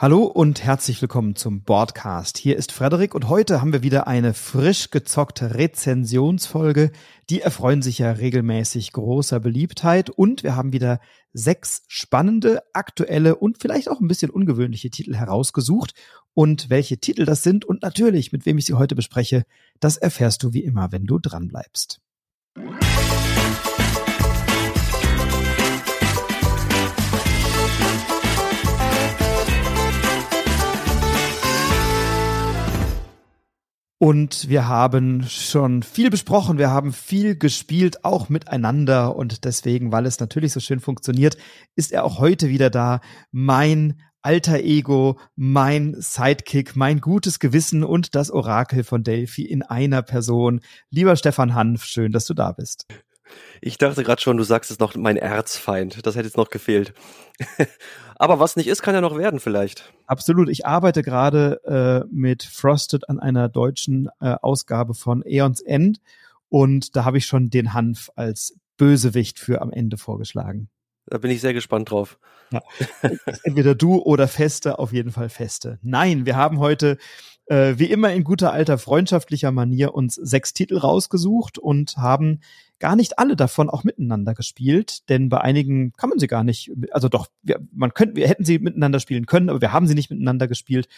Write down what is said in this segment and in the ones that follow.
Hallo und herzlich willkommen zum Boardcast. Hier ist Frederik und heute haben wir wieder eine frisch gezockte Rezensionsfolge. Die erfreuen sich ja regelmäßig großer Beliebtheit und wir haben wieder sechs spannende, aktuelle und vielleicht auch ein bisschen ungewöhnliche Titel herausgesucht. Und welche Titel das sind und natürlich, mit wem ich sie heute bespreche, das erfährst du wie immer, wenn du dranbleibst. Und wir haben schon viel besprochen, wir haben viel gespielt, auch miteinander. Und deswegen, weil es natürlich so schön funktioniert, ist er auch heute wieder da. Mein alter Ego, mein Sidekick, mein gutes Gewissen und das Orakel von Delphi in einer Person. Lieber Stefan Hanf, schön, dass du da bist. Ich dachte gerade schon, du sagst es noch mein Erzfeind. Das hätte jetzt noch gefehlt. Aber was nicht ist, kann ja noch werden vielleicht. Absolut. Ich arbeite gerade äh, mit Frosted an einer deutschen äh, Ausgabe von Aeons End und da habe ich schon den Hanf als Bösewicht für am Ende vorgeschlagen. Da bin ich sehr gespannt drauf. Ja. Entweder du oder Feste, auf jeden Fall Feste. Nein, wir haben heute äh, wie immer in guter alter freundschaftlicher Manier uns sechs Titel rausgesucht und haben gar nicht alle davon auch miteinander gespielt, denn bei einigen kann man sie gar nicht, also doch, wir, man könnte, wir hätten sie miteinander spielen können, aber wir haben sie nicht miteinander gespielt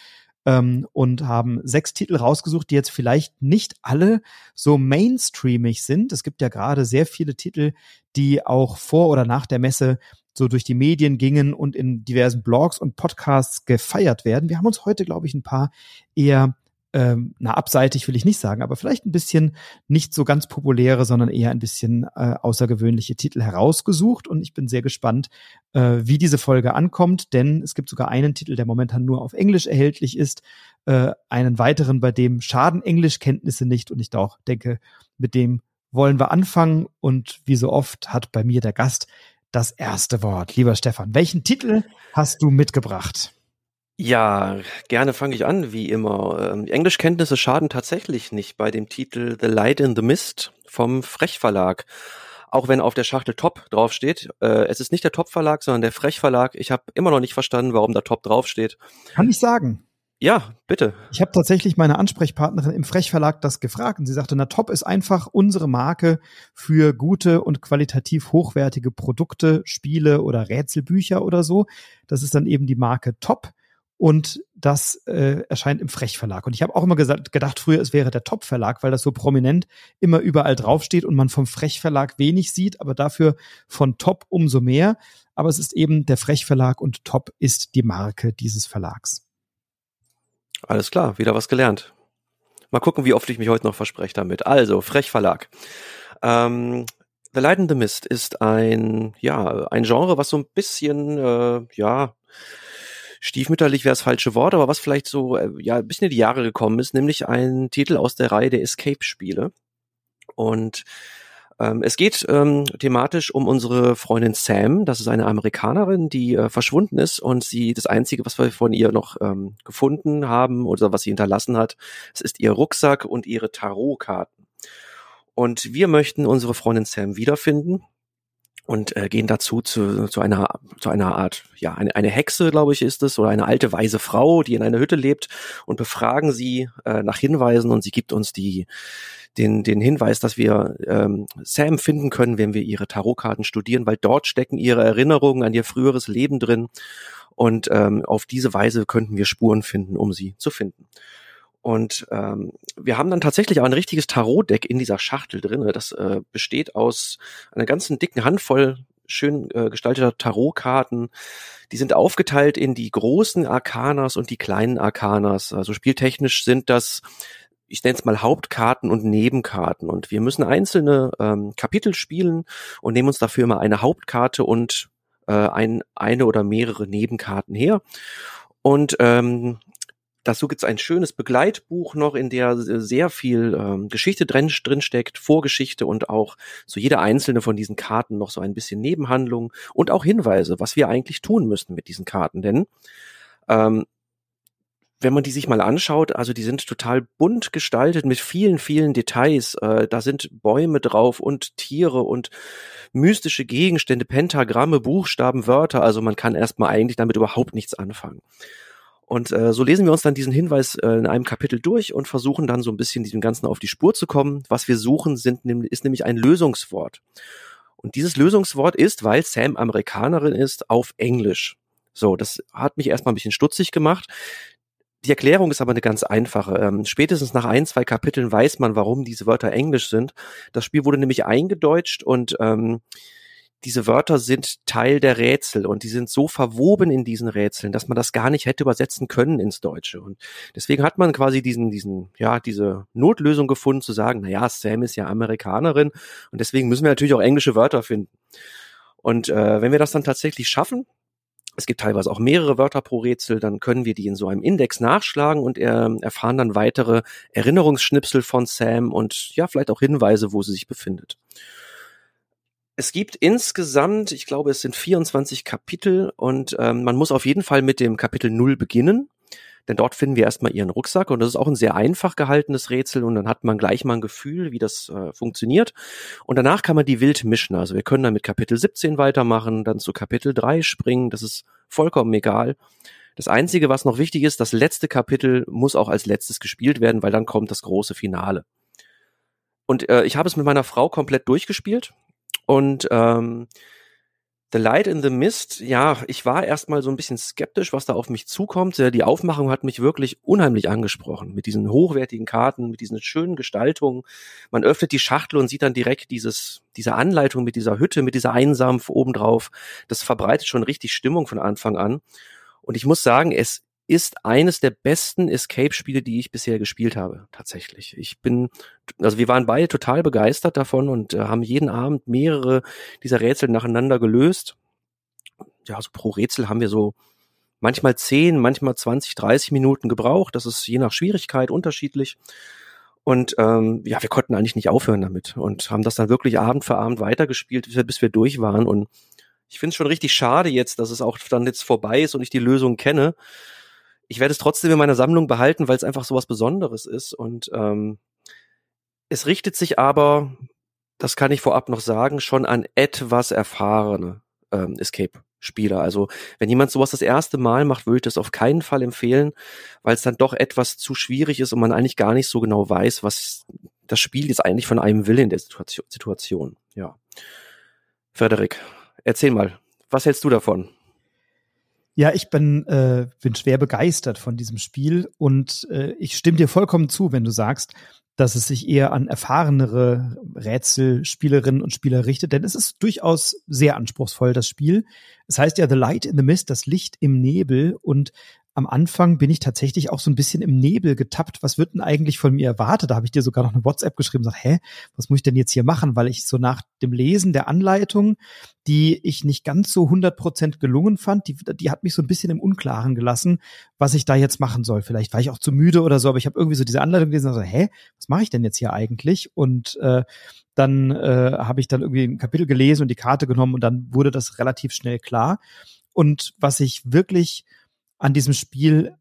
ähm, und haben sechs Titel rausgesucht, die jetzt vielleicht nicht alle so mainstreamig sind. Es gibt ja gerade sehr viele Titel, die auch vor oder nach der Messe so durch die Medien gingen und in diversen Blogs und Podcasts gefeiert werden. Wir haben uns heute, glaube ich, ein paar eher ähm, na abseitig will ich nicht sagen, aber vielleicht ein bisschen nicht so ganz populäre, sondern eher ein bisschen äh, außergewöhnliche Titel herausgesucht und ich bin sehr gespannt, äh, wie diese Folge ankommt, denn es gibt sogar einen Titel, der momentan nur auf Englisch erhältlich ist, äh, einen weiteren, bei dem schaden Englischkenntnisse nicht und ich auch denke, mit dem wollen wir anfangen und wie so oft hat bei mir der Gast das erste Wort. Lieber Stefan, welchen Titel hast du mitgebracht? Ja, gerne fange ich an, wie immer. Ähm, Englischkenntnisse schaden tatsächlich nicht bei dem Titel The Light in the Mist vom Frech Verlag. Auch wenn auf der Schachtel Top draufsteht. Äh, es ist nicht der Top Verlag, sondern der Frech Verlag. Ich habe immer noch nicht verstanden, warum da Top draufsteht. Kann ich sagen. Ja, bitte. Ich habe tatsächlich meine Ansprechpartnerin im Frech Verlag das gefragt und sie sagte, na Top ist einfach unsere Marke für gute und qualitativ hochwertige Produkte, Spiele oder Rätselbücher oder so. Das ist dann eben die Marke Top und das äh, erscheint im Frech-Verlag. Und ich habe auch immer gesagt, gedacht, früher es wäre der Top-Verlag, weil das so prominent immer überall draufsteht und man vom Frech-Verlag wenig sieht, aber dafür von Top umso mehr. Aber es ist eben der Frech-Verlag und Top ist die Marke dieses Verlags. Alles klar, wieder was gelernt. Mal gucken, wie oft ich mich heute noch verspreche damit. Also, Frech-Verlag. Ähm, The Light in the Mist ist ein, ja, ein Genre, was so ein bisschen, äh, ja, stiefmütterlich wäre das falsche Wort, aber was vielleicht so äh, ja ein bisschen in die Jahre gekommen ist, nämlich ein Titel aus der Reihe der Escape-Spiele. Und ähm, es geht ähm, thematisch um unsere Freundin Sam. Das ist eine Amerikanerin, die äh, verschwunden ist und sie das Einzige, was wir von ihr noch ähm, gefunden haben oder was sie hinterlassen hat, es ist ihr Rucksack und ihre Tarotkarten. Und wir möchten unsere Freundin Sam wiederfinden und äh, gehen dazu zu, zu einer zu einer Art ja eine, eine Hexe glaube ich ist es oder eine alte weise Frau die in einer Hütte lebt und befragen sie äh, nach Hinweisen und sie gibt uns die den den Hinweis dass wir ähm, Sam finden können wenn wir ihre Tarotkarten studieren weil dort stecken ihre Erinnerungen an ihr früheres Leben drin und ähm, auf diese Weise könnten wir Spuren finden um sie zu finden und ähm, wir haben dann tatsächlich auch ein richtiges Tarot-Deck in dieser Schachtel drin. Das äh, besteht aus einer ganzen dicken Handvoll schön äh, gestalteter Tarotkarten. Die sind aufgeteilt in die großen Arkanas und die kleinen Arkanas. Also spieltechnisch sind das ich nenne es mal Hauptkarten und Nebenkarten. Und wir müssen einzelne ähm, Kapitel spielen und nehmen uns dafür immer eine Hauptkarte und äh, ein, eine oder mehrere Nebenkarten her. Und ähm, Dazu gibt's ein schönes Begleitbuch noch, in der sehr viel ähm, Geschichte drin, drin steckt, Vorgeschichte und auch zu jeder einzelne von diesen Karten noch so ein bisschen Nebenhandlung und auch Hinweise, was wir eigentlich tun müssen mit diesen Karten. Denn ähm, wenn man die sich mal anschaut, also die sind total bunt gestaltet mit vielen, vielen Details. Äh, da sind Bäume drauf und Tiere und mystische Gegenstände, Pentagramme, Buchstaben, Wörter. Also man kann erstmal eigentlich damit überhaupt nichts anfangen. Und äh, so lesen wir uns dann diesen Hinweis äh, in einem Kapitel durch und versuchen dann so ein bisschen diesem Ganzen auf die Spur zu kommen. Was wir suchen, sind, ist nämlich ein Lösungswort. Und dieses Lösungswort ist, weil Sam Amerikanerin ist, auf Englisch. So, das hat mich erstmal ein bisschen stutzig gemacht. Die Erklärung ist aber eine ganz einfache. Ähm, spätestens nach ein, zwei Kapiteln weiß man, warum diese Wörter Englisch sind. Das Spiel wurde nämlich eingedeutscht und ähm, diese Wörter sind Teil der Rätsel und die sind so verwoben in diesen Rätseln, dass man das gar nicht hätte übersetzen können ins Deutsche. Und deswegen hat man quasi diesen, diesen, ja, diese Notlösung gefunden, zu sagen, na ja, Sam ist ja Amerikanerin und deswegen müssen wir natürlich auch englische Wörter finden. Und äh, wenn wir das dann tatsächlich schaffen, es gibt teilweise auch mehrere Wörter pro Rätsel, dann können wir die in so einem Index nachschlagen und äh, erfahren dann weitere Erinnerungsschnipsel von Sam und ja, vielleicht auch Hinweise, wo sie sich befindet. Es gibt insgesamt, ich glaube, es sind 24 Kapitel und ähm, man muss auf jeden Fall mit dem Kapitel 0 beginnen, denn dort finden wir erstmal ihren Rucksack und das ist auch ein sehr einfach gehaltenes Rätsel und dann hat man gleich mal ein Gefühl, wie das äh, funktioniert und danach kann man die wild mischen. Also wir können dann mit Kapitel 17 weitermachen, dann zu Kapitel 3 springen, das ist vollkommen egal. Das Einzige, was noch wichtig ist, das letzte Kapitel muss auch als letztes gespielt werden, weil dann kommt das große Finale. Und äh, ich habe es mit meiner Frau komplett durchgespielt. Und ähm, The Light in the Mist, ja, ich war erstmal so ein bisschen skeptisch, was da auf mich zukommt. Die Aufmachung hat mich wirklich unheimlich angesprochen. Mit diesen hochwertigen Karten, mit diesen schönen Gestaltungen. Man öffnet die Schachtel und sieht dann direkt dieses, diese Anleitung mit dieser Hütte, mit dieser Einsampf obendrauf. Das verbreitet schon richtig Stimmung von Anfang an. Und ich muss sagen, es ist eines der besten Escape-Spiele, die ich bisher gespielt habe, tatsächlich. Ich bin, also wir waren beide total begeistert davon und äh, haben jeden Abend mehrere dieser Rätsel nacheinander gelöst. Ja, also pro Rätsel haben wir so manchmal 10, manchmal 20, 30 Minuten gebraucht. Das ist je nach Schwierigkeit unterschiedlich. Und ähm, ja, wir konnten eigentlich nicht aufhören damit und haben das dann wirklich Abend für Abend weitergespielt, bis wir, durch waren. Und ich finde es schon richtig schade jetzt, dass es auch dann jetzt vorbei ist und ich die Lösung kenne ich werde es trotzdem in meiner Sammlung behalten, weil es einfach so was Besonderes ist. Und ähm, es richtet sich aber, das kann ich vorab noch sagen, schon an etwas erfahrene ähm, Escape-Spieler. Also wenn jemand sowas das erste Mal macht, würde ich das auf keinen Fall empfehlen, weil es dann doch etwas zu schwierig ist und man eigentlich gar nicht so genau weiß, was das Spiel jetzt eigentlich von einem will in der Situation. Situation. Ja. Frederik, erzähl mal, was hältst du davon? Ja, ich bin, äh, bin schwer begeistert von diesem Spiel und äh, ich stimme dir vollkommen zu, wenn du sagst, dass es sich eher an erfahrenere Rätselspielerinnen und Spieler richtet, denn es ist durchaus sehr anspruchsvoll, das Spiel. Es heißt ja The Light in the Mist, das Licht im Nebel und am Anfang bin ich tatsächlich auch so ein bisschen im Nebel getappt. Was wird denn eigentlich von mir erwartet? Da habe ich dir sogar noch eine WhatsApp geschrieben und gesagt, hä, was muss ich denn jetzt hier machen? Weil ich so nach dem Lesen der Anleitung, die ich nicht ganz so 100 Prozent gelungen fand, die, die hat mich so ein bisschen im Unklaren gelassen, was ich da jetzt machen soll. Vielleicht war ich auch zu müde oder so, aber ich habe irgendwie so diese Anleitung gelesen und so, hä, was mache ich denn jetzt hier eigentlich? Und äh, dann äh, habe ich dann irgendwie ein Kapitel gelesen und die Karte genommen und dann wurde das relativ schnell klar. Und was ich wirklich an diesem Spiel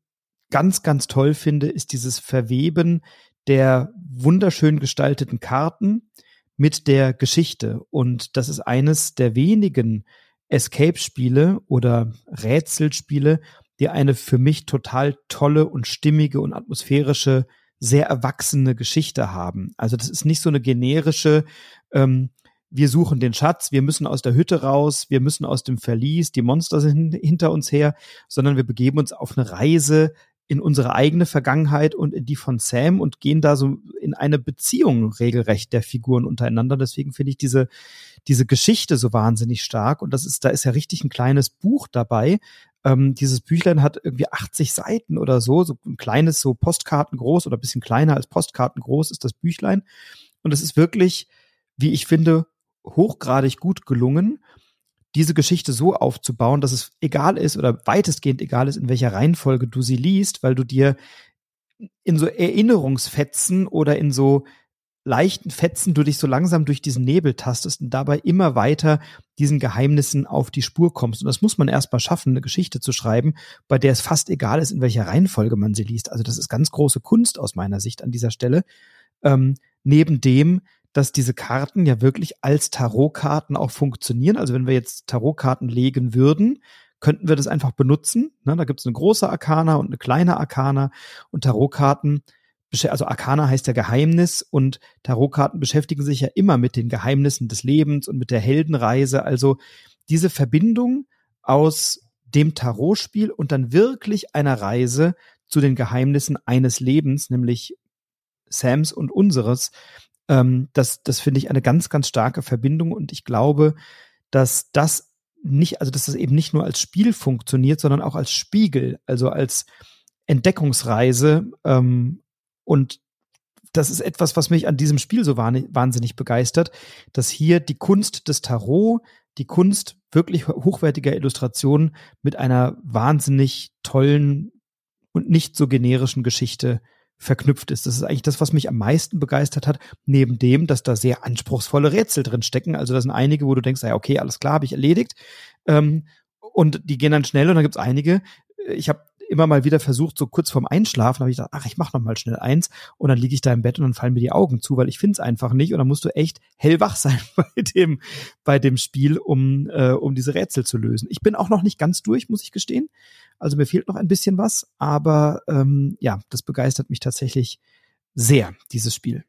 ganz, ganz toll finde, ist dieses Verweben der wunderschön gestalteten Karten mit der Geschichte. Und das ist eines der wenigen Escape-Spiele oder Rätselspiele, die eine für mich total tolle und stimmige und atmosphärische, sehr erwachsene Geschichte haben. Also das ist nicht so eine generische, ähm, wir suchen den Schatz, wir müssen aus der Hütte raus, wir müssen aus dem Verlies, die Monster sind hinter uns her, sondern wir begeben uns auf eine Reise in unsere eigene Vergangenheit und in die von Sam und gehen da so in eine Beziehung regelrecht der Figuren untereinander. Deswegen finde ich diese, diese Geschichte so wahnsinnig stark. Und das ist, da ist ja richtig ein kleines Buch dabei. Ähm, dieses Büchlein hat irgendwie 80 Seiten oder so, so ein kleines, so Postkarten groß oder bisschen kleiner als Postkarten groß ist das Büchlein. Und es ist wirklich, wie ich finde, hochgradig gut gelungen, diese Geschichte so aufzubauen, dass es egal ist oder weitestgehend egal ist, in welcher Reihenfolge du sie liest, weil du dir in so Erinnerungsfetzen oder in so leichten Fetzen du dich so langsam durch diesen Nebel tastest und dabei immer weiter diesen Geheimnissen auf die Spur kommst. Und das muss man erst mal schaffen, eine Geschichte zu schreiben, bei der es fast egal ist, in welcher Reihenfolge man sie liest. Also das ist ganz große Kunst aus meiner Sicht an dieser Stelle. Ähm, neben dem, dass diese Karten ja wirklich als Tarotkarten auch funktionieren. Also wenn wir jetzt Tarotkarten legen würden, könnten wir das einfach benutzen. Ne? Da gibt es eine große Arkana und eine kleine Arkana und Tarotkarten. Also Arkana heißt ja Geheimnis und Tarotkarten beschäftigen sich ja immer mit den Geheimnissen des Lebens und mit der Heldenreise. Also diese Verbindung aus dem Tarotspiel und dann wirklich einer Reise zu den Geheimnissen eines Lebens, nämlich Sams und unseres, ähm, das, das finde ich eine ganz, ganz starke Verbindung und ich glaube, dass das nicht, also dass das eben nicht nur als Spiel funktioniert, sondern auch als Spiegel, also als Entdeckungsreise. Ähm, und das ist etwas, was mich an diesem Spiel so wahnsinnig begeistert, dass hier die Kunst des Tarot, die Kunst wirklich hochwertiger Illustrationen mit einer wahnsinnig tollen und nicht so generischen Geschichte verknüpft ist. Das ist eigentlich das, was mich am meisten begeistert hat, neben dem, dass da sehr anspruchsvolle Rätsel drin stecken. Also da sind einige, wo du denkst, ja, okay, alles klar, habe ich erledigt. Ähm, und die gehen dann schnell und dann gibt's einige. Ich habe immer mal wieder versucht, so kurz vorm Einschlafen, habe ich gedacht, ach, ich mach noch mal schnell eins und dann liege ich da im Bett und dann fallen mir die Augen zu, weil ich finde es einfach nicht und dann musst du echt hellwach sein bei dem bei dem Spiel, um äh, um diese Rätsel zu lösen. Ich bin auch noch nicht ganz durch, muss ich gestehen. Also mir fehlt noch ein bisschen was, aber ähm, ja, das begeistert mich tatsächlich sehr, dieses Spiel.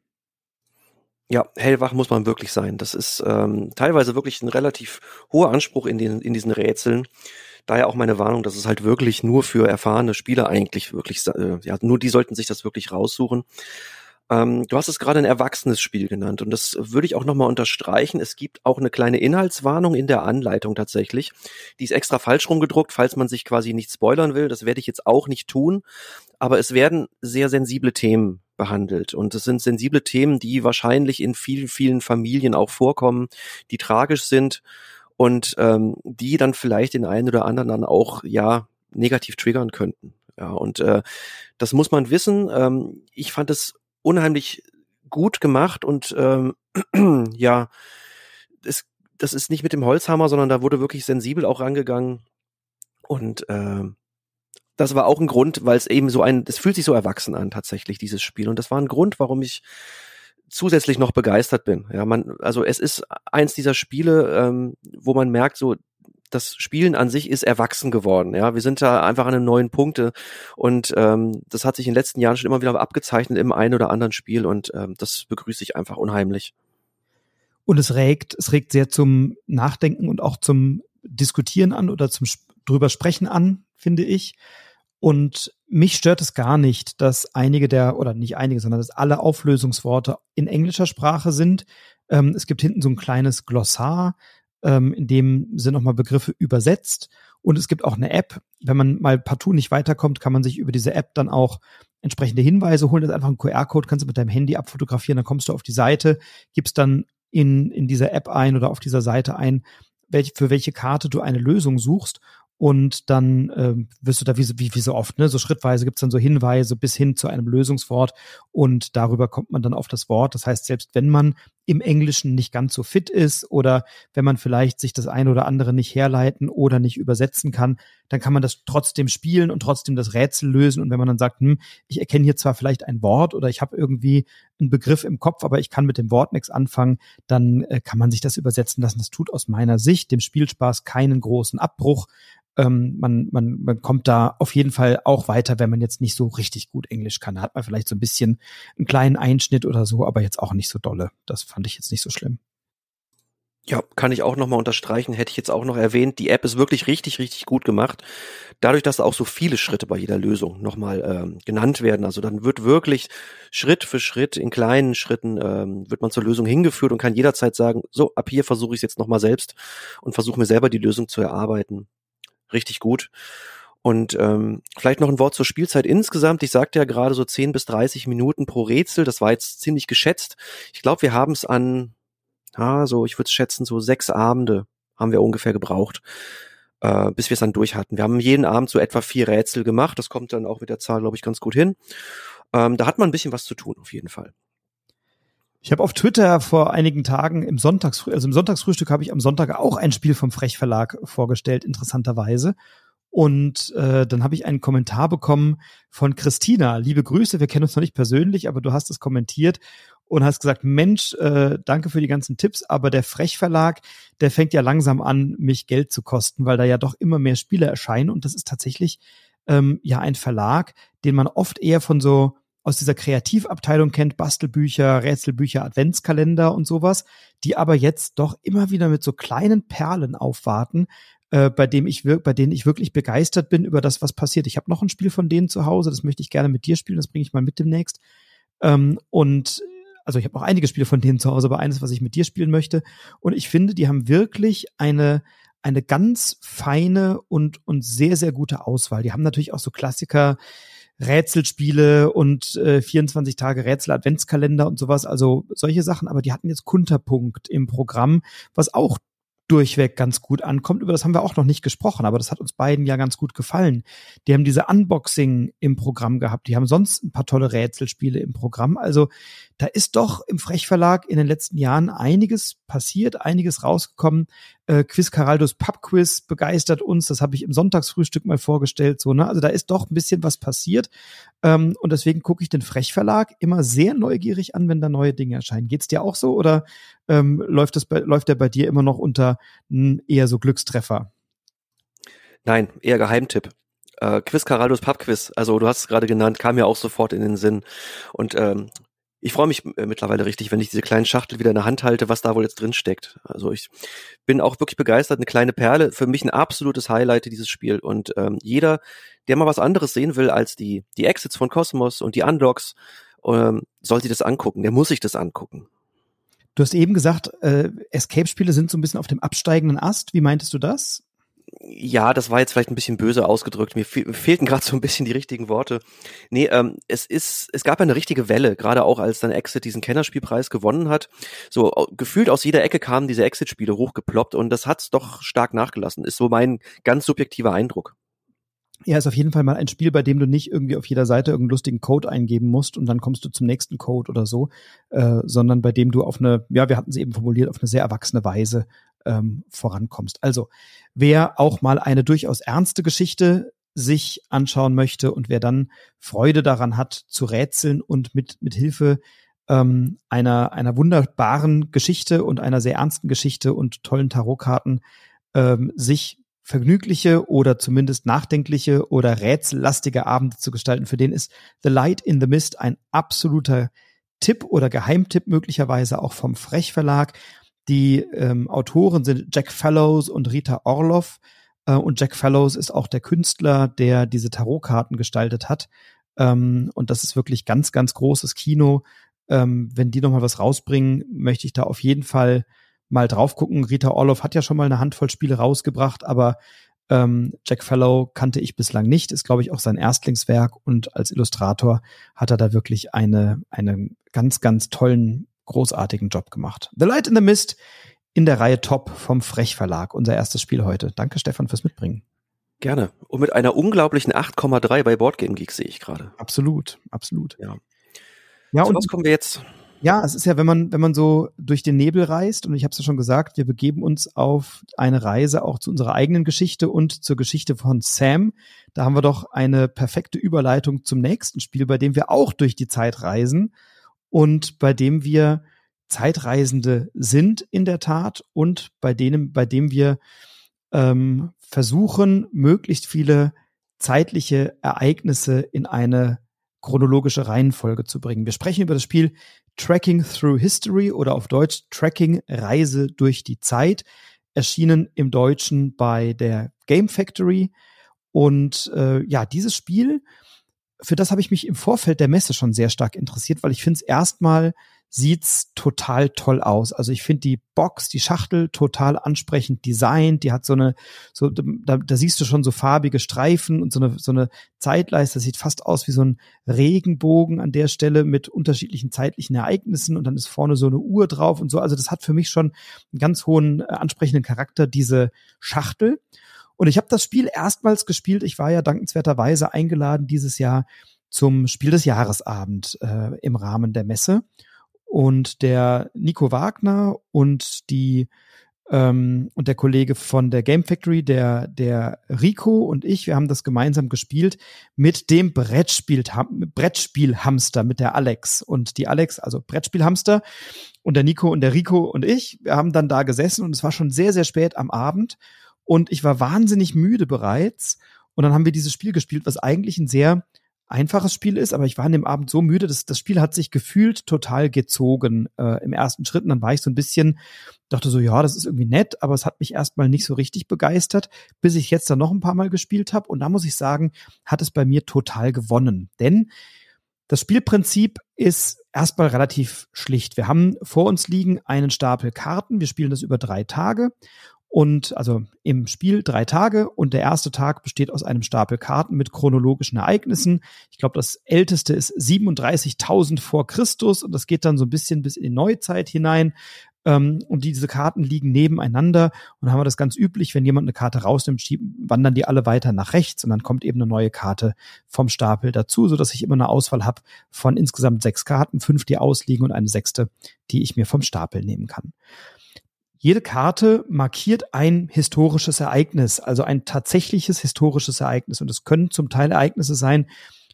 Ja, hellwach muss man wirklich sein. Das ist ähm, teilweise wirklich ein relativ hoher Anspruch in, den, in diesen Rätseln. Daher auch meine Warnung, dass es halt wirklich nur für erfahrene Spieler eigentlich wirklich, äh, ja, nur die sollten sich das wirklich raussuchen. Ähm, du hast es gerade ein erwachsenes Spiel genannt und das würde ich auch nochmal unterstreichen. Es gibt auch eine kleine Inhaltswarnung in der Anleitung tatsächlich. Die ist extra falsch rumgedruckt, falls man sich quasi nicht spoilern will. Das werde ich jetzt auch nicht tun. Aber es werden sehr sensible Themen behandelt. Und es sind sensible Themen, die wahrscheinlich in vielen, vielen Familien auch vorkommen, die tragisch sind und ähm, die dann vielleicht den einen oder anderen dann auch ja negativ triggern könnten. Ja, und äh, das muss man wissen. Ähm, ich fand es unheimlich gut gemacht und ähm, ja, es, das ist nicht mit dem Holzhammer, sondern da wurde wirklich sensibel auch rangegangen. Und äh, das war auch ein Grund, weil es eben so ein, es fühlt sich so erwachsen an tatsächlich, dieses Spiel. Und das war ein Grund, warum ich zusätzlich noch begeistert bin. Ja, man, also es ist eins dieser Spiele, ähm, wo man merkt, so das Spielen an sich ist erwachsen geworden. Ja, wir sind da einfach an einem neuen Punkte und ähm, das hat sich in den letzten Jahren schon immer wieder abgezeichnet im einen oder anderen Spiel und ähm, das begrüße ich einfach unheimlich. Und es regt, es regt sehr zum Nachdenken und auch zum Diskutieren an oder zum drüber sprechen an, finde ich. Und mich stört es gar nicht, dass einige der, oder nicht einige, sondern dass alle Auflösungsworte in englischer Sprache sind. Ähm, es gibt hinten so ein kleines Glossar, ähm, in dem sind nochmal Begriffe übersetzt. Und es gibt auch eine App. Wenn man mal partout nicht weiterkommt, kann man sich über diese App dann auch entsprechende Hinweise holen. Das ist einfach ein QR-Code, kannst du mit deinem Handy abfotografieren, dann kommst du auf die Seite, gibst dann in, in dieser App ein oder auf dieser Seite ein, welch, für welche Karte du eine Lösung suchst und dann ähm, wirst du da wie, wie, wie so oft, ne, so schrittweise gibt's dann so Hinweise bis hin zu einem Lösungswort und darüber kommt man dann auf das Wort. Das heißt, selbst wenn man im Englischen nicht ganz so fit ist oder wenn man vielleicht sich das eine oder andere nicht herleiten oder nicht übersetzen kann, dann kann man das trotzdem spielen und trotzdem das Rätsel lösen. Und wenn man dann sagt, hm, ich erkenne hier zwar vielleicht ein Wort oder ich habe irgendwie einen Begriff im Kopf, aber ich kann mit dem Wort nichts anfangen, dann äh, kann man sich das übersetzen lassen. Das tut aus meiner Sicht dem Spielspaß keinen großen Abbruch ähm, man, man, man kommt da auf jeden Fall auch weiter, wenn man jetzt nicht so richtig gut Englisch kann. Da hat man vielleicht so ein bisschen einen kleinen Einschnitt oder so, aber jetzt auch nicht so dolle. Das fand ich jetzt nicht so schlimm. Ja, kann ich auch nochmal unterstreichen, hätte ich jetzt auch noch erwähnt. Die App ist wirklich richtig, richtig gut gemacht. Dadurch, dass auch so viele Schritte bei jeder Lösung nochmal ähm, genannt werden. Also dann wird wirklich Schritt für Schritt in kleinen Schritten ähm, wird man zur Lösung hingeführt und kann jederzeit sagen, so, ab hier versuche ich es jetzt nochmal selbst und versuche mir selber die Lösung zu erarbeiten richtig gut. Und ähm, vielleicht noch ein Wort zur Spielzeit insgesamt. Ich sagte ja gerade so 10 bis 30 Minuten pro Rätsel. Das war jetzt ziemlich geschätzt. Ich glaube, wir haben es an, ja, so, ich würde schätzen, so sechs Abende haben wir ungefähr gebraucht, äh, bis wir es dann durch hatten. Wir haben jeden Abend so etwa vier Rätsel gemacht. Das kommt dann auch mit der Zahl, glaube ich, ganz gut hin. Ähm, da hat man ein bisschen was zu tun, auf jeden Fall. Ich habe auf Twitter vor einigen Tagen im Sonntagsfrühstück, also im Sonntagsfrühstück habe ich am Sonntag auch ein Spiel vom Frech Verlag vorgestellt, interessanterweise. Und äh, dann habe ich einen Kommentar bekommen von Christina. Liebe Grüße, wir kennen uns noch nicht persönlich, aber du hast es kommentiert. und hast gesagt, Mensch, äh, danke für die ganzen Tipps, aber der Frechverlag, der fängt ja langsam an, mich Geld zu kosten, weil da ja doch immer mehr Spiele erscheinen und das ist tatsächlich ähm, ja ein Verlag, den man oft eher von so aus dieser Kreativabteilung kennt, Bastelbücher, Rätselbücher, Adventskalender und sowas, die aber jetzt doch immer wieder mit so kleinen Perlen aufwarten, äh, bei dem ich bei denen ich wirklich begeistert bin über das, was passiert. Ich habe noch ein Spiel von denen zu Hause, das möchte ich gerne mit dir spielen, das bringe ich mal mit demnächst. Ähm, und also ich habe noch einige Spiele von denen zu Hause, aber eines, was ich mit dir spielen möchte. Und ich finde, die haben wirklich eine eine ganz feine und und sehr sehr gute Auswahl. Die haben natürlich auch so Klassiker Rätselspiele und äh, 24 Tage Rätsel Adventskalender und sowas, also solche Sachen, aber die hatten jetzt Kunterpunkt im Programm, was auch durchweg ganz gut ankommt. Über das haben wir auch noch nicht gesprochen, aber das hat uns beiden ja ganz gut gefallen. Die haben diese Unboxing im Programm gehabt. Die haben sonst ein paar tolle Rätselspiele im Programm. Also da ist doch im Frechverlag in den letzten Jahren einiges passiert, einiges rausgekommen. Äh, Quiz Caraldos Pubquiz begeistert uns. Das habe ich im Sonntagsfrühstück mal vorgestellt. So, ne? Also da ist doch ein bisschen was passiert. Ähm, und deswegen gucke ich den Frechverlag immer sehr neugierig an, wenn da neue Dinge erscheinen. Geht's dir auch so oder ähm, läuft, das bei, läuft der bei dir immer noch unter m, eher so Glückstreffer? Nein, eher Geheimtipp. Äh, Quiz Caraldos Pubquiz, also du hast es gerade genannt, kam mir auch sofort in den Sinn. Und ähm, ich freue mich äh, mittlerweile richtig, wenn ich diese kleinen Schachtel wieder in der Hand halte, was da wohl jetzt drin steckt. Also ich bin auch wirklich begeistert. Eine kleine Perle, für mich ein absolutes Highlight dieses Spiel. Und ähm, jeder, der mal was anderes sehen will als die die Exits von Cosmos und die Undocks, ähm, soll sich das angucken. Der muss sich das angucken. Du hast eben gesagt, äh, Escape-Spiele sind so ein bisschen auf dem absteigenden Ast. Wie meintest du das? Ja, das war jetzt vielleicht ein bisschen böse ausgedrückt. Mir, fe fehlten gerade so ein bisschen die richtigen Worte. Nee, ähm, es ist, es gab eine richtige Welle, gerade auch als dann Exit diesen Kennerspielpreis gewonnen hat. So gefühlt aus jeder Ecke kamen diese Exit-Spiele hochgeploppt und das hat's doch stark nachgelassen. Ist so mein ganz subjektiver Eindruck. Ja, ist auf jeden Fall mal ein Spiel, bei dem du nicht irgendwie auf jeder Seite irgendeinen lustigen Code eingeben musst und dann kommst du zum nächsten Code oder so, äh, sondern bei dem du auf eine, ja, wir hatten es eben formuliert, auf eine sehr erwachsene Weise ähm, vorankommst. Also, wer auch mal eine durchaus ernste Geschichte sich anschauen möchte und wer dann Freude daran hat, zu rätseln und mit, mit Hilfe ähm, einer, einer wunderbaren Geschichte und einer sehr ernsten Geschichte und tollen Tarotkarten ähm, sich vergnügliche oder zumindest nachdenkliche oder rätsellastige Abende zu gestalten. Für den ist The Light in the Mist ein absoluter Tipp oder Geheimtipp möglicherweise auch vom Frech Verlag. Die ähm, Autoren sind Jack Fellows und Rita Orloff. Äh, und Jack Fellows ist auch der Künstler, der diese Tarotkarten gestaltet hat. Ähm, und das ist wirklich ganz, ganz großes Kino. Ähm, wenn die nochmal was rausbringen, möchte ich da auf jeden Fall mal drauf gucken. Rita Orloff hat ja schon mal eine Handvoll Spiele rausgebracht, aber ähm, Jack Fellow kannte ich bislang nicht, ist, glaube ich, auch sein Erstlingswerk und als Illustrator hat er da wirklich eine, einen ganz, ganz tollen großartigen Job gemacht. The Light in the Mist in der Reihe Top vom Frech Verlag, unser erstes Spiel heute. Danke Stefan fürs Mitbringen. Gerne. Und mit einer unglaublichen 8,3 bei Boardgame Geek sehe ich gerade. Absolut, absolut. Ja. Ja, und was kommen wir jetzt? Ja, es ist ja, wenn man, wenn man so durch den Nebel reist, und ich habe es ja schon gesagt, wir begeben uns auf eine Reise auch zu unserer eigenen Geschichte und zur Geschichte von Sam. Da haben wir doch eine perfekte Überleitung zum nächsten Spiel, bei dem wir auch durch die Zeit reisen und bei dem wir Zeitreisende sind in der Tat und bei denen, bei dem wir ähm, versuchen, möglichst viele zeitliche Ereignisse in eine chronologische Reihenfolge zu bringen. Wir sprechen über das Spiel Tracking Through History oder auf Deutsch Tracking Reise durch die Zeit, erschienen im Deutschen bei der Game Factory. Und äh, ja, dieses Spiel für das habe ich mich im Vorfeld der Messe schon sehr stark interessiert, weil ich finde es erstmal sieht's total toll aus. Also ich finde die Box, die Schachtel total ansprechend designt. Die hat so eine, so da, da siehst du schon so farbige Streifen und so eine so eine Zeitleiste. Das sieht fast aus wie so ein Regenbogen an der Stelle mit unterschiedlichen zeitlichen Ereignissen und dann ist vorne so eine Uhr drauf und so. Also das hat für mich schon einen ganz hohen äh, ansprechenden Charakter diese Schachtel. Und ich habe das Spiel erstmals gespielt. Ich war ja dankenswerterweise eingeladen dieses Jahr zum Spiel des Jahresabend äh, im Rahmen der Messe. Und der Nico Wagner und die ähm, und der Kollege von der Game Factory, der, der Rico und ich, wir haben das gemeinsam gespielt mit dem Brettspiel, Brettspielhamster, mit der Alex. Und die Alex, also Brettspielhamster, und der Nico und der Rico und ich, wir haben dann da gesessen und es war schon sehr, sehr spät am Abend und ich war wahnsinnig müde bereits. Und dann haben wir dieses Spiel gespielt, was eigentlich ein sehr einfaches Spiel ist, aber ich war an dem Abend so müde, dass das Spiel hat sich gefühlt total gezogen äh, im ersten Schritt. Und dann war ich so ein bisschen, dachte so, ja, das ist irgendwie nett, aber es hat mich erstmal nicht so richtig begeistert, bis ich jetzt dann noch ein paar Mal gespielt habe. Und da muss ich sagen, hat es bei mir total gewonnen. Denn das Spielprinzip ist erstmal relativ schlicht. Wir haben vor uns liegen einen Stapel Karten. Wir spielen das über drei Tage und also im Spiel drei Tage und der erste Tag besteht aus einem Stapel Karten mit chronologischen Ereignissen. Ich glaube, das älteste ist 37.000 vor Christus und das geht dann so ein bisschen bis in die Neuzeit hinein. Ähm, und diese Karten liegen nebeneinander und dann haben wir das ganz üblich, wenn jemand eine Karte rausnimmt, wandern die alle weiter nach rechts und dann kommt eben eine neue Karte vom Stapel dazu, so dass ich immer eine Auswahl habe von insgesamt sechs Karten, fünf, die ausliegen und eine sechste, die ich mir vom Stapel nehmen kann. Jede Karte markiert ein historisches Ereignis, also ein tatsächliches historisches Ereignis. Und es können zum Teil Ereignisse sein,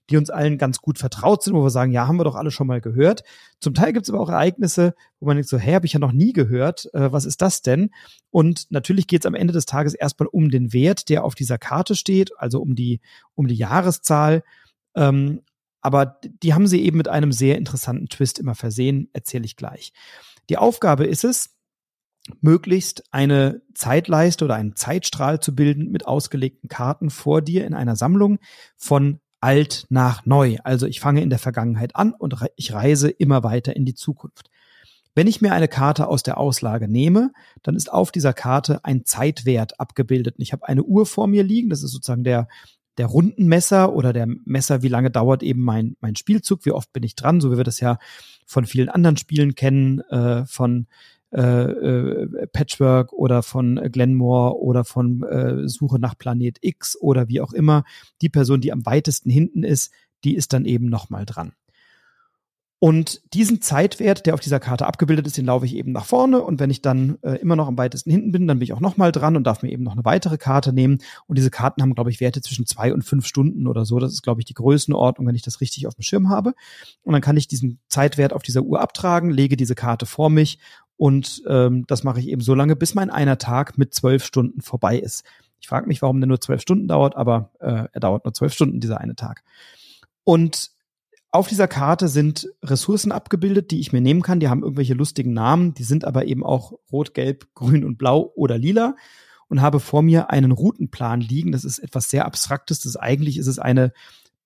die uns allen ganz gut vertraut sind, wo wir sagen, ja, haben wir doch alle schon mal gehört. Zum Teil gibt es aber auch Ereignisse, wo man denkt so, hä, habe ich ja noch nie gehört, äh, was ist das denn? Und natürlich geht es am Ende des Tages erstmal um den Wert, der auf dieser Karte steht, also um die, um die Jahreszahl. Ähm, aber die haben sie eben mit einem sehr interessanten Twist immer versehen, erzähle ich gleich. Die Aufgabe ist es, möglichst eine Zeitleiste oder einen Zeitstrahl zu bilden mit ausgelegten Karten vor dir in einer Sammlung von alt nach neu. Also ich fange in der Vergangenheit an und ich reise immer weiter in die Zukunft. Wenn ich mir eine Karte aus der Auslage nehme, dann ist auf dieser Karte ein Zeitwert abgebildet. Ich habe eine Uhr vor mir liegen, das ist sozusagen der, der Rundenmesser oder der Messer, wie lange dauert eben mein, mein Spielzug, wie oft bin ich dran, so wie wir das ja von vielen anderen Spielen kennen, äh, von äh, äh, Patchwork oder von Glenmore oder von äh, Suche nach Planet X oder wie auch immer. Die Person, die am weitesten hinten ist, die ist dann eben nochmal dran. Und diesen Zeitwert, der auf dieser Karte abgebildet ist, den laufe ich eben nach vorne. Und wenn ich dann äh, immer noch am weitesten hinten bin, dann bin ich auch nochmal dran und darf mir eben noch eine weitere Karte nehmen. Und diese Karten haben, glaube ich, Werte zwischen zwei und fünf Stunden oder so. Das ist, glaube ich, die Größenordnung, wenn ich das richtig auf dem Schirm habe. Und dann kann ich diesen Zeitwert auf dieser Uhr abtragen, lege diese Karte vor mich und ähm, das mache ich eben so lange, bis mein einer Tag mit zwölf Stunden vorbei ist. Ich frage mich, warum der nur zwölf Stunden dauert, aber äh, er dauert nur zwölf Stunden, dieser eine Tag. Und auf dieser Karte sind Ressourcen abgebildet, die ich mir nehmen kann. Die haben irgendwelche lustigen Namen, die sind aber eben auch rot, gelb, grün und blau oder lila und habe vor mir einen Routenplan liegen. Das ist etwas sehr Abstraktes. Das eigentlich ist es eine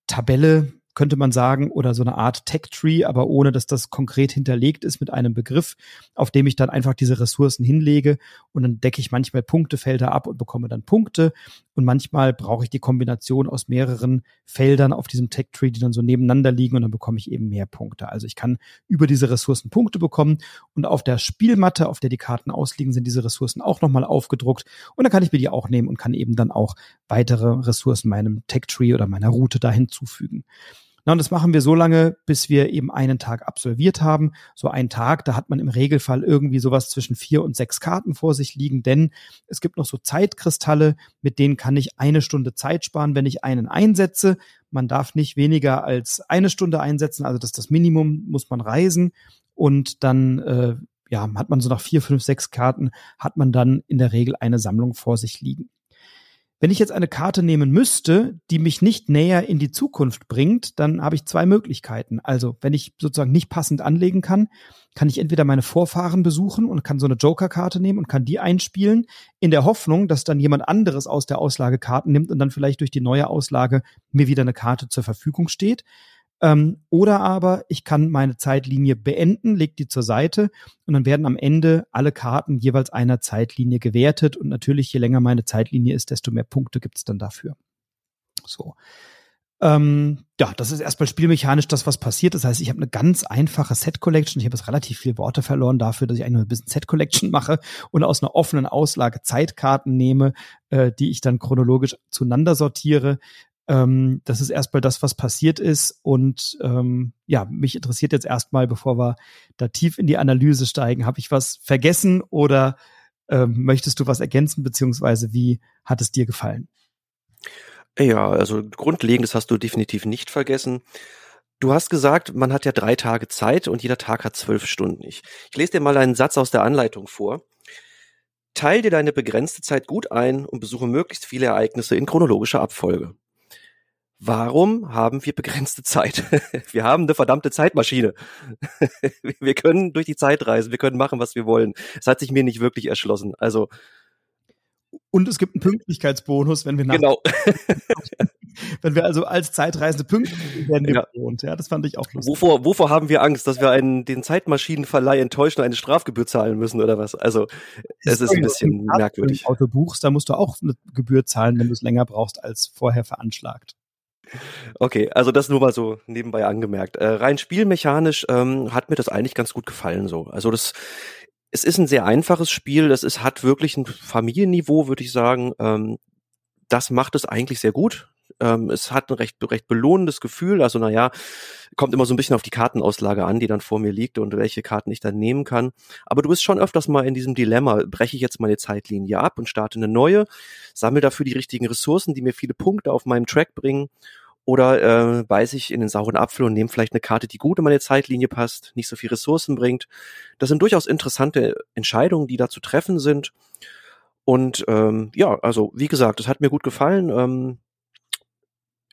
Tabelle, könnte man sagen, oder so eine Art Tech-Tree, aber ohne, dass das konkret hinterlegt ist mit einem Begriff, auf dem ich dann einfach diese Ressourcen hinlege. Und dann decke ich manchmal Punktefelder ab und bekomme dann Punkte und manchmal brauche ich die Kombination aus mehreren Feldern auf diesem Tech-Tree, die dann so nebeneinander liegen und dann bekomme ich eben mehr Punkte. Also ich kann über diese Ressourcen Punkte bekommen und auf der Spielmatte, auf der die Karten ausliegen, sind diese Ressourcen auch nochmal aufgedruckt und dann kann ich mir die auch nehmen und kann eben dann auch weitere Ressourcen meinem Tech-Tree oder meiner Route da hinzufügen. Na, und das machen wir so lange, bis wir eben einen Tag absolviert haben. So ein Tag, da hat man im Regelfall irgendwie sowas zwischen vier und sechs Karten vor sich liegen, denn es gibt noch so Zeitkristalle, mit denen kann ich eine Stunde Zeit sparen, wenn ich einen einsetze. Man darf nicht weniger als eine Stunde einsetzen, also das ist das Minimum, muss man reisen. Und dann äh, ja, hat man so nach vier, fünf, sechs Karten, hat man dann in der Regel eine Sammlung vor sich liegen. Wenn ich jetzt eine Karte nehmen müsste, die mich nicht näher in die Zukunft bringt, dann habe ich zwei Möglichkeiten. Also, wenn ich sozusagen nicht passend anlegen kann, kann ich entweder meine Vorfahren besuchen und kann so eine Joker-Karte nehmen und kann die einspielen, in der Hoffnung, dass dann jemand anderes aus der Auslage Karten nimmt und dann vielleicht durch die neue Auslage mir wieder eine Karte zur Verfügung steht. Ähm, oder aber ich kann meine Zeitlinie beenden, leg die zur Seite und dann werden am Ende alle Karten jeweils einer Zeitlinie gewertet. Und natürlich, je länger meine Zeitlinie ist, desto mehr Punkte gibt's dann dafür. So. Ähm, ja, das ist erstmal spielmechanisch das, was passiert. Das heißt, ich habe eine ganz einfache Set-Collection. Ich habe jetzt relativ viele Worte verloren dafür, dass ich eigentlich nur ein bisschen Set-Collection mache und aus einer offenen Auslage Zeitkarten nehme, äh, die ich dann chronologisch zueinander sortiere. Ähm, das ist erstmal das, was passiert ist. Und ähm, ja, mich interessiert jetzt erstmal, bevor wir da tief in die Analyse steigen, habe ich was vergessen oder Ähm, möchtest du was ergänzen, beziehungsweise wie hat es dir gefallen? Ja, also grundlegend, das hast du definitiv nicht vergessen. Du hast gesagt, man hat ja drei Tage Zeit und jeder Tag hat zwölf Stunden. Ich, ich lese dir mal einen Satz aus der Anleitung vor. Teil dir deine begrenzte Zeit gut ein und besuche möglichst viele Ereignisse in chronologischer Abfolge. Warum haben wir begrenzte Zeit? Wir haben eine verdammte Zeitmaschine. Wir können durch die Zeit reisen, wir können machen, was wir wollen. Es hat sich mir nicht wirklich erschlossen. Also und es gibt einen Pünktlichkeitsbonus, wenn wir nach genau. wenn wir also als Zeitreisende pünktlich werden wir ja. belohnt. Ja, das fand ich auch lustig. Wovor, wovor haben wir Angst, dass wir einen, den Zeitmaschinenverleih enttäuschen und eine Strafgebühr zahlen müssen oder was? Also, es ist ein bisschen merkwürdig. Wenn du Auto buchst, da musst du auch eine Gebühr zahlen, wenn du es länger brauchst als vorher veranschlagt. Okay, also das nur mal so nebenbei angemerkt. Äh, rein spielmechanisch ähm, hat mir das eigentlich ganz gut gefallen so. Also das es ist ein sehr einfaches Spiel, das ist, hat wirklich ein Familienniveau, würde ich sagen. Ähm, das macht es eigentlich sehr gut. Ähm, es hat ein recht, recht belohnendes Gefühl. Also, naja, kommt immer so ein bisschen auf die Kartenauslage an, die dann vor mir liegt und welche Karten ich dann nehmen kann. Aber du bist schon öfters mal in diesem Dilemma, breche ich jetzt meine Zeitlinie ab und starte eine neue, sammle dafür die richtigen Ressourcen, die mir viele Punkte auf meinem Track bringen oder äh, beiß ich in den sauren Apfel und nehme vielleicht eine Karte, die gut in meine Zeitlinie passt, nicht so viel Ressourcen bringt. Das sind durchaus interessante Entscheidungen, die da zu treffen sind. Und ähm, ja, also wie gesagt, es hat mir gut gefallen. Ähm,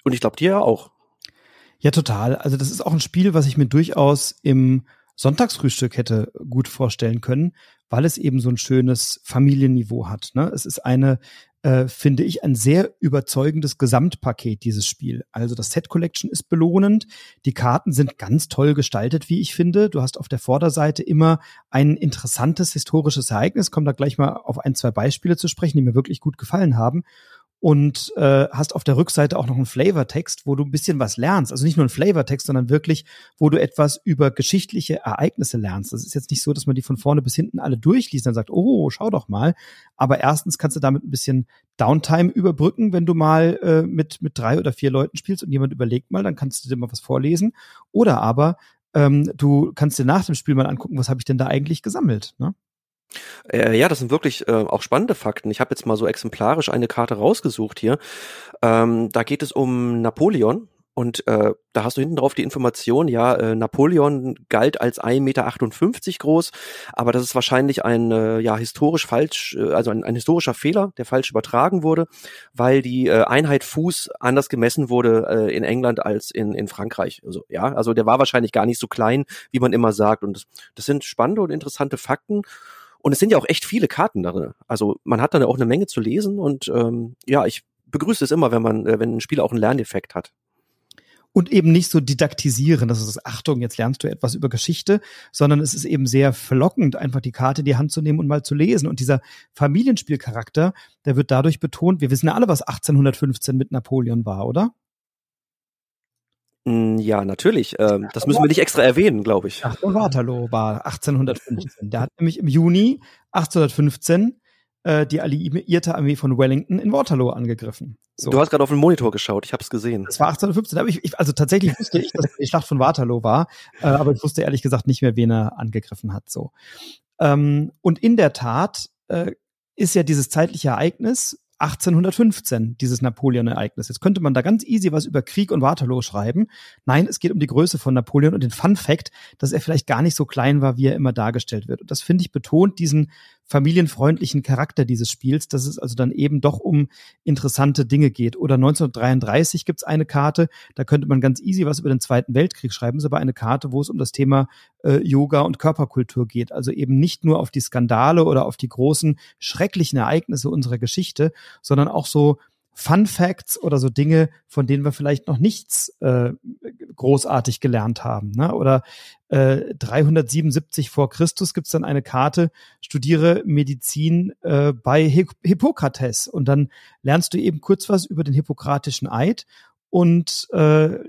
und ich glaube dir ja auch. Ja, total. Also das ist auch ein Spiel, was ich mir durchaus im Sonntagsfrühstück hätte gut vorstellen können, weil es eben so ein schönes Familienniveau hat. Ne? Es ist eine äh, finde ich, ein sehr überzeugendes Gesamtpaket, dieses Spiel. Also das Set Collection ist belohnend. Die Karten sind ganz toll gestaltet, wie ich finde. Du hast auf der Vorderseite immer ein interessantes historisches Ereignis. Komm da gleich mal auf ein, zwei Beispiele zu sprechen, die mir wirklich gut gefallen haben und äh, hast auf der Rückseite auch noch einen Flavortext, wo du ein bisschen was lernst. Also nicht nur einen Flavortext, sondern wirklich, wo du etwas über geschichtliche Ereignisse lernst. Das ist jetzt nicht so, dass man die von vorne bis hinten alle durchliest und sagt, oh, schau doch mal. Aber erstens kannst du damit ein bisschen Downtime überbrücken, wenn du mal äh, mit, mit drei oder vier Leuten spielst und jemand überlegt mal, dann kannst du dir mal was vorlesen. Oder aber ähm, du kannst dir nach dem Spiel mal angucken, was habe ich denn da eigentlich gesammelt. Ne? Äh, ja, das sind wirklich äh, auch spannende Fakten. Ich habe jetzt mal so exemplarisch eine Karte rausgesucht hier. Ähm, da geht es um Napoleon. Und äh, da hast du hinten drauf die Information, ja, äh, Napoleon galt als 1,58 Meter groß, aber das ist wahrscheinlich ein äh, ja historisch falsch, äh, also ein, ein historischer Fehler, der falsch übertragen wurde, weil die Einheit Fuß anders gemessen wurde in England als in, in Frankreich. Also ja, also der war wahrscheinlich gar nicht so klein, wie man immer sagt. Und das, das sind spannende und interessante Fakten. Und es sind ja auch echt viele Karten darin. Also man hat dann auch eine Menge zu lesen und ähm, ja, ich begrüße es immer, wenn man, äh, wenn ein Spiel auch einen Lerneffekt hat. Und eben nicht so didaktisieren, das ist Achtung, jetzt lernst du etwas über Geschichte, sondern es ist eben sehr verlockend, einfach die Karte in die Hand zu nehmen und mal zu lesen. Und dieser Familienspielcharakter, der wird dadurch betont, wir wissen ja alle, was 1815 mit Napoleon war, oder? Hm, ja, natürlich. Ähm, das müssen wir nicht extra erwähnen, glaube ich. Ach, Waterloo war 1815. Der hat nämlich im Juni 1815 äh, die alliierte Armee von Wellington in Waterloo angegriffen. So. Du hast gerade auf den Monitor geschaut, ich habe es gesehen. Das war 1815. Aber ich, ich, also tatsächlich wusste ich, dass die Schlacht von Waterloo war, äh, aber ich wusste ehrlich gesagt nicht mehr, wen er angegriffen hat. So. Ähm, und in der Tat äh, ist ja dieses zeitliche Ereignis 1815, dieses Napoleon-Ereignis. Jetzt könnte man da ganz easy was über Krieg und Waterloo schreiben. Nein, es geht um die Größe von Napoleon und den Fun Fact, dass er vielleicht gar nicht so klein war, wie er immer dargestellt wird. Und das finde ich betont diesen familienfreundlichen Charakter dieses Spiels, dass es also dann eben doch um interessante Dinge geht. Oder 1933 gibt's eine Karte, da könnte man ganz easy was über den Zweiten Weltkrieg schreiben, ist aber eine Karte, wo es um das Thema äh, Yoga und Körperkultur geht. Also eben nicht nur auf die Skandale oder auf die großen schrecklichen Ereignisse unserer Geschichte, sondern auch so Fun Facts oder so Dinge, von denen wir vielleicht noch nichts äh, großartig gelernt haben. Ne? Oder äh, 377 vor Christus gibt's dann eine Karte, studiere Medizin äh, bei Hippokrates. Und dann lernst du eben kurz was über den hippokratischen Eid und äh,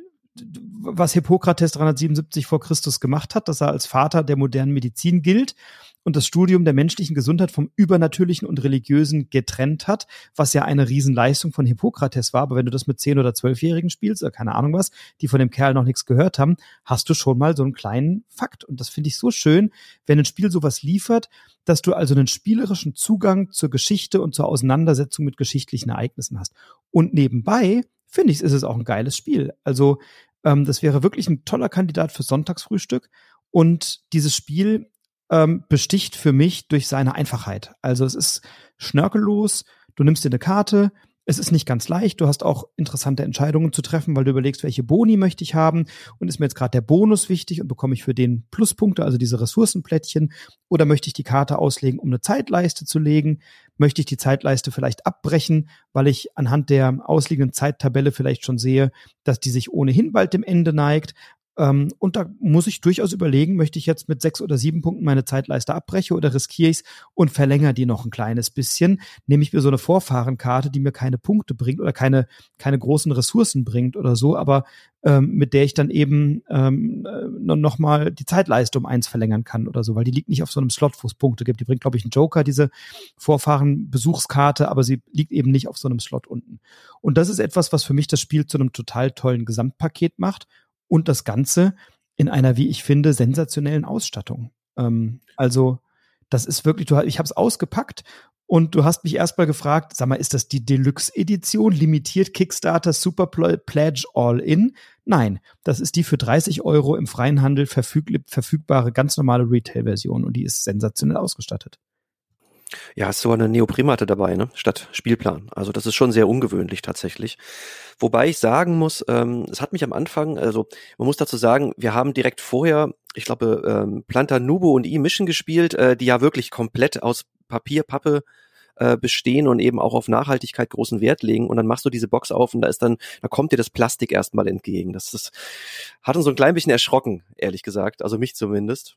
was Hippokrates 377 vor Christus gemacht hat, dass er als Vater der modernen Medizin gilt und das Studium der menschlichen Gesundheit vom Übernatürlichen und Religiösen getrennt hat, was ja eine Riesenleistung von Hippokrates war. Aber wenn du das mit zehn oder zwölfjährigen spielst oder keine Ahnung was, die von dem Kerl noch nichts gehört haben, hast du schon mal so einen kleinen Fakt. Und das finde ich so schön, wenn ein Spiel sowas liefert, dass du also einen spielerischen Zugang zur Geschichte und zur Auseinandersetzung mit geschichtlichen Ereignissen hast. Und nebenbei finde ich, ist es auch ein geiles Spiel. Also ähm, das wäre wirklich ein toller Kandidat für Sonntagsfrühstück. Und dieses Spiel ähm, besticht für mich durch seine Einfachheit. Also es ist schnörkellos, du nimmst dir eine Karte, es ist nicht ganz leicht. Du hast auch interessante Entscheidungen zu treffen, weil du überlegst, welche Boni möchte ich haben und ist mir jetzt gerade der Bonus wichtig und bekomme ich für den Pluspunkte, also diese Ressourcenplättchen, oder möchte ich die Karte auslegen, um eine Zeitleiste zu legen? Möchte ich die Zeitleiste vielleicht abbrechen, weil ich anhand der ausliegenden Zeittabelle vielleicht schon sehe, dass die sich ohnehin bald dem Ende neigt? Ähm, und da muss ich durchaus überlegen, möchte ich jetzt mit sechs oder sieben Punkten meine Zeitleiste abbreche oder riskiere ich es und verlängere die noch ein kleines bisschen? Nehme ich mir so eine Vorfahrenkarte, die mir keine Punkte bringt oder keine, keine großen Ressourcen bringt oder so, aber ähm, mit der ich dann eben ähm, äh, noch mal die Zeitleiste um eins verlängern kann oder so, weil die liegt nicht auf so einem Slot, wo es Punkte gibt. Die bringt, glaube ich, einen Joker, diese Vorfahren-Besuchskarte, aber sie liegt eben nicht auf so einem Slot unten. Und das ist etwas, was für mich das Spiel zu einem total tollen Gesamtpaket macht und das Ganze in einer, wie ich finde, sensationellen Ausstattung. Ähm, also das ist wirklich, du, ich habe es ausgepackt und du hast mich erstmal gefragt, sag mal, ist das die Deluxe-Edition, limitiert Kickstarter Super Pledge All-In? Nein, das ist die für 30 Euro im freien Handel verfüg verfügbare ganz normale Retail-Version und die ist sensationell ausgestattet. Ja, ist so eine Neoprimatte dabei, ne? Statt Spielplan. Also das ist schon sehr ungewöhnlich tatsächlich. Wobei ich sagen muss, ähm, es hat mich am Anfang, also man muss dazu sagen, wir haben direkt vorher, ich glaube, ähm, Planta Nubo und E-Mission gespielt, äh, die ja wirklich komplett aus Papier, Pappe äh, bestehen und eben auch auf Nachhaltigkeit großen Wert legen. Und dann machst du diese Box auf und da ist dann, da kommt dir das Plastik erstmal entgegen. Das ist, hat uns so ein klein bisschen erschrocken, ehrlich gesagt. Also mich zumindest.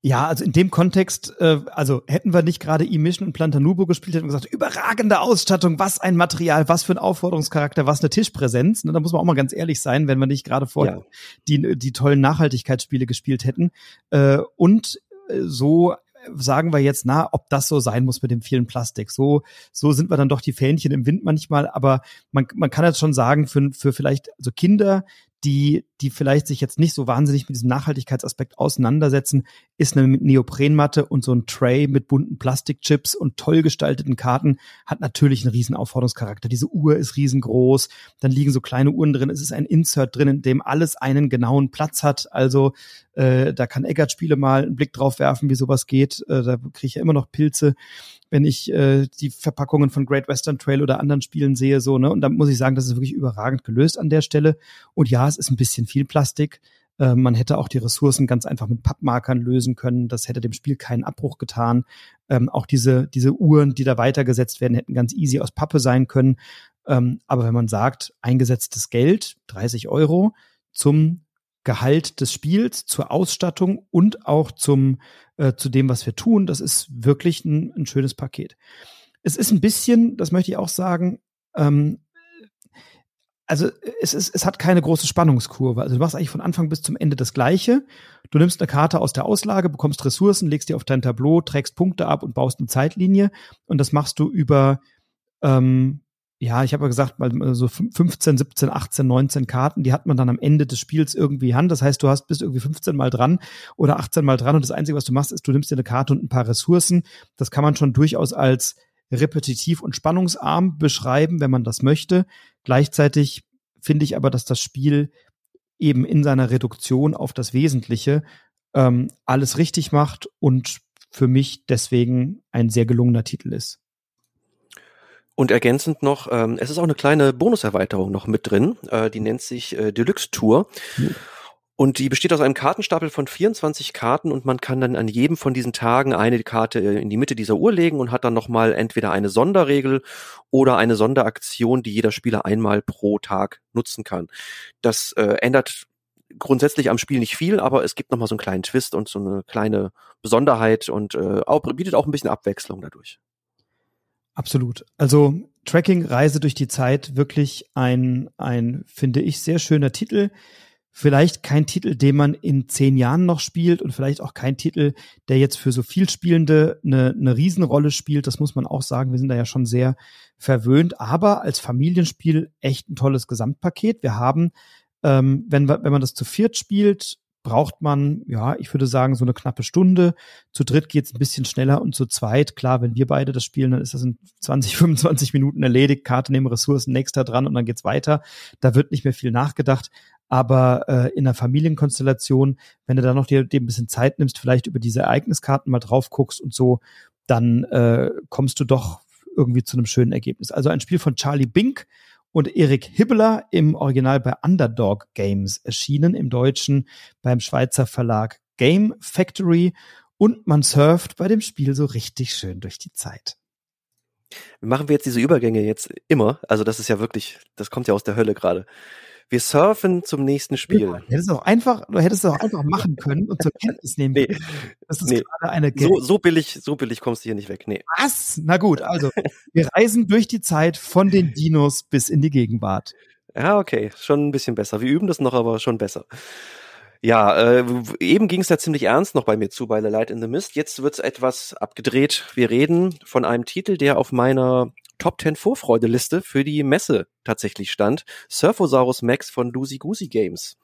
Ja, also in dem Kontext, äh, also hätten wir nicht gerade E-Mission und Plantanubo gespielt, hätten wir gesagt, überragende Ausstattung, was ein Material, was für ein Aufforderungscharakter, was eine Tischpräsenz. Ne, da muss man auch mal ganz ehrlich sein, wenn wir nicht gerade vorher ja. die, die tollen Nachhaltigkeitsspiele gespielt hätten. Äh, und äh, so sagen wir jetzt, na, ob das so sein muss mit dem vielen Plastik. So, so sind wir dann doch die Fähnchen im Wind manchmal, aber man, man kann jetzt schon sagen, für, für vielleicht, also Kinder, die, die vielleicht sich jetzt nicht so wahnsinnig mit diesem Nachhaltigkeitsaspekt auseinandersetzen, ist eine Neoprenmatte und so ein Tray mit bunten Plastikchips und toll gestalteten Karten hat natürlich einen riesen Aufforderungscharakter. Diese Uhr ist riesengroß, dann liegen so kleine Uhren drin, es ist ein Insert drin, in dem alles einen genauen Platz hat. Also äh, da kann Eggert Spiele mal einen Blick drauf werfen, wie sowas geht. Äh, da kriege ich ja immer noch Pilze wenn ich äh, die Verpackungen von Great Western Trail oder anderen Spielen sehe, so, ne? Und da muss ich sagen, das ist wirklich überragend gelöst an der Stelle. Und ja, es ist ein bisschen viel Plastik. Äh, man hätte auch die Ressourcen ganz einfach mit Pappmarkern lösen können. Das hätte dem Spiel keinen Abbruch getan. Ähm, auch diese, diese Uhren, die da weitergesetzt werden, hätten ganz easy aus Pappe sein können. Ähm, aber wenn man sagt, eingesetztes Geld, 30 Euro, zum Gehalt des Spiels, zur Ausstattung und auch zum, äh, zu dem, was wir tun. Das ist wirklich ein, ein, schönes Paket. Es ist ein bisschen, das möchte ich auch sagen, ähm, also es, ist, es hat keine große Spannungskurve. Also du machst eigentlich von Anfang bis zum Ende das Gleiche. Du nimmst eine Karte aus der Auslage, bekommst Ressourcen, legst die auf dein Tableau, trägst Punkte ab und baust eine Zeitlinie. Und das machst du über ähm, ja, ich habe ja gesagt, mal so 15, 17, 18, 19 Karten, die hat man dann am Ende des Spiels irgendwie Hand. Das heißt, du hast bist irgendwie 15 mal dran oder 18 mal dran und das Einzige, was du machst, ist, du nimmst dir eine Karte und ein paar Ressourcen. Das kann man schon durchaus als repetitiv und spannungsarm beschreiben, wenn man das möchte. Gleichzeitig finde ich aber, dass das Spiel eben in seiner Reduktion auf das Wesentliche ähm, alles richtig macht und für mich deswegen ein sehr gelungener Titel ist. Und ergänzend noch, ähm, es ist auch eine kleine Bonuserweiterung noch mit drin, äh, die nennt sich äh, Deluxe Tour. Mhm. Und die besteht aus einem Kartenstapel von 24 Karten und man kann dann an jedem von diesen Tagen eine Karte äh, in die Mitte dieser Uhr legen und hat dann nochmal entweder eine Sonderregel oder eine Sonderaktion, die jeder Spieler einmal pro Tag nutzen kann. Das äh, ändert grundsätzlich am Spiel nicht viel, aber es gibt nochmal so einen kleinen Twist und so eine kleine Besonderheit und äh, auch, bietet auch ein bisschen Abwechslung dadurch. Absolut. Also Tracking Reise durch die Zeit wirklich ein ein finde ich sehr schöner Titel vielleicht kein Titel, den man in zehn Jahren noch spielt und vielleicht auch kein Titel, der jetzt für so viel Spielende eine, eine Riesenrolle spielt. Das muss man auch sagen. Wir sind da ja schon sehr verwöhnt, aber als Familienspiel echt ein tolles Gesamtpaket. Wir haben, ähm, wenn, wenn man das zu viert spielt, braucht man, ja, ich würde sagen, so eine knappe Stunde. Zu dritt geht's ein bisschen schneller und zu zweit, klar, wenn wir beide das spielen, dann ist das in 20, 25 Minuten erledigt, Karte nehmen Ressourcen, nächster dran und dann geht's weiter. Da wird nicht mehr viel nachgedacht. Aber äh, in einer Familienkonstellation, wenn du da noch dir, dir ein bisschen Zeit nimmst, vielleicht über diese Ereigniskarten mal drauf guckst und so, dann äh, kommst du doch irgendwie zu einem schönen Ergebnis. Also ein Spiel von Charlie Bink und Erik Hibbeler im Original bei Underdog Games erschienen, im Deutschen beim Schweizer Verlag Game Factory und man surft bei dem Spiel so richtig schön durch die Zeit. Machen wir jetzt diese Übergänge jetzt immer? Also das ist ja wirklich, das kommt ja aus der Hölle gerade. Wir surfen zum nächsten Spiel. Ja, du hättest auch einfach, du hättest auch einfach machen können und zur Kenntnis nehmen nee, Das ist nee. gerade eine so, so billig, so billig kommst du hier nicht weg. Nee. Was? Na gut, also wir reisen durch die Zeit von den Dinos bis in die Gegenwart. Ja, okay, schon ein bisschen besser. Wir üben das noch, aber schon besser. Ja, äh, eben ging es ja ziemlich ernst noch bei mir zu bei The Light in the Mist. Jetzt wird's etwas abgedreht. Wir reden von einem Titel, der auf meiner Top 10 Vorfreudeliste für die Messe tatsächlich stand. Surfosaurus Max von Lucy Goosey Games.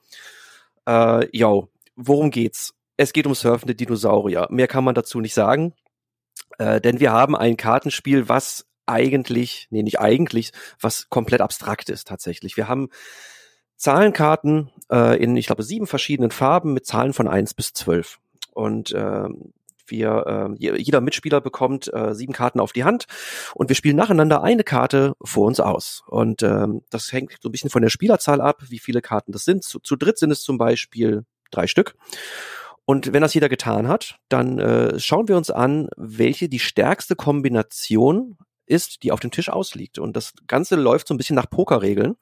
Äh, yo, worum geht's? Es geht um surfende Dinosaurier. Mehr kann man dazu nicht sagen. Äh, denn wir haben ein Kartenspiel, was eigentlich, nee, nicht eigentlich, was komplett abstrakt ist tatsächlich. Wir haben Zahlenkarten äh, in, ich glaube, sieben verschiedenen Farben mit Zahlen von eins bis zwölf. Und ähm, wir, äh, jeder Mitspieler bekommt äh, sieben Karten auf die Hand und wir spielen nacheinander eine Karte vor uns aus. Und ähm, das hängt so ein bisschen von der Spielerzahl ab, wie viele Karten das sind. Zu, zu dritt sind es zum Beispiel drei Stück. Und wenn das jeder getan hat, dann äh, schauen wir uns an, welche die stärkste Kombination ist, die auf dem Tisch ausliegt. Und das Ganze läuft so ein bisschen nach Pokerregeln.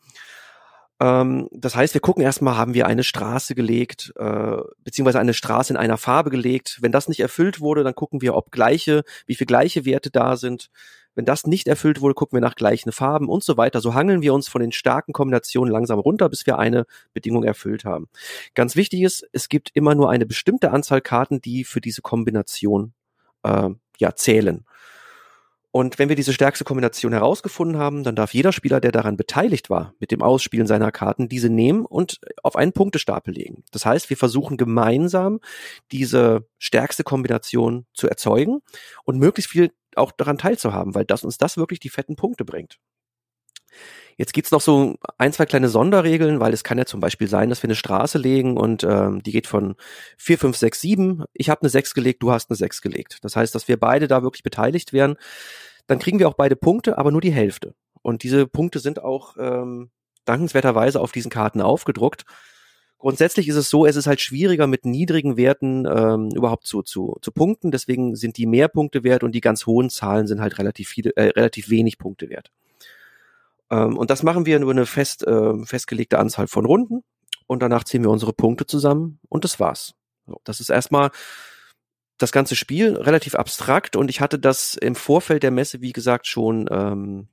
Ähm, das heißt, wir gucken erstmal, haben wir eine Straße gelegt, äh, beziehungsweise eine Straße in einer Farbe gelegt. Wenn das nicht erfüllt wurde, dann gucken wir, ob gleiche, wie viele gleiche Werte da sind. Wenn das nicht erfüllt wurde, gucken wir nach gleichen Farben und so weiter. So hangeln wir uns von den starken Kombinationen langsam runter, bis wir eine Bedingung erfüllt haben. Ganz wichtig ist, es gibt immer nur eine bestimmte Anzahl Karten, die für diese Kombination äh, ja zählen. Und wenn wir diese stärkste Kombination herausgefunden haben, dann darf jeder Spieler, der daran beteiligt war, mit dem Ausspielen seiner Karten, diese nehmen und auf einen Punktestapel legen. Das heißt, wir versuchen gemeinsam diese stärkste Kombination zu erzeugen und möglichst viel auch daran teilzuhaben, weil das uns das wirklich die fetten Punkte bringt. Jetzt gibt's noch so ein, zwei kleine Sonderregeln, weil es kann ja zum Beispiel sein, dass wir eine Straße legen und ähm, die geht von vier, fünf, sechs, sieben. Ich habe eine sechs gelegt, du hast eine sechs gelegt. Das heißt, dass wir beide da wirklich beteiligt werden. Dann kriegen wir auch beide Punkte, aber nur die Hälfte. Und diese Punkte sind auch ähm, dankenswerterweise auf diesen Karten aufgedruckt. Grundsätzlich ist es so, es ist halt schwieriger mit niedrigen Werten ähm, überhaupt zu, zu, zu punkten. Deswegen sind die mehr Punkte wert und die ganz hohen Zahlen sind halt relativ viele, äh, relativ wenig Punkte wert. Ähm, und das machen wir nur eine fest, äh, festgelegte Anzahl von Runden und danach ziehen wir unsere Punkte zusammen und das war's. Das ist erstmal das ganze Spiel relativ abstrakt und ich hatte das im Vorfeld der Messe, wie gesagt, schon ähm,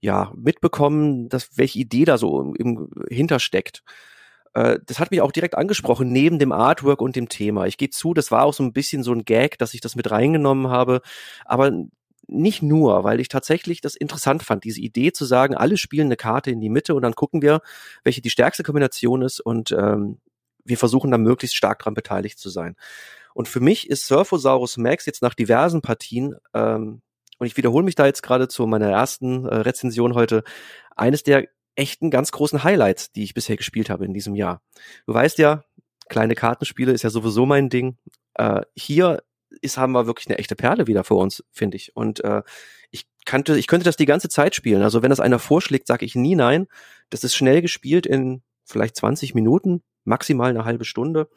ja mitbekommen, dass welche Idee da so im, im hintersteckt. Äh, das hat mich auch direkt angesprochen, neben dem Artwork und dem Thema. Ich gehe zu, das war auch so ein bisschen so ein Gag, dass ich das mit reingenommen habe. Aber nicht nur, weil ich tatsächlich das interessant fand, diese Idee zu sagen, alle spielen eine Karte in die Mitte und dann gucken wir, welche die stärkste Kombination ist und ähm, wir versuchen dann möglichst stark daran beteiligt zu sein. Und für mich ist Surfosaurus Max jetzt nach diversen Partien, ähm, und ich wiederhole mich da jetzt gerade zu meiner ersten äh, Rezension heute, eines der echten ganz großen Highlights, die ich bisher gespielt habe in diesem Jahr. Du weißt ja, kleine Kartenspiele ist ja sowieso mein Ding. Äh, hier ist, haben wir wirklich eine echte Perle wieder vor uns, finde ich. Und äh, ich kannte, ich könnte das die ganze Zeit spielen. Also wenn das einer vorschlägt, sage ich nie nein. Das ist schnell gespielt in vielleicht 20 Minuten, maximal eine halbe Stunde.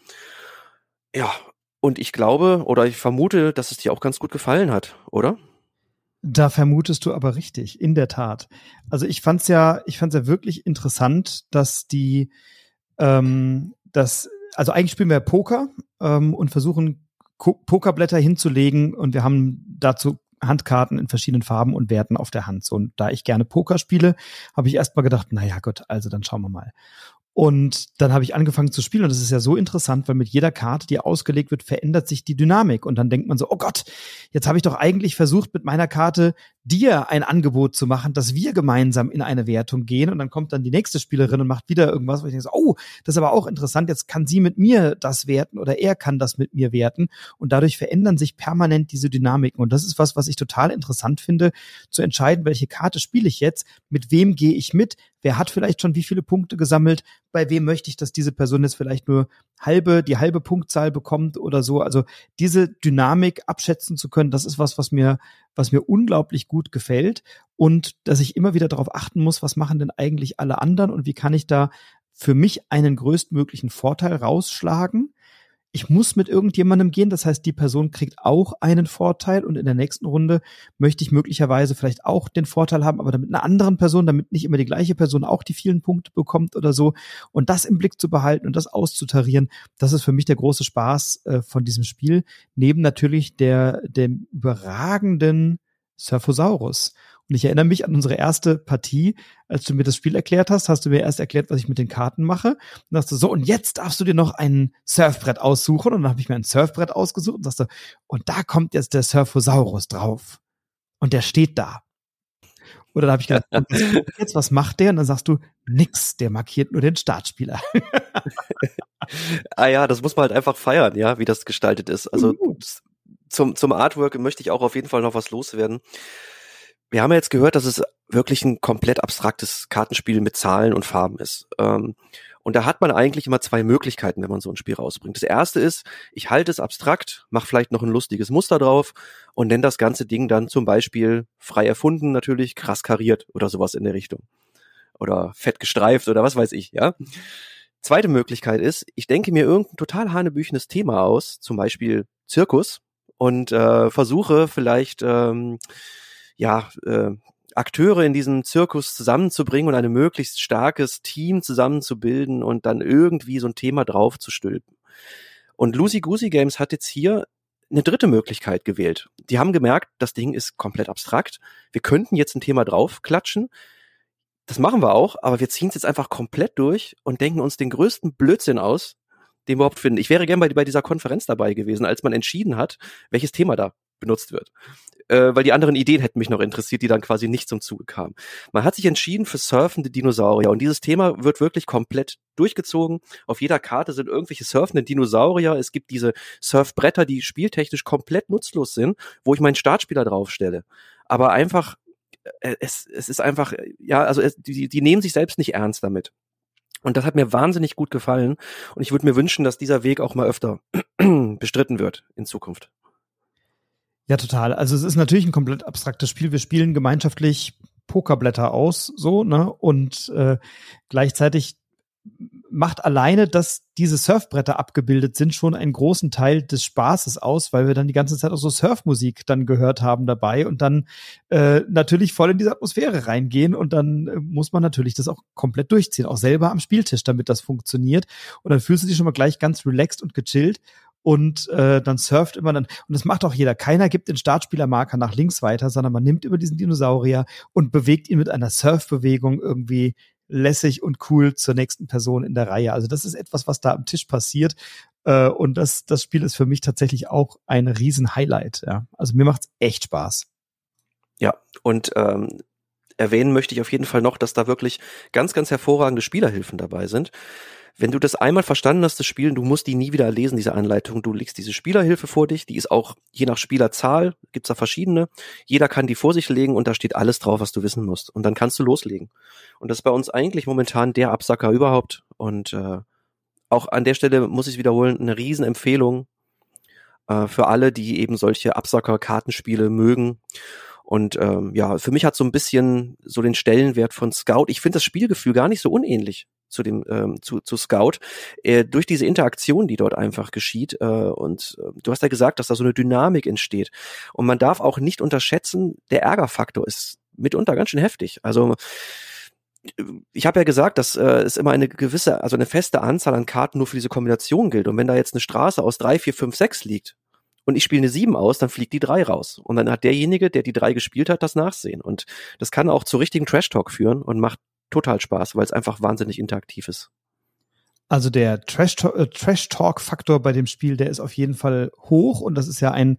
Ja, und ich glaube oder ich vermute, dass es dir auch ganz gut gefallen hat, oder? Da vermutest du aber richtig, in der Tat. Also ich fand's ja, ich fand's ja wirklich interessant, dass die, ähm, dass, also eigentlich spielen wir Poker ähm, und versuchen Pokerblätter hinzulegen und wir haben dazu Handkarten in verschiedenen Farben und Werten auf der Hand. So, und da ich gerne Poker spiele, habe ich erst mal gedacht, naja Gott, also dann schauen wir mal. Und dann habe ich angefangen zu spielen und das ist ja so interessant, weil mit jeder Karte, die ausgelegt wird, verändert sich die Dynamik. Und dann denkt man so, oh Gott, jetzt habe ich doch eigentlich versucht mit meiner Karte dir ein Angebot zu machen, dass wir gemeinsam in eine Wertung gehen. Und dann kommt dann die nächste Spielerin und macht wieder irgendwas, wo ich denke, so, oh, das ist aber auch interessant, jetzt kann sie mit mir das werten oder er kann das mit mir werten. Und dadurch verändern sich permanent diese Dynamiken. Und das ist was, was ich total interessant finde, zu entscheiden, welche Karte spiele ich jetzt, mit wem gehe ich mit, wer hat vielleicht schon wie viele Punkte gesammelt, bei wem möchte ich, dass diese Person jetzt vielleicht nur halbe, die halbe Punktzahl bekommt oder so. Also diese Dynamik abschätzen zu können, das ist was, was mir, was mir unglaublich gut gefällt. Und dass ich immer wieder darauf achten muss, was machen denn eigentlich alle anderen und wie kann ich da für mich einen größtmöglichen Vorteil rausschlagen ich muss mit irgendjemandem gehen. Das heißt, die Person kriegt auch einen Vorteil und in der nächsten Runde möchte ich möglicherweise vielleicht auch den Vorteil haben, aber damit einer anderen Person, damit nicht immer die gleiche Person auch die vielen Punkte bekommt oder so. Und das im Blick zu behalten und das auszutarieren, das ist für mich der große Spaß äh, von diesem Spiel. Neben natürlich der, dem überragenden Surfosaurus. Und ich erinnere mich an unsere erste Partie, als du mir das Spiel erklärt hast, hast du mir erst erklärt, was ich mit den Karten mache. Und hast du so, und jetzt darfst du dir noch ein Surfbrett aussuchen. Und dann habe ich mir ein Surfbrett ausgesucht und sagst du, und da kommt jetzt der Surfosaurus drauf. Und der steht da. Oder da habe ich gedacht, jetzt was macht der? Und dann sagst du, nix, der markiert nur den Startspieler. ah ja, das muss man halt einfach feiern, ja, wie das gestaltet ist. Also uh. zum, zum Artwork möchte ich auch auf jeden Fall noch was loswerden wir haben ja jetzt gehört, dass es wirklich ein komplett abstraktes Kartenspiel mit Zahlen und Farben ist. Ähm, und da hat man eigentlich immer zwei Möglichkeiten, wenn man so ein Spiel rausbringt. Das erste ist, ich halte es abstrakt, mache vielleicht noch ein lustiges Muster drauf und nenne das ganze Ding dann zum Beispiel frei erfunden, natürlich krass kariert oder sowas in der Richtung. Oder fett gestreift oder was weiß ich, ja. Zweite Möglichkeit ist, ich denke mir irgendein total hanebüchenes Thema aus, zum Beispiel Zirkus, und äh, versuche vielleicht ähm, ja, äh, Akteure in diesem Zirkus zusammenzubringen und ein möglichst starkes Team zusammenzubilden und dann irgendwie so ein Thema draufzustülpen. Und Lucy Goosey Games hat jetzt hier eine dritte Möglichkeit gewählt. Die haben gemerkt, das Ding ist komplett abstrakt. Wir könnten jetzt ein Thema draufklatschen. Das machen wir auch, aber wir ziehen es jetzt einfach komplett durch und denken uns den größten Blödsinn aus, den wir überhaupt finden. Ich wäre gern bei, bei dieser Konferenz dabei gewesen, als man entschieden hat, welches Thema da benutzt wird äh, weil die anderen Ideen hätten mich noch interessiert, die dann quasi nicht zum Zuge kamen. Man hat sich entschieden für surfende Dinosaurier und dieses Thema wird wirklich komplett durchgezogen. Auf jeder Karte sind irgendwelche surfenden Dinosaurier. Es gibt diese Surfbretter, die spieltechnisch komplett nutzlos sind, wo ich meinen Startspieler draufstelle. Aber einfach, äh, es, es ist einfach, ja, also es, die, die nehmen sich selbst nicht ernst damit. Und das hat mir wahnsinnig gut gefallen. Und ich würde mir wünschen, dass dieser Weg auch mal öfter bestritten wird in Zukunft. Ja, total. Also es ist natürlich ein komplett abstraktes Spiel. Wir spielen gemeinschaftlich Pokerblätter aus, so, ne? Und äh, gleichzeitig macht alleine, dass diese Surfbretter abgebildet sind, schon einen großen Teil des Spaßes aus, weil wir dann die ganze Zeit auch so Surfmusik dann gehört haben dabei und dann äh, natürlich voll in diese Atmosphäre reingehen und dann äh, muss man natürlich das auch komplett durchziehen, auch selber am Spieltisch, damit das funktioniert. Und dann fühlst du dich schon mal gleich ganz relaxed und gechillt und äh, dann surft immer dann und das macht auch jeder. Keiner gibt den Startspielermarker nach links weiter, sondern man nimmt über diesen Dinosaurier und bewegt ihn mit einer Surfbewegung irgendwie lässig und cool zur nächsten Person in der Reihe. Also das ist etwas, was da am Tisch passiert. Äh, und das, das Spiel ist für mich tatsächlich auch ein riesen Highlight. Ja. Also mir macht's echt Spaß. Ja, und ähm, erwähnen möchte ich auf jeden Fall noch, dass da wirklich ganz, ganz hervorragende Spielerhilfen dabei sind wenn du das einmal verstanden hast, das Spielen, du musst die nie wieder lesen, diese Anleitung. Du legst diese Spielerhilfe vor dich, die ist auch je nach Spielerzahl, gibt's da verschiedene. Jeder kann die vor sich legen und da steht alles drauf, was du wissen musst. Und dann kannst du loslegen. Und das ist bei uns eigentlich momentan der Absacker überhaupt. Und äh, auch an der Stelle muss ich wiederholen, eine Riesenempfehlung äh, für alle, die eben solche Absacker-Kartenspiele mögen. Und ähm, ja, für mich hat so ein bisschen so den Stellenwert von Scout. Ich finde das Spielgefühl gar nicht so unähnlich zu dem ähm, zu, zu Scout äh, durch diese Interaktion, die dort einfach geschieht. Äh, und äh, du hast ja gesagt, dass da so eine Dynamik entsteht. Und man darf auch nicht unterschätzen, der Ärgerfaktor ist mitunter ganz schön heftig. Also ich habe ja gesagt, dass äh, es immer eine gewisse, also eine feste Anzahl an Karten nur für diese Kombination gilt. Und wenn da jetzt eine Straße aus drei, vier, fünf, sechs liegt und ich spiele eine sieben aus, dann fliegt die drei raus. Und dann hat derjenige, der die drei gespielt hat, das Nachsehen. Und das kann auch zu richtigen Trash-Talk führen und macht total Spaß, weil es einfach wahnsinnig interaktiv ist. Also der Trash-Talk-Faktor bei dem Spiel, der ist auf jeden Fall hoch und das ist ja ein,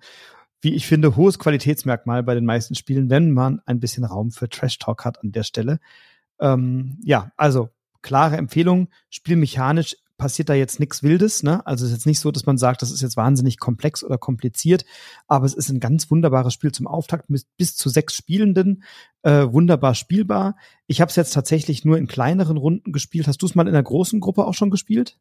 wie ich finde, hohes Qualitätsmerkmal bei den meisten Spielen, wenn man ein bisschen Raum für Trash-Talk hat an der Stelle. Ähm, ja, also klare Empfehlung, spielmechanisch passiert da jetzt nichts Wildes. Ne? Also es ist jetzt nicht so, dass man sagt, das ist jetzt wahnsinnig komplex oder kompliziert, aber es ist ein ganz wunderbares Spiel zum Auftakt mit bis zu sechs Spielenden, äh, wunderbar spielbar. Ich habe es jetzt tatsächlich nur in kleineren Runden gespielt. Hast du es mal in einer großen Gruppe auch schon gespielt?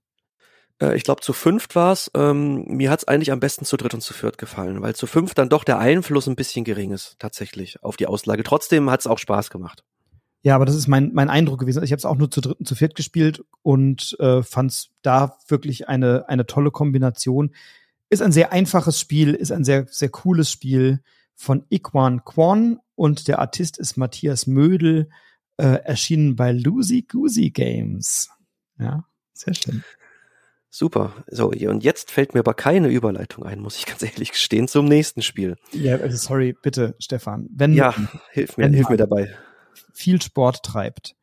Äh, ich glaube, zu fünft war's. Ähm, mir hat's eigentlich am besten zu dritt und zu viert gefallen, weil zu fünft dann doch der Einfluss ein bisschen gering ist, tatsächlich, auf die Auslage. Trotzdem hat's auch Spaß gemacht. Ja, aber das ist mein, mein Eindruck gewesen. Ich habe es auch nur zu dritten, zu viert gespielt und äh, fand es da wirklich eine, eine tolle Kombination. Ist ein sehr einfaches Spiel, ist ein sehr, sehr cooles Spiel von Iquan Kwon und der Artist ist Matthias Mödel, äh, erschienen bei Lucy Goosey Games. Ja, sehr schön. Super. So, und jetzt fällt mir aber keine Überleitung ein, muss ich ganz ehrlich gestehen, zum nächsten Spiel. Ja, also sorry, bitte, Stefan. Wenn, ja, hilf mir, hilf mir dabei viel Sport treibt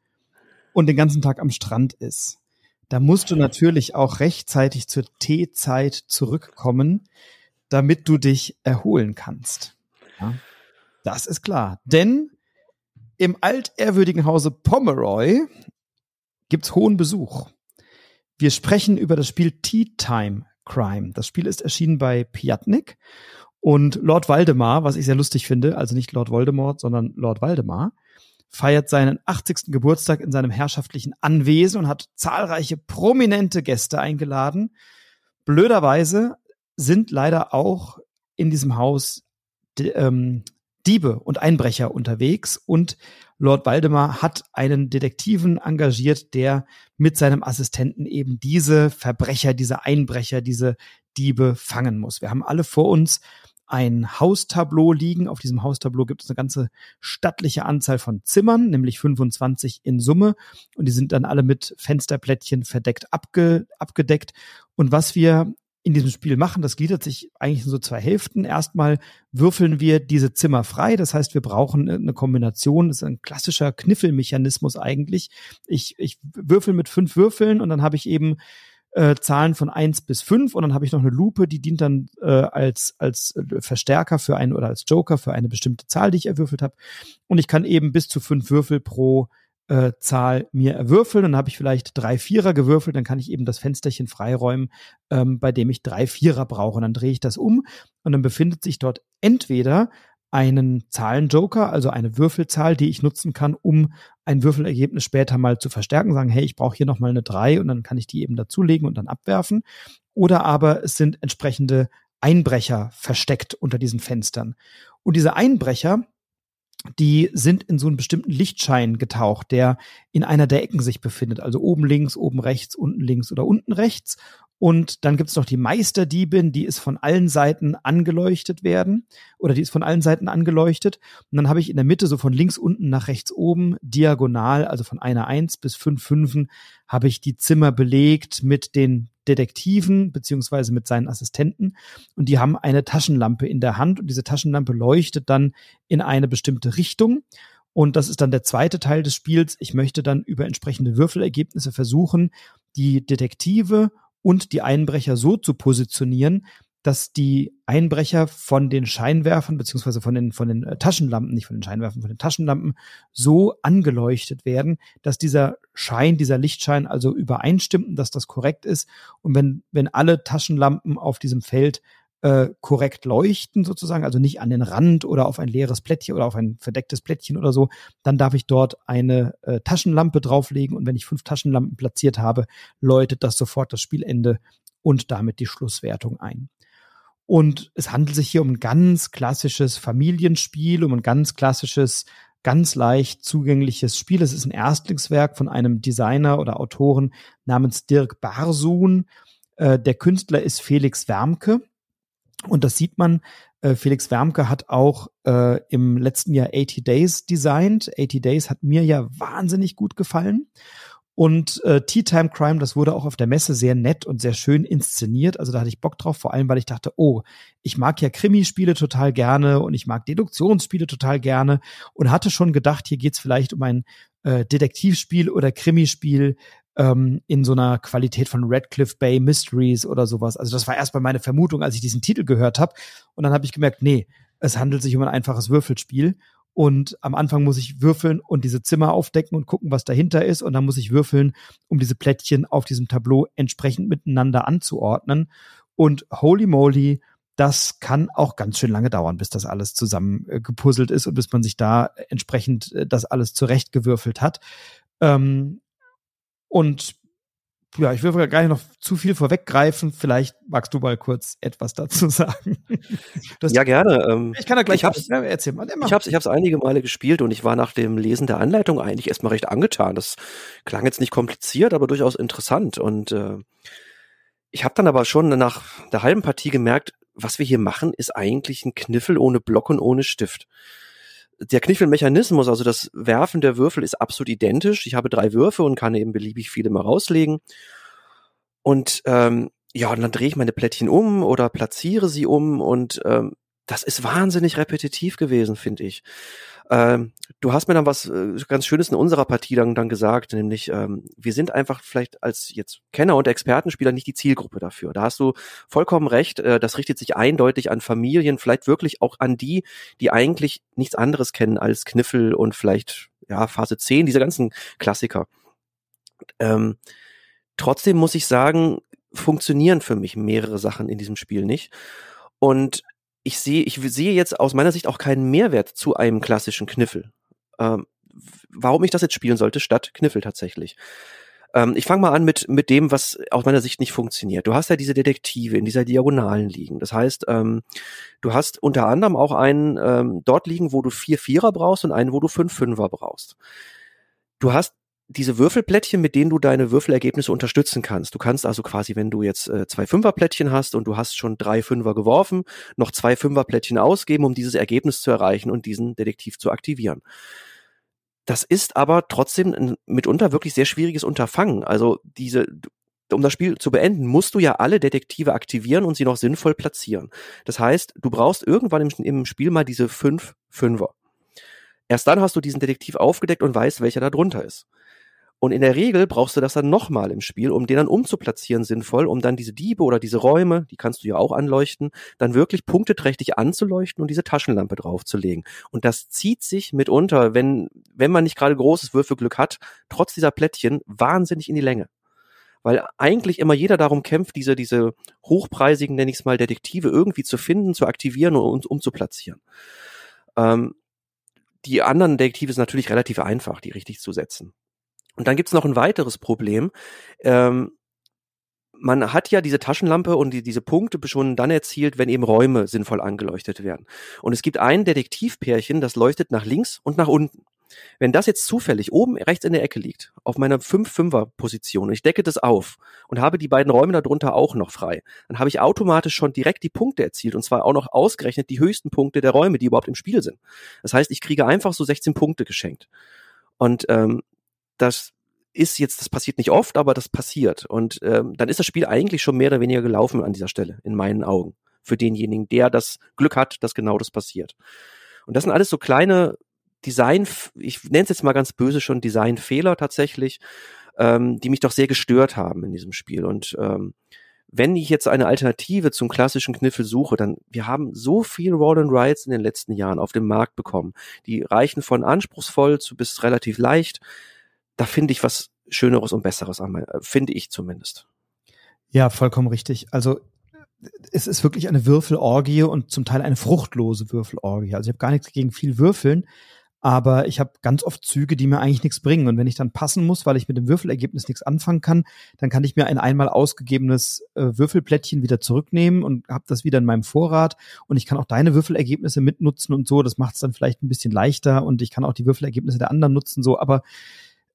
und den ganzen Tag am Strand ist, da musst du natürlich auch rechtzeitig zur Teezeit zurückkommen, damit du dich erholen kannst. Ja, das ist klar. Denn im altehrwürdigen Hause Pomeroy gibt's hohen Besuch. Wir sprechen über das Spiel Tea Time Crime. Das Spiel ist erschienen bei Piatnik und Lord Waldemar, was ich sehr lustig finde, also nicht Lord Voldemort, sondern Lord Waldemar, feiert seinen 80. Geburtstag in seinem herrschaftlichen Anwesen und hat zahlreiche prominente Gäste eingeladen. Blöderweise sind leider auch in diesem Haus ähm, Diebe und Einbrecher unterwegs und Lord Waldemar hat einen Detektiven engagiert, der mit seinem Assistenten eben diese Verbrecher, diese Einbrecher, diese Diebe fangen muss. Wir haben alle vor uns ein Haustableau liegen. Auf diesem Haustableau gibt es eine ganze stattliche Anzahl von Zimmern, nämlich 25 in Summe. Und die sind dann alle mit Fensterplättchen verdeckt abge abgedeckt. Und was wir in diesem Spiel machen, das gliedert sich eigentlich in so zwei Hälften. Erstmal würfeln wir diese Zimmer frei. Das heißt, wir brauchen eine Kombination. Das ist ein klassischer Kniffelmechanismus eigentlich. Ich, ich würfel mit fünf Würfeln und dann habe ich eben äh, Zahlen von eins bis fünf und dann habe ich noch eine Lupe, die dient dann äh, als, als Verstärker für einen oder als Joker für eine bestimmte Zahl, die ich erwürfelt habe. Und ich kann eben bis zu fünf Würfel pro äh, Zahl mir erwürfeln. Dann habe ich vielleicht drei Vierer gewürfelt, dann kann ich eben das Fensterchen freiräumen, ähm, bei dem ich drei Vierer brauche. Und dann drehe ich das um und dann befindet sich dort entweder einen Zahlenjoker, also eine Würfelzahl, die ich nutzen kann, um ein Würfelergebnis später mal zu verstärken, sagen, hey, ich brauche hier noch mal eine 3 und dann kann ich die eben dazulegen und dann abwerfen. Oder aber es sind entsprechende Einbrecher versteckt unter diesen Fenstern. Und diese Einbrecher, die sind in so einen bestimmten Lichtschein getaucht, der in einer der Ecken sich befindet, also oben links, oben rechts, unten links oder unten rechts. Und dann gibt's noch die Meisterdiebin, die ist von allen Seiten angeleuchtet werden oder die ist von allen Seiten angeleuchtet. Und dann habe ich in der Mitte so von links unten nach rechts oben diagonal, also von einer Eins bis fünf Fünfen, habe ich die Zimmer belegt mit den Detektiven beziehungsweise mit seinen Assistenten und die haben eine Taschenlampe in der Hand und diese Taschenlampe leuchtet dann in eine bestimmte Richtung. Und das ist dann der zweite Teil des Spiels. Ich möchte dann über entsprechende Würfelergebnisse versuchen, die Detektive und die Einbrecher so zu positionieren, dass die Einbrecher von den Scheinwerfern beziehungsweise von den von den äh, Taschenlampen, nicht von den Scheinwerfern, von den Taschenlampen so angeleuchtet werden, dass dieser Schein, dieser Lichtschein also übereinstimmt und dass das korrekt ist. Und wenn wenn alle Taschenlampen auf diesem Feld äh, korrekt leuchten sozusagen, also nicht an den Rand oder auf ein leeres Plättchen oder auf ein verdecktes Plättchen oder so, dann darf ich dort eine äh, Taschenlampe drauflegen und wenn ich fünf Taschenlampen platziert habe, läutet das sofort das Spielende und damit die Schlusswertung ein. Und es handelt sich hier um ein ganz klassisches Familienspiel, um ein ganz klassisches, ganz leicht zugängliches Spiel. Es ist ein Erstlingswerk von einem Designer oder Autoren namens Dirk Barsun. Äh, der Künstler ist Felix Wermke. Und das sieht man, äh, Felix Wermke hat auch äh, im letzten Jahr 80 Days designt. 80 Days hat mir ja wahnsinnig gut gefallen. Und äh, Tea Time Crime, das wurde auch auf der Messe sehr nett und sehr schön inszeniert. Also da hatte ich Bock drauf, vor allem weil ich dachte, oh, ich mag ja Krimispiele total gerne und ich mag Deduktionsspiele total gerne und hatte schon gedacht, hier geht's vielleicht um ein äh, Detektivspiel oder Krimispiel, ähm, in so einer Qualität von Radcliffe Bay Mysteries oder sowas. Also das war erstmal meine Vermutung, als ich diesen Titel gehört habe. Und dann habe ich gemerkt, nee, es handelt sich um ein einfaches Würfelspiel. Und am Anfang muss ich würfeln und diese Zimmer aufdecken und gucken, was dahinter ist. Und dann muss ich würfeln, um diese Plättchen auf diesem Tableau entsprechend miteinander anzuordnen. Und holy moly, das kann auch ganz schön lange dauern, bis das alles zusammen äh, ist und bis man sich da entsprechend äh, das alles zurechtgewürfelt hat. Ähm, und ja, ich will gar nicht noch zu viel vorweggreifen. Vielleicht magst du mal kurz etwas dazu sagen. Das, ja, gerne. Ähm, ich kann da gleich ich hab's, ja, erzähl mal. Ich habe es ich hab's einige Male gespielt und ich war nach dem Lesen der Anleitung eigentlich erstmal recht angetan. Das klang jetzt nicht kompliziert, aber durchaus interessant. Und äh, ich habe dann aber schon nach der halben Partie gemerkt, was wir hier machen, ist eigentlich ein Kniffel ohne Block und ohne Stift der Kniffelmechanismus, also das Werfen der Würfel ist absolut identisch. Ich habe drei Würfe und kann eben beliebig viele mal rauslegen. Und ähm, ja, und dann drehe ich meine Plättchen um oder platziere sie um und ähm, das ist wahnsinnig repetitiv gewesen, finde ich. Ähm, du hast mir dann was äh, ganz Schönes in unserer Partie dann, dann gesagt, nämlich ähm, wir sind einfach vielleicht als jetzt Kenner und Expertenspieler nicht die Zielgruppe dafür. Da hast du vollkommen recht. Äh, das richtet sich eindeutig an Familien, vielleicht wirklich auch an die, die eigentlich nichts anderes kennen als Kniffel und vielleicht ja Phase 10, diese ganzen Klassiker. Ähm, trotzdem muss ich sagen, funktionieren für mich mehrere Sachen in diesem Spiel nicht. Und ich sehe, ich sehe jetzt aus meiner Sicht auch keinen Mehrwert zu einem klassischen Kniffel. Ähm, warum ich das jetzt spielen sollte, statt Kniffel tatsächlich. Ähm, ich fange mal an mit, mit dem, was aus meiner Sicht nicht funktioniert. Du hast ja diese Detektive in dieser Diagonalen liegen. Das heißt, ähm, du hast unter anderem auch einen ähm, dort liegen, wo du vier Vierer brauchst und einen, wo du fünf Fünfer brauchst. Du hast diese Würfelplättchen, mit denen du deine Würfelergebnisse unterstützen kannst. Du kannst also quasi, wenn du jetzt äh, zwei Fünferplättchen hast und du hast schon drei Fünfer geworfen, noch zwei Fünferplättchen ausgeben, um dieses Ergebnis zu erreichen und diesen Detektiv zu aktivieren. Das ist aber trotzdem ein mitunter wirklich sehr schwieriges Unterfangen. Also diese, um das Spiel zu beenden, musst du ja alle Detektive aktivieren und sie noch sinnvoll platzieren. Das heißt, du brauchst irgendwann im, im Spiel mal diese fünf Fünfer. Erst dann hast du diesen Detektiv aufgedeckt und weißt, welcher da drunter ist. Und in der Regel brauchst du das dann nochmal im Spiel, um den dann umzuplatzieren sinnvoll, um dann diese Diebe oder diese Räume, die kannst du ja auch anleuchten, dann wirklich punkteträchtig anzuleuchten und diese Taschenlampe draufzulegen. Und das zieht sich mitunter, wenn, wenn man nicht gerade großes Würfelglück hat, trotz dieser Plättchen wahnsinnig in die Länge. Weil eigentlich immer jeder darum kämpft, diese, diese hochpreisigen, nenne ich es mal, Detektive irgendwie zu finden, zu aktivieren und umzuplatzieren. Ähm, die anderen Detektive sind natürlich relativ einfach, die richtig zu setzen. Und dann gibt's noch ein weiteres Problem. Ähm, man hat ja diese Taschenlampe und die, diese Punkte schon dann erzielt, wenn eben Räume sinnvoll angeleuchtet werden. Und es gibt ein Detektivpärchen, das leuchtet nach links und nach unten. Wenn das jetzt zufällig oben rechts in der Ecke liegt, auf meiner 5-5er-Position, und ich decke das auf und habe die beiden Räume darunter auch noch frei, dann habe ich automatisch schon direkt die Punkte erzielt und zwar auch noch ausgerechnet die höchsten Punkte der Räume, die überhaupt im Spiel sind. Das heißt, ich kriege einfach so 16 Punkte geschenkt. Und ähm, das ist jetzt, das passiert nicht oft, aber das passiert. Und ähm, dann ist das Spiel eigentlich schon mehr oder weniger gelaufen an dieser Stelle, in meinen Augen. Für denjenigen, der das Glück hat, dass genau das passiert. Und das sind alles so kleine Design, ich nenne es jetzt mal ganz böse schon Designfehler tatsächlich, ähm, die mich doch sehr gestört haben in diesem Spiel. Und ähm, wenn ich jetzt eine Alternative zum klassischen Kniffel suche, dann wir haben so viel Roll and Rides in den letzten Jahren auf dem Markt bekommen. Die reichen von anspruchsvoll zu bis relativ leicht da finde ich was Schöneres und Besseres an, äh, finde ich zumindest. Ja, vollkommen richtig. Also es ist wirklich eine Würfelorgie und zum Teil eine fruchtlose Würfelorgie. Also ich habe gar nichts gegen viel Würfeln, aber ich habe ganz oft Züge, die mir eigentlich nichts bringen. Und wenn ich dann passen muss, weil ich mit dem Würfelergebnis nichts anfangen kann, dann kann ich mir ein einmal ausgegebenes äh, Würfelplättchen wieder zurücknehmen und habe das wieder in meinem Vorrat. Und ich kann auch deine Würfelergebnisse mitnutzen und so. Das macht es dann vielleicht ein bisschen leichter und ich kann auch die Würfelergebnisse der anderen nutzen. So, aber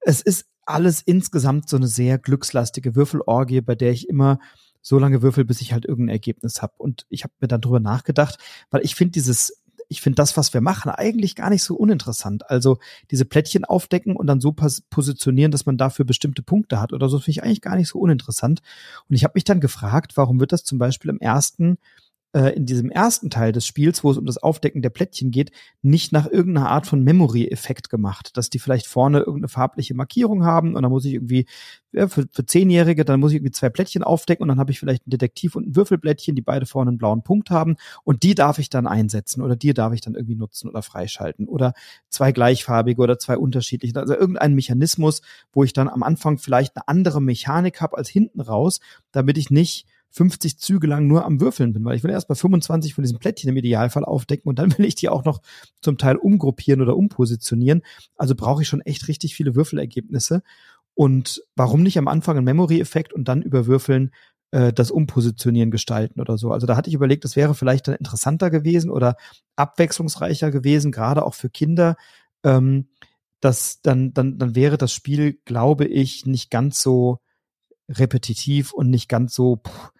es ist alles insgesamt so eine sehr glückslastige Würfelorgie, bei der ich immer so lange würfel, bis ich halt irgendein Ergebnis habe. Und ich habe mir dann drüber nachgedacht, weil ich finde dieses ich finde das, was wir machen, eigentlich gar nicht so uninteressant. Also diese Plättchen aufdecken und dann so positionieren, dass man dafür bestimmte Punkte hat oder so, finde ich eigentlich gar nicht so uninteressant. Und ich habe mich dann gefragt, warum wird das zum Beispiel im ersten äh, in diesem ersten Teil des Spiels, wo es um das Aufdecken der Plättchen geht, nicht nach irgendeiner Art von Memory-Effekt gemacht, dass die vielleicht vorne irgendeine farbliche Markierung haben und dann muss ich irgendwie ja, für, für Zehnjährige, dann muss ich irgendwie zwei Plättchen aufdecken und dann habe ich vielleicht ein Detektiv und ein Würfelblättchen, die beide vorne einen blauen Punkt haben und die darf ich dann einsetzen oder die darf ich dann irgendwie nutzen oder freischalten oder zwei gleichfarbige oder zwei unterschiedliche, also irgendein Mechanismus, wo ich dann am Anfang vielleicht eine andere Mechanik habe als hinten raus, damit ich nicht 50 Züge lang nur am Würfeln bin, weil ich will erst bei 25 von diesen Plättchen im Idealfall aufdecken und dann will ich die auch noch zum Teil umgruppieren oder umpositionieren. Also brauche ich schon echt richtig viele Würfelergebnisse. Und warum nicht am Anfang einen Memory-Effekt und dann über Würfeln äh, das Umpositionieren gestalten oder so. Also da hatte ich überlegt, das wäre vielleicht dann interessanter gewesen oder abwechslungsreicher gewesen, gerade auch für Kinder. Ähm, das, dann, dann, dann wäre das Spiel, glaube ich, nicht ganz so repetitiv und nicht ganz so pff,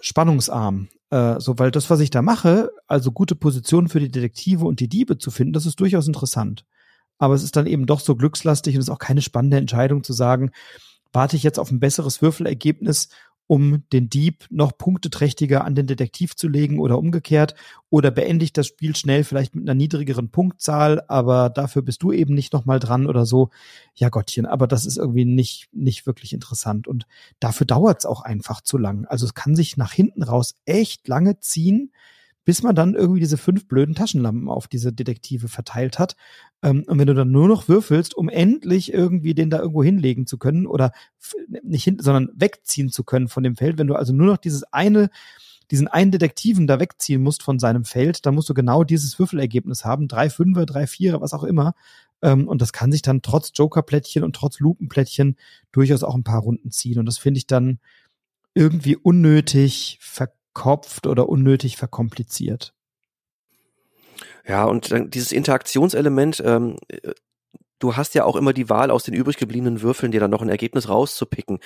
spannungsarm. Äh, so, weil das, was ich da mache, also gute Positionen für die Detektive und die Diebe zu finden, das ist durchaus interessant. Aber es ist dann eben doch so glückslastig und es ist auch keine spannende Entscheidung zu sagen, warte ich jetzt auf ein besseres Würfelergebnis um den Dieb noch punkteträchtiger an den Detektiv zu legen oder umgekehrt? Oder beende ich das Spiel schnell vielleicht mit einer niedrigeren Punktzahl, aber dafür bist du eben nicht nochmal dran oder so? Ja Gottchen, aber das ist irgendwie nicht, nicht wirklich interessant und dafür dauert es auch einfach zu lang. Also es kann sich nach hinten raus echt lange ziehen bis man dann irgendwie diese fünf blöden Taschenlampen auf diese Detektive verteilt hat. Ähm, und wenn du dann nur noch würfelst, um endlich irgendwie den da irgendwo hinlegen zu können oder nicht hin, sondern wegziehen zu können von dem Feld, wenn du also nur noch dieses eine diesen einen Detektiven da wegziehen musst von seinem Feld, dann musst du genau dieses Würfelergebnis haben, drei Fünfer, drei Vierer, was auch immer. Ähm, und das kann sich dann trotz Jokerplättchen und trotz Lupenplättchen durchaus auch ein paar Runden ziehen. Und das finde ich dann irgendwie unnötig ver verkopft oder unnötig verkompliziert. Ja, und dann dieses Interaktionselement, ähm, du hast ja auch immer die Wahl, aus den übrig gebliebenen Würfeln dir dann noch ein Ergebnis rauszupicken.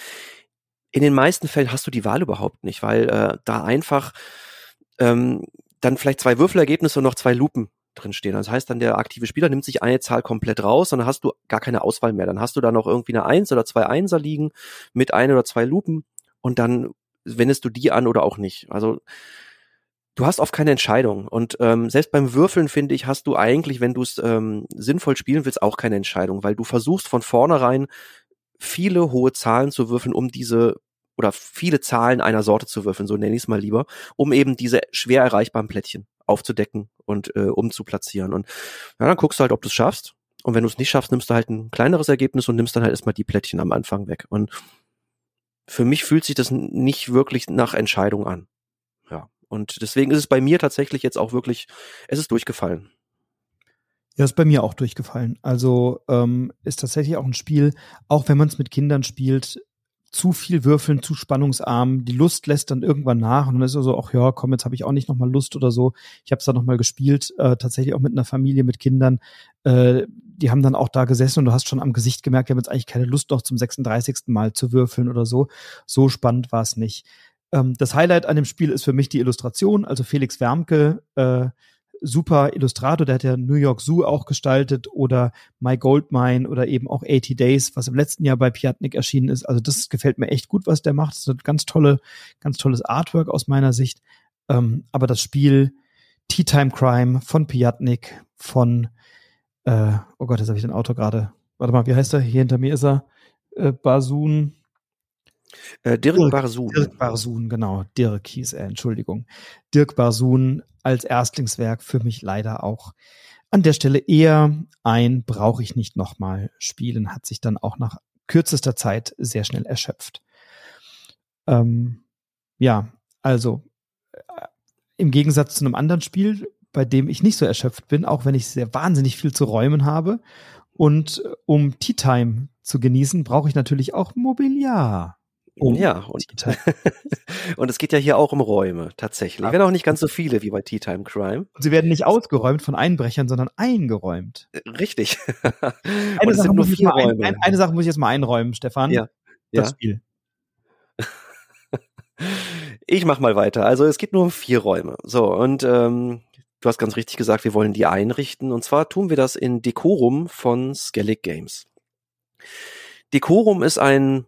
In den meisten Fällen hast du die Wahl überhaupt nicht, weil äh, da einfach ähm, dann vielleicht zwei Würfelergebnisse und noch zwei Lupen drinstehen. Das heißt dann, der aktive Spieler nimmt sich eine Zahl komplett raus und dann hast du gar keine Auswahl mehr. Dann hast du da noch irgendwie eine Eins oder zwei Einser liegen mit ein oder zwei Lupen und dann wendest du die an oder auch nicht. Also du hast oft keine Entscheidung. Und ähm, selbst beim Würfeln, finde ich, hast du eigentlich, wenn du es ähm, sinnvoll spielen willst, auch keine Entscheidung, weil du versuchst von vornherein viele hohe Zahlen zu würfeln, um diese oder viele Zahlen einer Sorte zu würfeln, so nenne ich es mal lieber, um eben diese schwer erreichbaren Plättchen aufzudecken und äh, umzuplatzieren. Und ja, dann guckst du halt, ob du es schaffst. Und wenn du es nicht schaffst, nimmst du halt ein kleineres Ergebnis und nimmst dann halt erstmal die Plättchen am Anfang weg. Und für mich fühlt sich das nicht wirklich nach Entscheidung an. Ja. Und deswegen ist es bei mir tatsächlich jetzt auch wirklich, es ist durchgefallen. Ja, ist bei mir auch durchgefallen. Also ähm, ist tatsächlich auch ein Spiel, auch wenn man es mit Kindern spielt, zu viel würfeln, zu spannungsarm. Die Lust lässt dann irgendwann nach und dann ist also auch, ja, komm, jetzt habe ich auch nicht nochmal Lust oder so. Ich habe es dann nochmal gespielt, äh, tatsächlich auch mit einer Familie, mit Kindern. Äh, die haben dann auch da gesessen und du hast schon am Gesicht gemerkt, die haben jetzt eigentlich keine Lust noch zum 36. Mal zu würfeln oder so. So spannend war es nicht. Ähm, das Highlight an dem Spiel ist für mich die Illustration, also Felix Wermke, äh, super Illustrator, der hat ja New York Zoo auch gestaltet oder My Goldmine oder eben auch 80 Days, was im letzten Jahr bei Piatnik erschienen ist. Also das gefällt mir echt gut, was der macht. Das ist ein ganz tolle, ganz tolles Artwork aus meiner Sicht. Ähm, aber das Spiel Tea Time Crime von Piatnik, von äh, oh Gott, jetzt habe ich den Autor gerade. Warte mal, wie heißt er? Hier hinter mir ist er. Äh, Basun. Äh, Dirk, Dirk Barsun. Dirk Barsun, genau. Dirk hieß er, Entschuldigung. Dirk Barsun als Erstlingswerk für mich leider auch an der Stelle eher ein brauche ich nicht nochmal spielen, hat sich dann auch nach kürzester Zeit sehr schnell erschöpft. Ähm, ja, also äh, im Gegensatz zu einem anderen Spiel, bei dem ich nicht so erschöpft bin, auch wenn ich sehr wahnsinnig viel zu räumen habe. Und äh, um Tea Time zu genießen, brauche ich natürlich auch Mobiliar. Um ja, und, und es geht ja hier auch um Räume, tatsächlich. Wenn auch nicht ganz so viele wie bei Tea Time Crime. Und sie werden nicht ausgeräumt von Einbrechern, sondern eingeräumt. Äh, richtig. eine, Sache muss ich mal ein, ein, eine Sache muss ich jetzt mal einräumen, Stefan. Ja. Das ja. Spiel. Ich mach mal weiter. Also es geht nur um vier Räume. So, und ähm, du hast ganz richtig gesagt, wir wollen die einrichten. Und zwar tun wir das in Decorum von Skellig Games. Decorum ist ein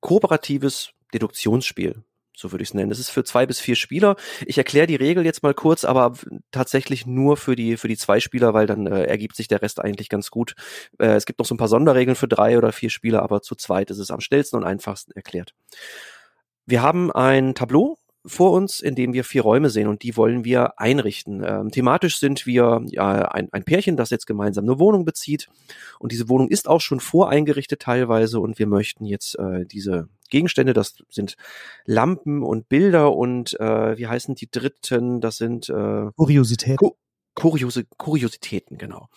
kooperatives Deduktionsspiel. So würde ich es nennen. Es ist für zwei bis vier Spieler. Ich erkläre die Regel jetzt mal kurz, aber tatsächlich nur für die für die zwei Spieler, weil dann äh, ergibt sich der Rest eigentlich ganz gut. Äh, es gibt noch so ein paar Sonderregeln für drei oder vier Spieler, aber zu zweit ist es am schnellsten und einfachsten erklärt. Wir haben ein Tableau vor uns, in dem wir vier Räume sehen und die wollen wir einrichten. Ähm, thematisch sind wir ja ein, ein Pärchen, das jetzt gemeinsam eine Wohnung bezieht und diese Wohnung ist auch schon voreingerichtet teilweise und wir möchten jetzt äh, diese Gegenstände, das sind Lampen und Bilder und äh, wie heißen die dritten, das sind äh, Kuriositäten. Kuriose, Kuriositäten, genau.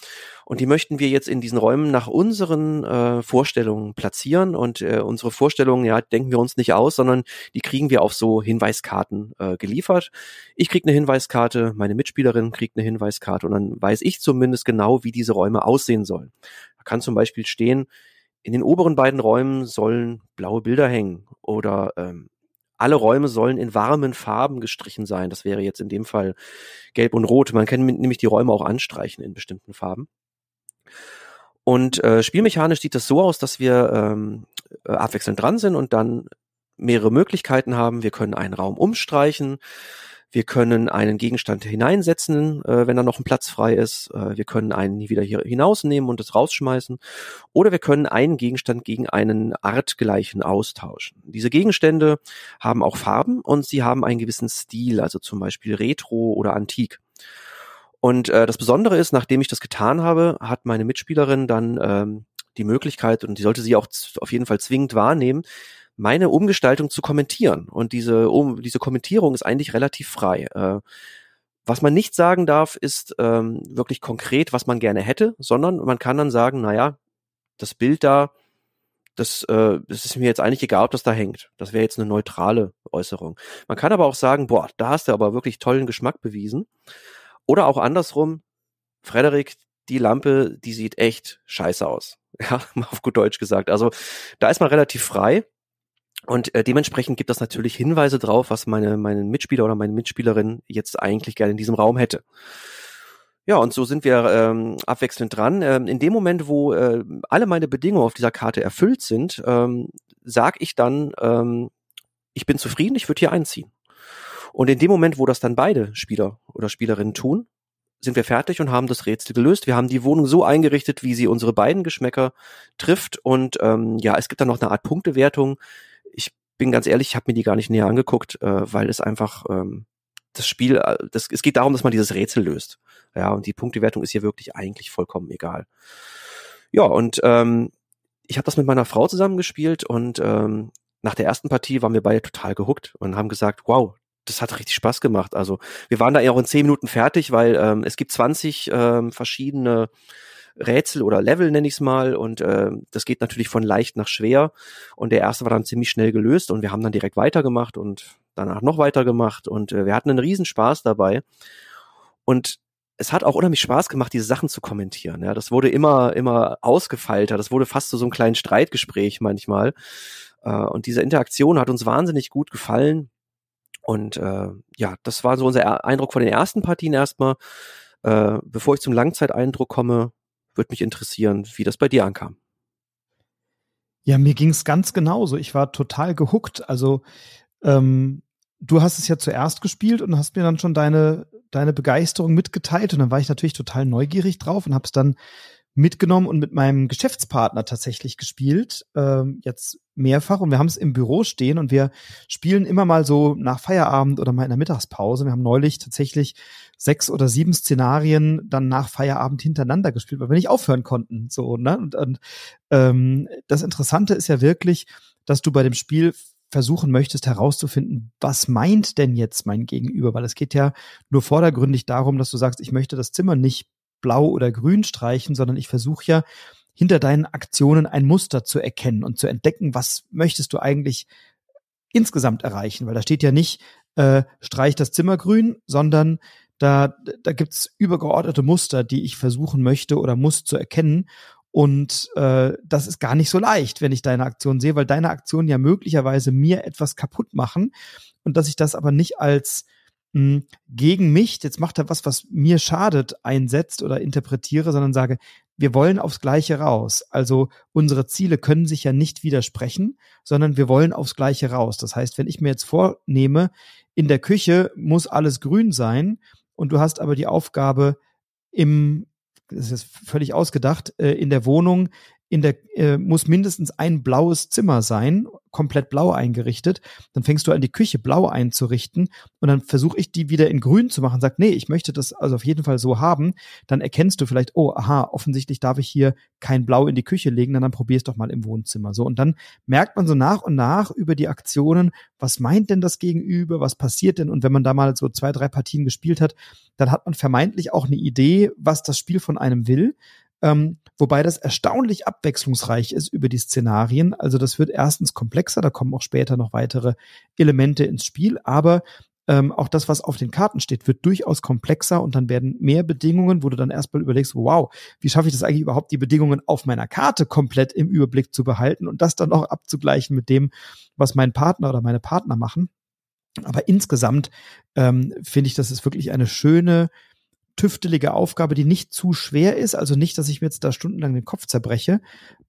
Und die möchten wir jetzt in diesen Räumen nach unseren äh, Vorstellungen platzieren. Und äh, unsere Vorstellungen, ja, denken wir uns nicht aus, sondern die kriegen wir auf so Hinweiskarten äh, geliefert. Ich krieg eine Hinweiskarte, meine Mitspielerin kriegt eine Hinweiskarte und dann weiß ich zumindest genau, wie diese Räume aussehen sollen. Da kann zum Beispiel stehen, in den oberen beiden Räumen sollen blaue Bilder hängen oder ähm, alle Räume sollen in warmen Farben gestrichen sein. Das wäre jetzt in dem Fall gelb und rot. Man kann nämlich die Räume auch anstreichen in bestimmten Farben. Und äh, spielmechanisch sieht das so aus, dass wir ähm, äh, abwechselnd dran sind und dann mehrere Möglichkeiten haben. Wir können einen Raum umstreichen, wir können einen Gegenstand hineinsetzen, äh, wenn da noch ein Platz frei ist. Äh, wir können einen wieder hier hinausnehmen und es rausschmeißen. Oder wir können einen Gegenstand gegen einen artgleichen austauschen. Diese Gegenstände haben auch Farben und sie haben einen gewissen Stil, also zum Beispiel Retro oder Antik. Und äh, das Besondere ist, nachdem ich das getan habe, hat meine Mitspielerin dann ähm, die Möglichkeit, und die sollte sie auch auf jeden Fall zwingend wahrnehmen, meine Umgestaltung zu kommentieren. Und diese, um, diese Kommentierung ist eigentlich relativ frei. Äh, was man nicht sagen darf, ist ähm, wirklich konkret, was man gerne hätte, sondern man kann dann sagen, naja, das Bild da, das, äh, das ist mir jetzt eigentlich egal, ob das da hängt. Das wäre jetzt eine neutrale Äußerung. Man kann aber auch sagen, boah, da hast du aber wirklich tollen Geschmack bewiesen. Oder auch andersrum, Frederik, die Lampe, die sieht echt scheiße aus. Ja, auf gut Deutsch gesagt. Also da ist man relativ frei. Und äh, dementsprechend gibt das natürlich Hinweise drauf, was meine, meine Mitspieler oder meine Mitspielerin jetzt eigentlich gerne in diesem Raum hätte. Ja, und so sind wir ähm, abwechselnd dran. Ähm, in dem Moment, wo äh, alle meine Bedingungen auf dieser Karte erfüllt sind, ähm, sag ich dann, ähm, ich bin zufrieden, ich würde hier einziehen. Und in dem Moment, wo das dann beide Spieler oder Spielerinnen tun, sind wir fertig und haben das Rätsel gelöst. Wir haben die Wohnung so eingerichtet, wie sie unsere beiden Geschmäcker trifft. Und ähm, ja, es gibt dann noch eine Art Punktewertung bin ganz ehrlich, ich habe mir die gar nicht näher angeguckt, äh, weil es einfach ähm, das Spiel, äh, das, es geht darum, dass man dieses Rätsel löst. Ja, und die Punktewertung ist hier wirklich eigentlich vollkommen egal. Ja, und ähm, ich habe das mit meiner Frau zusammengespielt und ähm, nach der ersten Partie waren wir beide total gehuckt und haben gesagt, wow, das hat richtig Spaß gemacht. Also wir waren da ja auch in zehn Minuten fertig, weil ähm, es gibt 20 ähm, verschiedene Rätsel oder Level, nenne ich es mal. Und äh, das geht natürlich von leicht nach schwer. Und der erste war dann ziemlich schnell gelöst und wir haben dann direkt weitergemacht und danach noch weitergemacht. Und äh, wir hatten einen Riesenspaß dabei. Und es hat auch unheimlich Spaß gemacht, diese Sachen zu kommentieren. Ja, das wurde immer, immer ausgefeilter. Das wurde fast zu so einem kleinen Streitgespräch manchmal. Äh, und diese Interaktion hat uns wahnsinnig gut gefallen. Und äh, ja, das war so unser Eindruck von den ersten Partien erstmal. Äh, bevor ich zum Langzeiteindruck komme, würde mich interessieren, wie das bei dir ankam. Ja, mir ging es ganz genauso. Ich war total gehuckt. Also ähm, du hast es ja zuerst gespielt und hast mir dann schon deine deine Begeisterung mitgeteilt und dann war ich natürlich total neugierig drauf und habe es dann mitgenommen und mit meinem Geschäftspartner tatsächlich gespielt, ähm, jetzt mehrfach und wir haben es im Büro stehen und wir spielen immer mal so nach Feierabend oder mal in der Mittagspause. Wir haben neulich tatsächlich sechs oder sieben Szenarien dann nach Feierabend hintereinander gespielt, weil wir nicht aufhören konnten. So, ne? Und, und ähm, das Interessante ist ja wirklich, dass du bei dem Spiel versuchen möchtest herauszufinden, was meint denn jetzt mein Gegenüber? Weil es geht ja nur vordergründig darum, dass du sagst, ich möchte das Zimmer nicht blau oder grün streichen, sondern ich versuche ja hinter deinen Aktionen ein Muster zu erkennen und zu entdecken, was möchtest du eigentlich insgesamt erreichen, weil da steht ja nicht, äh, streich das Zimmer grün, sondern da, da gibt's übergeordnete Muster, die ich versuchen möchte oder muss zu erkennen. Und äh, das ist gar nicht so leicht, wenn ich deine Aktion sehe, weil deine Aktionen ja möglicherweise mir etwas kaputt machen und dass ich das aber nicht als gegen mich, jetzt macht er was, was mir schadet, einsetzt oder interpretiere, sondern sage, wir wollen aufs Gleiche raus. Also unsere Ziele können sich ja nicht widersprechen, sondern wir wollen aufs Gleiche raus. Das heißt, wenn ich mir jetzt vornehme, in der Küche muss alles grün sein und du hast aber die Aufgabe im, das ist völlig ausgedacht, äh, in der Wohnung in der äh, muss mindestens ein blaues Zimmer sein, komplett blau eingerichtet. Dann fängst du an, die Küche blau einzurichten und dann versuche ich die wieder in grün zu machen. Sag, nee, ich möchte das also auf jeden Fall so haben. Dann erkennst du vielleicht, oh, aha, offensichtlich darf ich hier kein Blau in die Küche legen, dann, dann probier es doch mal im Wohnzimmer. So und dann merkt man so nach und nach über die Aktionen, was meint denn das Gegenüber, was passiert denn? Und wenn man da mal so zwei, drei Partien gespielt hat, dann hat man vermeintlich auch eine Idee, was das Spiel von einem will ähm, wobei das erstaunlich abwechslungsreich ist über die Szenarien. Also das wird erstens komplexer, da kommen auch später noch weitere Elemente ins Spiel, aber ähm, auch das, was auf den Karten steht, wird durchaus komplexer und dann werden mehr Bedingungen, wo du dann erstmal überlegst, wow, wie schaffe ich das eigentlich überhaupt, die Bedingungen auf meiner Karte komplett im Überblick zu behalten und das dann auch abzugleichen mit dem, was mein Partner oder meine Partner machen. Aber insgesamt ähm, finde ich, das ist wirklich eine schöne, tüftelige Aufgabe, die nicht zu schwer ist, also nicht, dass ich mir jetzt da stundenlang den Kopf zerbreche.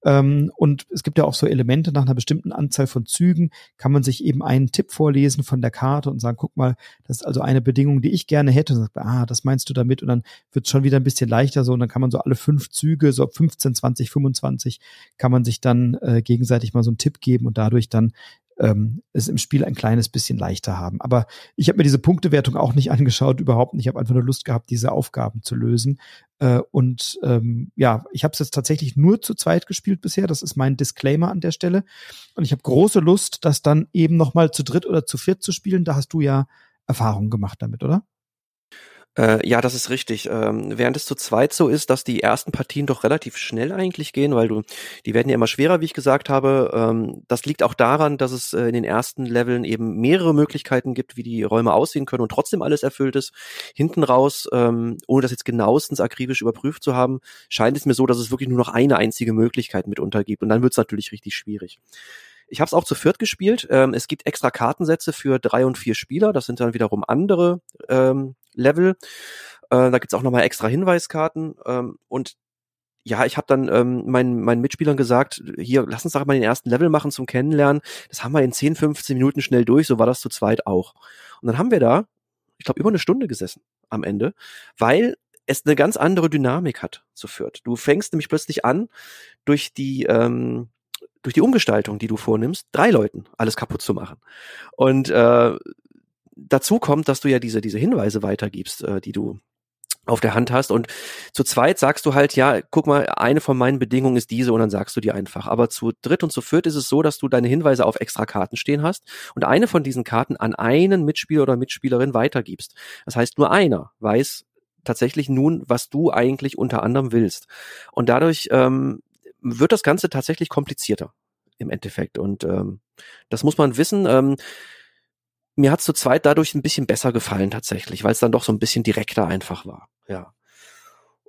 Ähm, und es gibt ja auch so Elemente, nach einer bestimmten Anzahl von Zügen kann man sich eben einen Tipp vorlesen von der Karte und sagen, guck mal, das ist also eine Bedingung, die ich gerne hätte. Und sagt, ah, das meinst du damit? Und dann wird es schon wieder ein bisschen leichter so und dann kann man so alle fünf Züge, so 15, 20, 25, kann man sich dann äh, gegenseitig mal so einen Tipp geben und dadurch dann ähm, es im Spiel ein kleines bisschen leichter haben. Aber ich habe mir diese Punktewertung auch nicht angeschaut, überhaupt nicht. Ich habe einfach nur Lust gehabt, diese Aufgaben zu lösen. Äh, und ähm, ja, ich habe es jetzt tatsächlich nur zu zweit gespielt bisher. Das ist mein Disclaimer an der Stelle. Und ich habe große Lust, das dann eben noch mal zu dritt oder zu viert zu spielen. Da hast du ja Erfahrungen gemacht damit, oder? Äh, ja, das ist richtig. Ähm, während es zu zweit so ist, dass die ersten Partien doch relativ schnell eigentlich gehen, weil du, die werden ja immer schwerer, wie ich gesagt habe. Ähm, das liegt auch daran, dass es äh, in den ersten Leveln eben mehrere Möglichkeiten gibt, wie die Räume aussehen können und trotzdem alles erfüllt ist. Hinten raus, ähm, ohne das jetzt genauestens akribisch überprüft zu haben, scheint es mir so, dass es wirklich nur noch eine einzige Möglichkeit mitunter gibt und dann wird es natürlich richtig schwierig. Ich habe es auch zu viert gespielt. Ähm, es gibt extra Kartensätze für drei und vier Spieler. Das sind dann wiederum andere ähm, Level. Äh, da gibt's auch nochmal extra Hinweiskarten. Ähm, und ja, ich habe dann ähm, meinen, meinen Mitspielern gesagt, hier, lass uns doch mal den ersten Level machen zum Kennenlernen. Das haben wir in 10, 15 Minuten schnell durch, so war das zu zweit auch. Und dann haben wir da, ich glaube, über eine Stunde gesessen am Ende, weil es eine ganz andere Dynamik hat zu Fürth. Du fängst nämlich plötzlich an, durch die ähm, durch die Umgestaltung, die du vornimmst, drei Leuten alles kaputt zu machen. Und äh, dazu kommt, dass du ja diese, diese Hinweise weitergibst, äh, die du auf der Hand hast und zu zweit sagst du halt, ja, guck mal, eine von meinen Bedingungen ist diese und dann sagst du die einfach. Aber zu dritt und zu viert ist es so, dass du deine Hinweise auf extra Karten stehen hast und eine von diesen Karten an einen Mitspieler oder Mitspielerin weitergibst. Das heißt, nur einer weiß tatsächlich nun, was du eigentlich unter anderem willst. Und dadurch ähm, wird das Ganze tatsächlich komplizierter im Endeffekt. Und ähm, das muss man wissen. Ähm, mir hat zu zweit dadurch ein bisschen besser gefallen tatsächlich, weil es dann doch so ein bisschen direkter einfach war. Ja.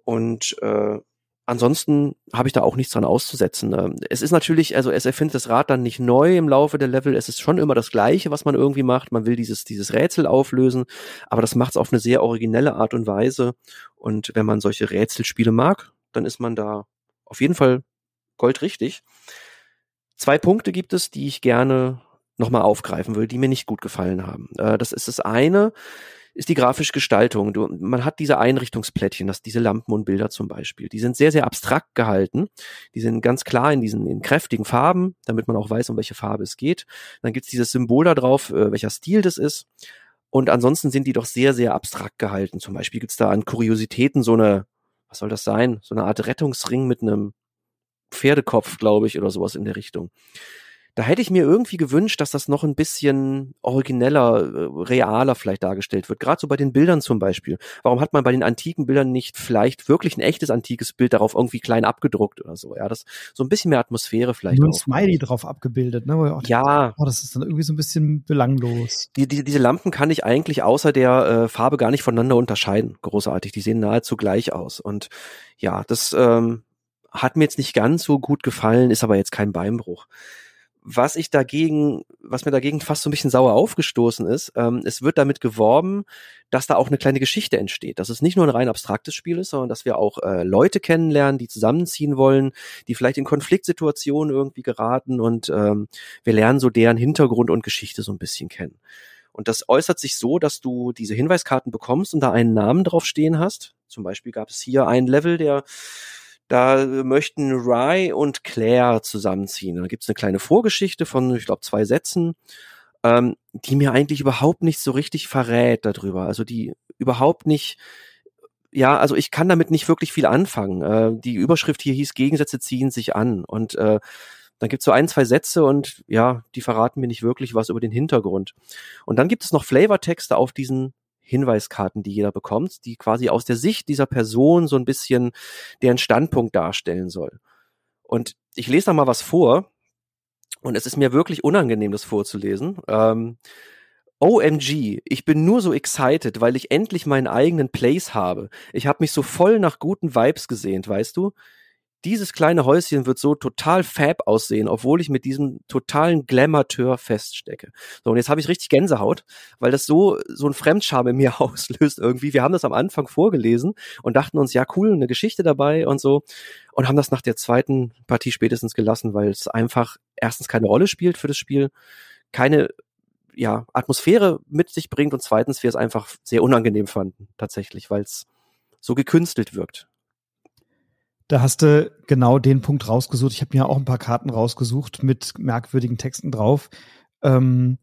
Und äh, ansonsten habe ich da auch nichts dran auszusetzen. Ähm, es ist natürlich, also es erfindet das Rad dann nicht neu im Laufe der Level. Es ist schon immer das Gleiche, was man irgendwie macht. Man will dieses, dieses Rätsel auflösen, aber das macht es auf eine sehr originelle Art und Weise. Und wenn man solche Rätselspiele mag, dann ist man da auf jeden Fall goldrichtig. Zwei Punkte gibt es, die ich gerne nochmal aufgreifen will, die mir nicht gut gefallen haben. Äh, das ist das eine, ist die grafische Gestaltung. Du, man hat diese Einrichtungsplättchen, das, diese Lampen und Bilder zum Beispiel. Die sind sehr, sehr abstrakt gehalten. Die sind ganz klar in diesen in kräftigen Farben, damit man auch weiß, um welche Farbe es geht. Dann gibt's dieses Symbol da drauf, äh, welcher Stil das ist. Und ansonsten sind die doch sehr, sehr abstrakt gehalten. Zum Beispiel gibt's da an Kuriositäten so eine, was soll das sein? So eine Art Rettungsring mit einem Pferdekopf, glaube ich, oder sowas in der Richtung. Da hätte ich mir irgendwie gewünscht, dass das noch ein bisschen origineller, äh, realer vielleicht dargestellt wird. Gerade so bei den Bildern zum Beispiel. Warum hat man bei den antiken Bildern nicht vielleicht wirklich ein echtes antikes Bild darauf irgendwie klein abgedruckt oder so? Ja, das so ein bisschen mehr Atmosphäre vielleicht. Nur ein Smiley drauf abgebildet, ne? Ja. Oh, das ist dann irgendwie so ein bisschen belanglos. Die, die, diese Lampen kann ich eigentlich außer der äh, Farbe gar nicht voneinander unterscheiden. Großartig. Die sehen nahezu gleich aus. Und ja, das ähm, hat mir jetzt nicht ganz so gut gefallen, ist aber jetzt kein Beinbruch. Was ich dagegen, was mir dagegen fast so ein bisschen sauer aufgestoßen ist, ähm, es wird damit geworben, dass da auch eine kleine Geschichte entsteht, dass es nicht nur ein rein abstraktes Spiel ist, sondern dass wir auch äh, Leute kennenlernen, die zusammenziehen wollen, die vielleicht in Konfliktsituationen irgendwie geraten und ähm, wir lernen so deren Hintergrund und Geschichte so ein bisschen kennen. Und das äußert sich so, dass du diese Hinweiskarten bekommst und da einen Namen drauf stehen hast. Zum Beispiel gab es hier ein Level, der da möchten Rye und Claire zusammenziehen. Da gibt's eine kleine Vorgeschichte von, ich glaube, zwei Sätzen, ähm, die mir eigentlich überhaupt nicht so richtig verrät darüber. Also die überhaupt nicht, ja, also ich kann damit nicht wirklich viel anfangen. Äh, die Überschrift hier hieß, Gegensätze ziehen sich an. Und äh, dann gibt's so ein, zwei Sätze und ja, die verraten mir nicht wirklich was über den Hintergrund. Und dann gibt es noch Flavortexte auf diesen Hinweiskarten, die jeder bekommt, die quasi aus der Sicht dieser Person so ein bisschen deren Standpunkt darstellen soll. Und ich lese da mal was vor und es ist mir wirklich unangenehm, das vorzulesen. Ähm, OMG, ich bin nur so excited, weil ich endlich meinen eigenen Place habe. Ich habe mich so voll nach guten Vibes gesehnt, weißt du? Dieses kleine Häuschen wird so total fab aussehen, obwohl ich mit diesem totalen Glamateur feststecke. So, und jetzt habe ich richtig Gänsehaut, weil das so, so ein Fremdscham in mir auslöst irgendwie. Wir haben das am Anfang vorgelesen und dachten uns, ja cool, eine Geschichte dabei und so. Und haben das nach der zweiten Partie spätestens gelassen, weil es einfach erstens keine Rolle spielt für das Spiel, keine ja, Atmosphäre mit sich bringt und zweitens wir es einfach sehr unangenehm fanden, tatsächlich, weil es so gekünstelt wirkt. Da hast du genau den Punkt rausgesucht. Ich habe mir auch ein paar Karten rausgesucht mit merkwürdigen Texten drauf. Ähm,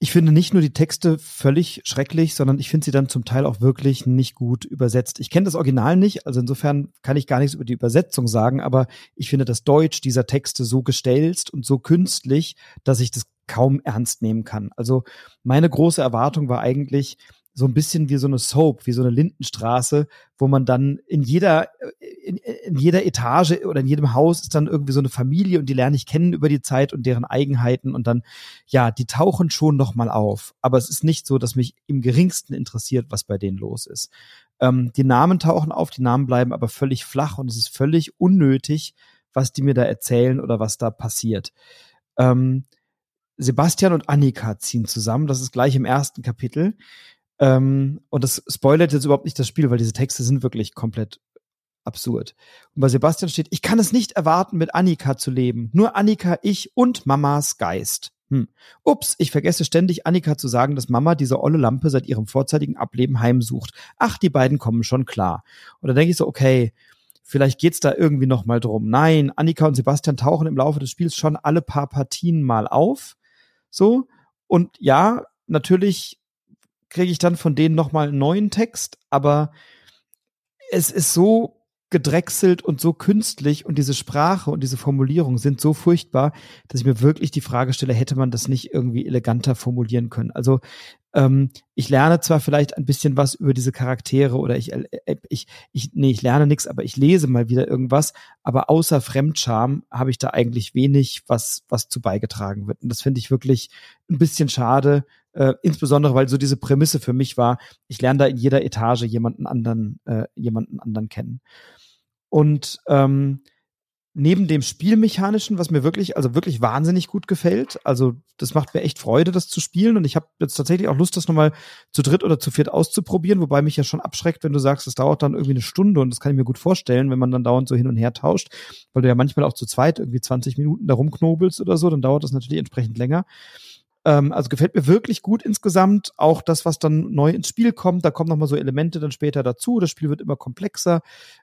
ich finde nicht nur die Texte völlig schrecklich, sondern ich finde sie dann zum Teil auch wirklich nicht gut übersetzt. Ich kenne das Original nicht, also insofern kann ich gar nichts über die Übersetzung sagen, aber ich finde das Deutsch dieser Texte so gestelzt und so künstlich, dass ich das kaum ernst nehmen kann. Also meine große Erwartung war eigentlich, so ein bisschen wie so eine Soap, wie so eine Lindenstraße, wo man dann in jeder, in, in, jeder Etage oder in jedem Haus ist dann irgendwie so eine Familie und die lerne ich kennen über die Zeit und deren Eigenheiten und dann, ja, die tauchen schon nochmal auf. Aber es ist nicht so, dass mich im geringsten interessiert, was bei denen los ist. Ähm, die Namen tauchen auf, die Namen bleiben aber völlig flach und es ist völlig unnötig, was die mir da erzählen oder was da passiert. Ähm, Sebastian und Annika ziehen zusammen, das ist gleich im ersten Kapitel. Ähm, und das spoilert jetzt überhaupt nicht das Spiel, weil diese Texte sind wirklich komplett absurd. Und bei Sebastian steht, ich kann es nicht erwarten, mit Annika zu leben. Nur Annika, ich und Mamas Geist. Hm. Ups, ich vergesse ständig Annika zu sagen, dass Mama diese olle Lampe seit ihrem vorzeitigen Ableben heimsucht. Ach, die beiden kommen schon klar. Und da denke ich so, okay, vielleicht geht's da irgendwie noch mal drum. Nein, Annika und Sebastian tauchen im Laufe des Spiels schon alle paar Partien mal auf. So. Und ja, natürlich kriege ich dann von denen nochmal einen neuen Text, aber es ist so gedrechselt und so künstlich und diese Sprache und diese Formulierung sind so furchtbar, dass ich mir wirklich die Frage stelle, hätte man das nicht irgendwie eleganter formulieren können? Also ähm, ich lerne zwar vielleicht ein bisschen was über diese Charaktere oder ich, äh, ich, ich nee, ich lerne nichts, aber ich lese mal wieder irgendwas, aber außer Fremdscham habe ich da eigentlich wenig, was, was zu beigetragen wird. Und das finde ich wirklich ein bisschen schade, äh, insbesondere weil so diese Prämisse für mich war, ich lerne da in jeder Etage jemanden anderen, äh, jemanden anderen kennen. Und ähm, neben dem Spielmechanischen, was mir wirklich, also wirklich wahnsinnig gut gefällt, also das macht mir echt Freude, das zu spielen und ich habe jetzt tatsächlich auch Lust, das nochmal zu dritt oder zu viert auszuprobieren, wobei mich ja schon abschreckt, wenn du sagst, es dauert dann irgendwie eine Stunde und das kann ich mir gut vorstellen, wenn man dann dauernd so hin und her tauscht, weil du ja manchmal auch zu zweit irgendwie 20 Minuten da rumknobelst oder so, dann dauert das natürlich entsprechend länger. Ähm, also gefällt mir wirklich gut insgesamt. Auch das, was dann neu ins Spiel kommt, da kommen nochmal so Elemente dann später dazu. Das Spiel wird immer komplexer.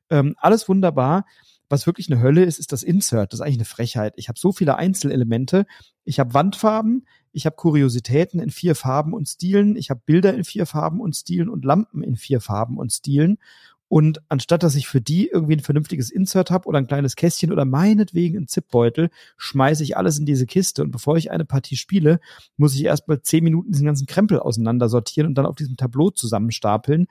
Ähm, alles wunderbar. Was wirklich eine Hölle ist, ist das Insert. Das ist eigentlich eine Frechheit. Ich habe so viele Einzelelemente. Ich habe Wandfarben, ich habe Kuriositäten in vier Farben und Stilen, ich habe Bilder in vier Farben und Stilen und Lampen in vier Farben und Stilen. Und anstatt dass ich für die irgendwie ein vernünftiges Insert habe oder ein kleines Kästchen oder meinetwegen einen Zipbeutel, schmeiße ich alles in diese Kiste. Und bevor ich eine Partie spiele, muss ich erstmal zehn Minuten diesen ganzen Krempel auseinandersortieren und dann auf diesem Tableau zusammenstapeln.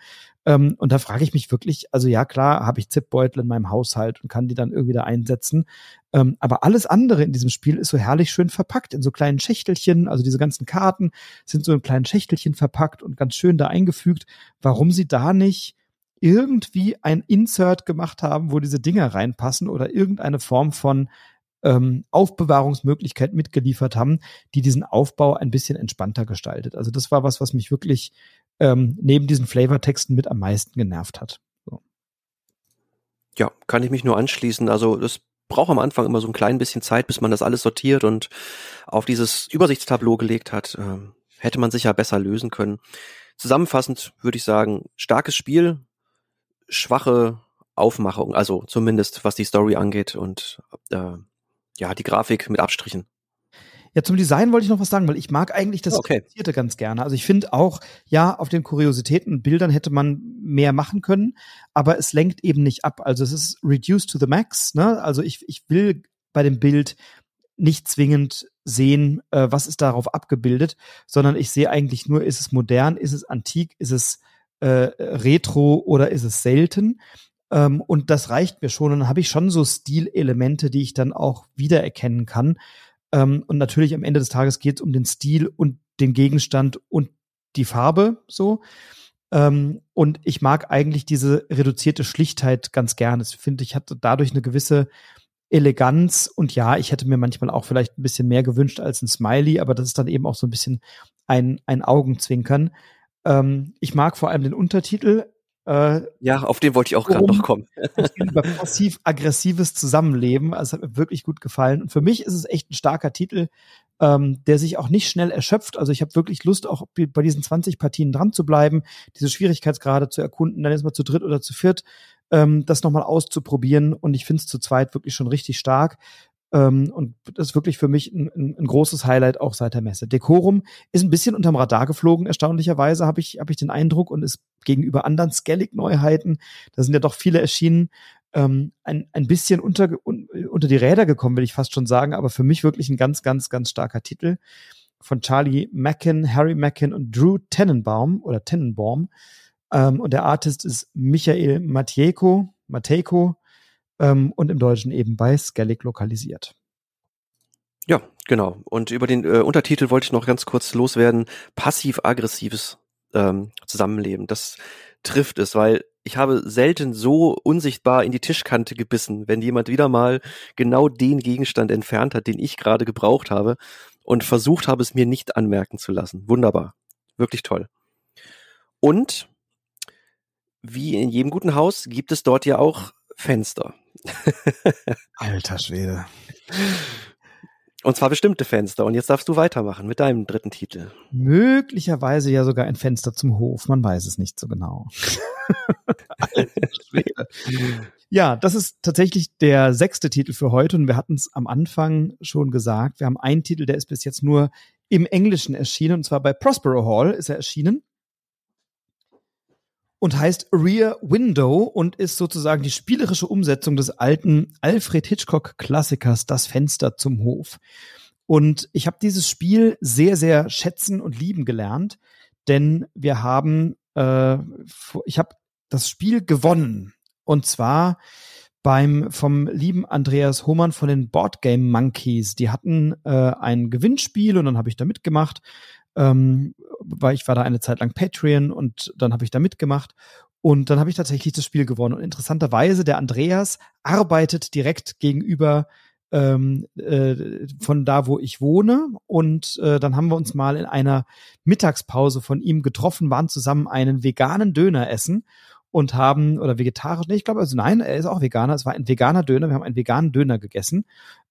Ähm, und da frage ich mich wirklich, also ja klar, habe ich Zipbeutel in meinem Haushalt und kann die dann irgendwie da einsetzen. Ähm, aber alles andere in diesem Spiel ist so herrlich schön verpackt in so kleinen Schächtelchen. Also diese ganzen Karten sind so in kleinen Schächtelchen verpackt und ganz schön da eingefügt. Warum sie da nicht irgendwie ein Insert gemacht haben, wo diese Dinger reinpassen oder irgendeine Form von ähm, Aufbewahrungsmöglichkeit mitgeliefert haben, die diesen Aufbau ein bisschen entspannter gestaltet. Also das war was, was mich wirklich ähm, neben diesen Flavortexten mit am meisten genervt hat. So. Ja, kann ich mich nur anschließen. Also das braucht am Anfang immer so ein klein bisschen Zeit, bis man das alles sortiert und auf dieses Übersichtstableau gelegt hat. Ähm, hätte man sicher besser lösen können. Zusammenfassend würde ich sagen, starkes Spiel, schwache Aufmachung, also zumindest was die Story angeht und äh, ja, die Grafik mit Abstrichen. Ja, zum Design wollte ich noch was sagen, weil ich mag eigentlich das okay. ganz gerne. Also ich finde auch, ja, auf den Kuriositäten Bildern hätte man mehr machen können, aber es lenkt eben nicht ab. Also es ist reduced to the max, ne? Also ich, ich will bei dem Bild nicht zwingend sehen, äh, was ist darauf abgebildet, sondern ich sehe eigentlich nur, ist es modern, ist es antik, ist es äh, retro oder ist es selten. Ähm, und das reicht mir schon. Und dann habe ich schon so Stilelemente, die ich dann auch wiedererkennen kann. Ähm, und natürlich am Ende des Tages geht es um den Stil und den Gegenstand und die Farbe so. Ähm, und ich mag eigentlich diese reduzierte Schlichtheit ganz gerne. Ich finde, ich hatte dadurch eine gewisse Eleganz und ja, ich hätte mir manchmal auch vielleicht ein bisschen mehr gewünscht als ein Smiley, aber das ist dann eben auch so ein bisschen ein, ein Augenzwinkern. Ähm, ich mag vor allem den Untertitel. Äh, ja, auf den wollte ich auch gerade noch kommen. über passiv-aggressives Zusammenleben. Also hat mir wirklich gut gefallen. Und für mich ist es echt ein starker Titel, ähm, der sich auch nicht schnell erschöpft. Also ich habe wirklich Lust, auch bei diesen 20 Partien dran zu bleiben, diese Schwierigkeitsgrade zu erkunden, dann ist mal zu dritt oder zu viert, ähm, das nochmal auszuprobieren. Und ich finde es zu zweit wirklich schon richtig stark. Ähm, und das ist wirklich für mich ein, ein, ein, großes Highlight auch seit der Messe. Decorum ist ein bisschen unterm Radar geflogen, erstaunlicherweise habe ich, hab ich den Eindruck und ist gegenüber anderen Skellig-Neuheiten, da sind ja doch viele erschienen, ähm, ein, ein bisschen unter, un, unter die Räder gekommen, will ich fast schon sagen, aber für mich wirklich ein ganz, ganz, ganz starker Titel von Charlie Mackin, Harry Mackin und Drew Tennenbaum oder Tennenbaum. Ähm, und der Artist ist Michael Matejko, Matejko ähm, und im Deutschen eben bei Skellig lokalisiert. Ja, genau. Und über den äh, Untertitel wollte ich noch ganz kurz loswerden. Passiv-aggressives ähm, Zusammenleben. Das trifft es, weil ich habe selten so unsichtbar in die Tischkante gebissen, wenn jemand wieder mal genau den Gegenstand entfernt hat, den ich gerade gebraucht habe und versucht habe, es mir nicht anmerken zu lassen. Wunderbar. Wirklich toll. Und wie in jedem guten Haus gibt es dort ja auch Fenster. Alter Schwede. Und zwar bestimmte Fenster. Und jetzt darfst du weitermachen mit deinem dritten Titel. Möglicherweise ja sogar ein Fenster zum Hof. Man weiß es nicht so genau. ja, das ist tatsächlich der sechste Titel für heute. Und wir hatten es am Anfang schon gesagt. Wir haben einen Titel, der ist bis jetzt nur im Englischen erschienen. Und zwar bei Prospero Hall ist er erschienen und heißt Rear Window und ist sozusagen die spielerische Umsetzung des alten Alfred Hitchcock Klassikers Das Fenster zum Hof. Und ich habe dieses Spiel sehr, sehr schätzen und lieben gelernt, denn wir haben, äh, ich habe das Spiel gewonnen und zwar beim vom lieben Andreas Hohmann von den Board Game Monkeys. Die hatten äh, ein Gewinnspiel und dann habe ich da mitgemacht ähm, weil ich war da eine Zeit lang Patreon und dann habe ich da mitgemacht und dann habe ich tatsächlich das Spiel gewonnen. Und interessanterweise, der Andreas arbeitet direkt gegenüber ähm, äh, von da, wo ich wohne. Und äh, dann haben wir uns mal in einer Mittagspause von ihm getroffen, waren zusammen einen veganen Döner essen und haben, oder vegetarisch, nee, ich glaube, also nein, er ist auch Veganer, es war ein veganer Döner, wir haben einen veganen Döner gegessen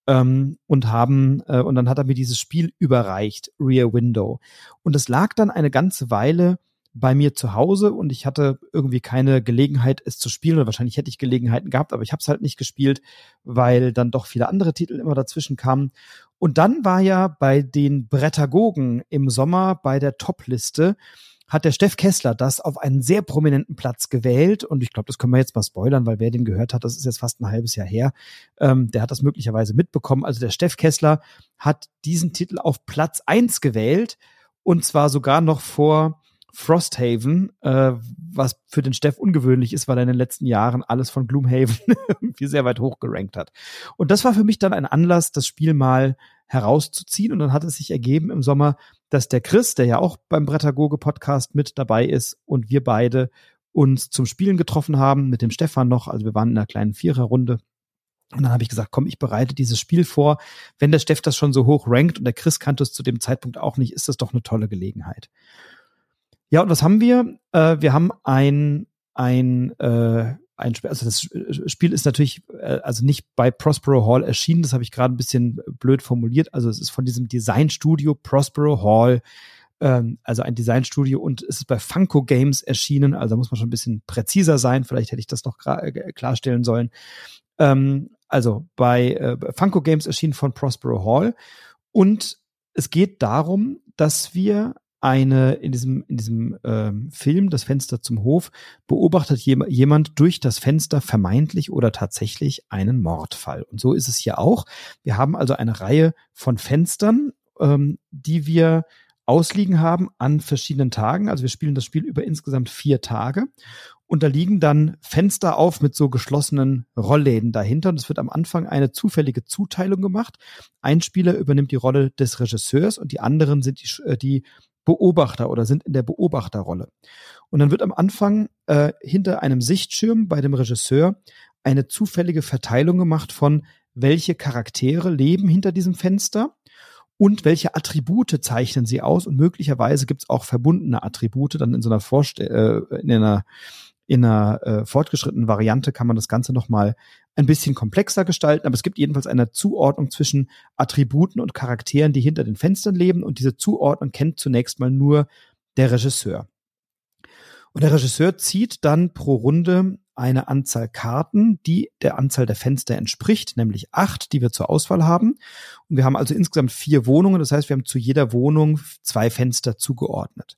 ähm, und haben, äh, und dann hat er mir dieses Spiel überreicht, Rear Window. Und es lag dann eine ganze Weile bei mir zu Hause und ich hatte irgendwie keine Gelegenheit, es zu spielen. Oder wahrscheinlich hätte ich Gelegenheiten gehabt, aber ich habe es halt nicht gespielt, weil dann doch viele andere Titel immer dazwischen kamen. Und dann war ja bei den Brettagogen im Sommer bei der Top-Liste hat der Steff Kessler das auf einen sehr prominenten Platz gewählt. Und ich glaube, das können wir jetzt mal spoilern, weil wer den gehört hat, das ist jetzt fast ein halbes Jahr her, ähm, der hat das möglicherweise mitbekommen. Also der Steff Kessler hat diesen Titel auf Platz eins gewählt und zwar sogar noch vor Frosthaven, äh, was für den Steff ungewöhnlich ist, weil er in den letzten Jahren alles von Gloomhaven irgendwie sehr weit hoch gerankt hat. Und das war für mich dann ein Anlass, das Spiel mal herauszuziehen. Und dann hat es sich ergeben im Sommer, dass der Chris, der ja auch beim Brettagoge Podcast mit dabei ist und wir beide uns zum Spielen getroffen haben, mit dem Stefan noch. Also wir waren in einer kleinen Viererrunde Und dann habe ich gesagt, komm, ich bereite dieses Spiel vor. Wenn der Steff das schon so hoch rankt und der Chris kannte es zu dem Zeitpunkt auch nicht, ist das doch eine tolle Gelegenheit. Ja, und was haben wir? Äh, wir haben ein, ein, äh, ein Spiel, also das Spiel ist natürlich äh, also nicht bei Prospero Hall erschienen, das habe ich gerade ein bisschen blöd formuliert. Also es ist von diesem Designstudio Prospero Hall, ähm, also ein Designstudio und es ist bei Funko Games erschienen, also da muss man schon ein bisschen präziser sein, vielleicht hätte ich das noch äh, klarstellen sollen. Ähm, also bei äh, Funko Games erschienen von Prospero Hall und es geht darum, dass wir eine in diesem in diesem ähm, Film das Fenster zum Hof beobachtet je, jemand durch das Fenster vermeintlich oder tatsächlich einen Mordfall und so ist es hier auch wir haben also eine Reihe von Fenstern ähm, die wir ausliegen haben an verschiedenen Tagen also wir spielen das Spiel über insgesamt vier Tage und da liegen dann Fenster auf mit so geschlossenen Rollläden dahinter. Und es wird am Anfang eine zufällige Zuteilung gemacht. Ein Spieler übernimmt die Rolle des Regisseurs und die anderen sind die, äh, die Beobachter oder sind in der Beobachterrolle. Und dann wird am Anfang äh, hinter einem Sichtschirm bei dem Regisseur eine zufällige Verteilung gemacht von welche Charaktere leben hinter diesem Fenster und welche Attribute zeichnen sie aus und möglicherweise gibt es auch verbundene Attribute dann in so einer Vorst äh, in einer in einer äh, fortgeschrittenen Variante kann man das Ganze nochmal ein bisschen komplexer gestalten, aber es gibt jedenfalls eine Zuordnung zwischen Attributen und Charakteren, die hinter den Fenstern leben und diese Zuordnung kennt zunächst mal nur der Regisseur. Und der Regisseur zieht dann pro Runde eine Anzahl Karten, die der Anzahl der Fenster entspricht, nämlich acht, die wir zur Auswahl haben. Und wir haben also insgesamt vier Wohnungen, das heißt, wir haben zu jeder Wohnung zwei Fenster zugeordnet.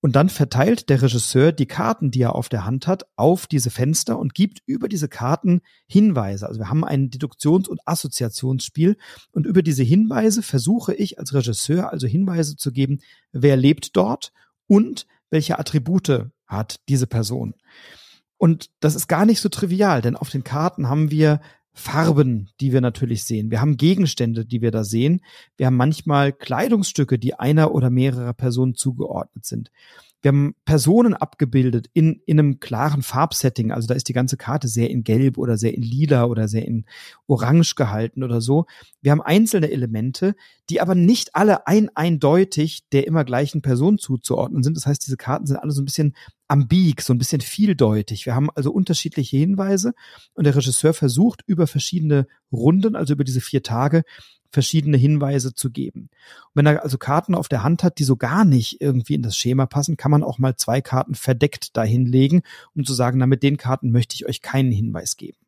Und dann verteilt der Regisseur die Karten, die er auf der Hand hat, auf diese Fenster und gibt über diese Karten Hinweise. Also wir haben ein Deduktions- und Assoziationsspiel und über diese Hinweise versuche ich als Regisseur also Hinweise zu geben, wer lebt dort und welche Attribute hat diese Person. Und das ist gar nicht so trivial, denn auf den Karten haben wir Farben, die wir natürlich sehen. Wir haben Gegenstände, die wir da sehen. Wir haben manchmal Kleidungsstücke, die einer oder mehrerer Personen zugeordnet sind. Wir haben Personen abgebildet in, in einem klaren Farbsetting. Also da ist die ganze Karte sehr in Gelb oder sehr in Lila oder sehr in Orange gehalten oder so. Wir haben einzelne Elemente, die aber nicht alle ein eindeutig der immer gleichen Person zuzuordnen sind. Das heißt, diese Karten sind alle so ein bisschen ambig, so ein bisschen vieldeutig. Wir haben also unterschiedliche Hinweise und der Regisseur versucht über verschiedene Runden, also über diese vier Tage, verschiedene Hinweise zu geben. Und wenn er also Karten auf der Hand hat, die so gar nicht irgendwie in das Schema passen, kann man auch mal zwei Karten verdeckt dahinlegen, um zu sagen, na, mit den Karten möchte ich euch keinen Hinweis geben.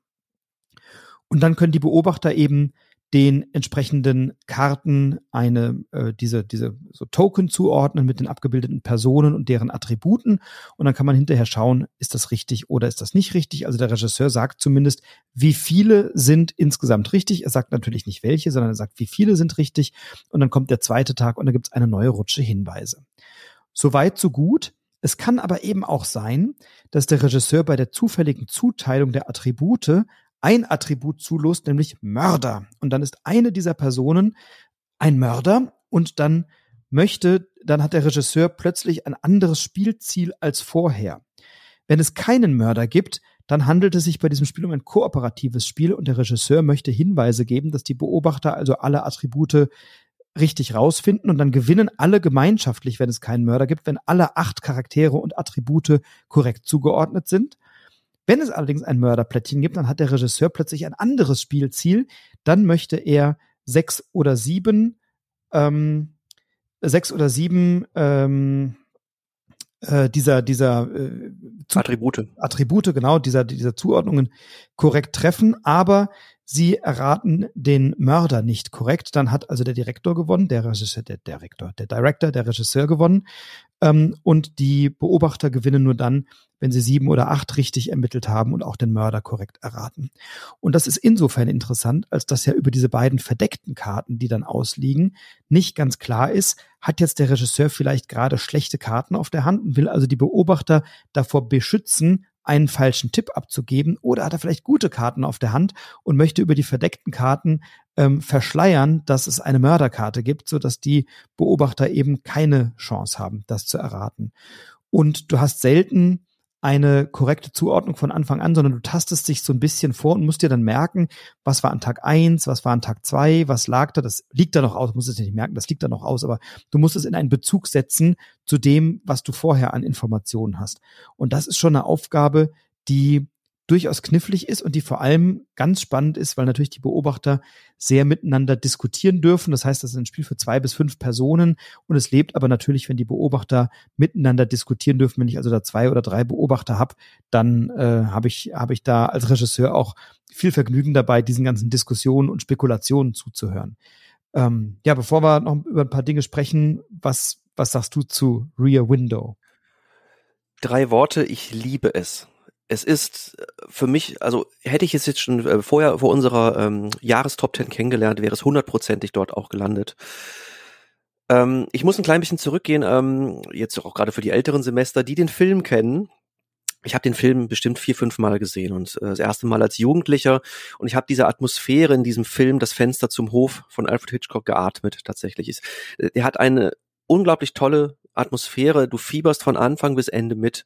Und dann können die Beobachter eben den entsprechenden Karten eine äh, diese diese so Token zuordnen mit den abgebildeten Personen und deren Attributen und dann kann man hinterher schauen, ist das richtig oder ist das nicht richtig? Also der Regisseur sagt zumindest, wie viele sind insgesamt richtig. Er sagt natürlich nicht welche, sondern er sagt, wie viele sind richtig und dann kommt der zweite Tag und da gibt es eine neue Rutsche Hinweise. Soweit so gut. Es kann aber eben auch sein, dass der Regisseur bei der zufälligen Zuteilung der Attribute ein Attribut zulost, nämlich Mörder. Und dann ist eine dieser Personen ein Mörder und dann möchte, dann hat der Regisseur plötzlich ein anderes Spielziel als vorher. Wenn es keinen Mörder gibt, dann handelt es sich bei diesem Spiel um ein kooperatives Spiel und der Regisseur möchte Hinweise geben, dass die Beobachter also alle Attribute richtig rausfinden und dann gewinnen alle gemeinschaftlich, wenn es keinen Mörder gibt, wenn alle acht Charaktere und Attribute korrekt zugeordnet sind. Wenn es allerdings ein Mörderplättchen gibt, dann hat der Regisseur plötzlich ein anderes Spielziel. Dann möchte er sechs oder sieben, ähm, sechs oder sieben ähm, äh, dieser dieser äh, Attribute Attribute genau dieser dieser Zuordnungen korrekt treffen, aber sie erraten den Mörder nicht korrekt, dann hat also der Direktor gewonnen, der Regisseur, der Direktor, der Director, der Regisseur gewonnen. Ähm, und die Beobachter gewinnen nur dann, wenn sie sieben oder acht richtig ermittelt haben und auch den Mörder korrekt erraten. Und das ist insofern interessant, als dass ja über diese beiden verdeckten Karten, die dann ausliegen, nicht ganz klar ist, hat jetzt der Regisseur vielleicht gerade schlechte Karten auf der Hand und will also die Beobachter davor beschützen, einen falschen Tipp abzugeben oder hat er vielleicht gute Karten auf der Hand und möchte über die verdeckten Karten ähm, verschleiern, dass es eine Mörderkarte gibt, so dass die Beobachter eben keine Chance haben, das zu erraten. Und du hast selten eine korrekte Zuordnung von Anfang an, sondern du tastest dich so ein bisschen vor und musst dir dann merken, was war an Tag eins, was war an Tag zwei, was lag da, das liegt da noch aus, musst es nicht merken, das liegt da noch aus, aber du musst es in einen Bezug setzen zu dem, was du vorher an Informationen hast. Und das ist schon eine Aufgabe, die durchaus knifflig ist und die vor allem ganz spannend ist, weil natürlich die Beobachter sehr miteinander diskutieren dürfen. Das heißt, das ist ein Spiel für zwei bis fünf Personen und es lebt aber natürlich, wenn die Beobachter miteinander diskutieren dürfen. Wenn ich also da zwei oder drei Beobachter habe, dann äh, habe ich, hab ich da als Regisseur auch viel Vergnügen dabei, diesen ganzen Diskussionen und Spekulationen zuzuhören. Ähm, ja, bevor wir noch über ein paar Dinge sprechen, was, was sagst du zu Rear Window? Drei Worte, ich liebe es es ist äh, für mich, also hätte ich es jetzt schon äh, vorher vor unserer ähm, Jahrestop 10 kennengelernt, wäre es hundertprozentig dort auch gelandet. Ähm, ich muss ein klein bisschen zurückgehen, ähm, jetzt auch gerade für die älteren Semester, die den Film kennen. Ich habe den Film bestimmt vier, fünf Mal gesehen und äh, das erste Mal als Jugendlicher und ich habe diese Atmosphäre in diesem Film, das Fenster zum Hof von Alfred Hitchcock geatmet tatsächlich. Ist, äh, der hat eine unglaublich tolle Atmosphäre, du fieberst von Anfang bis Ende mit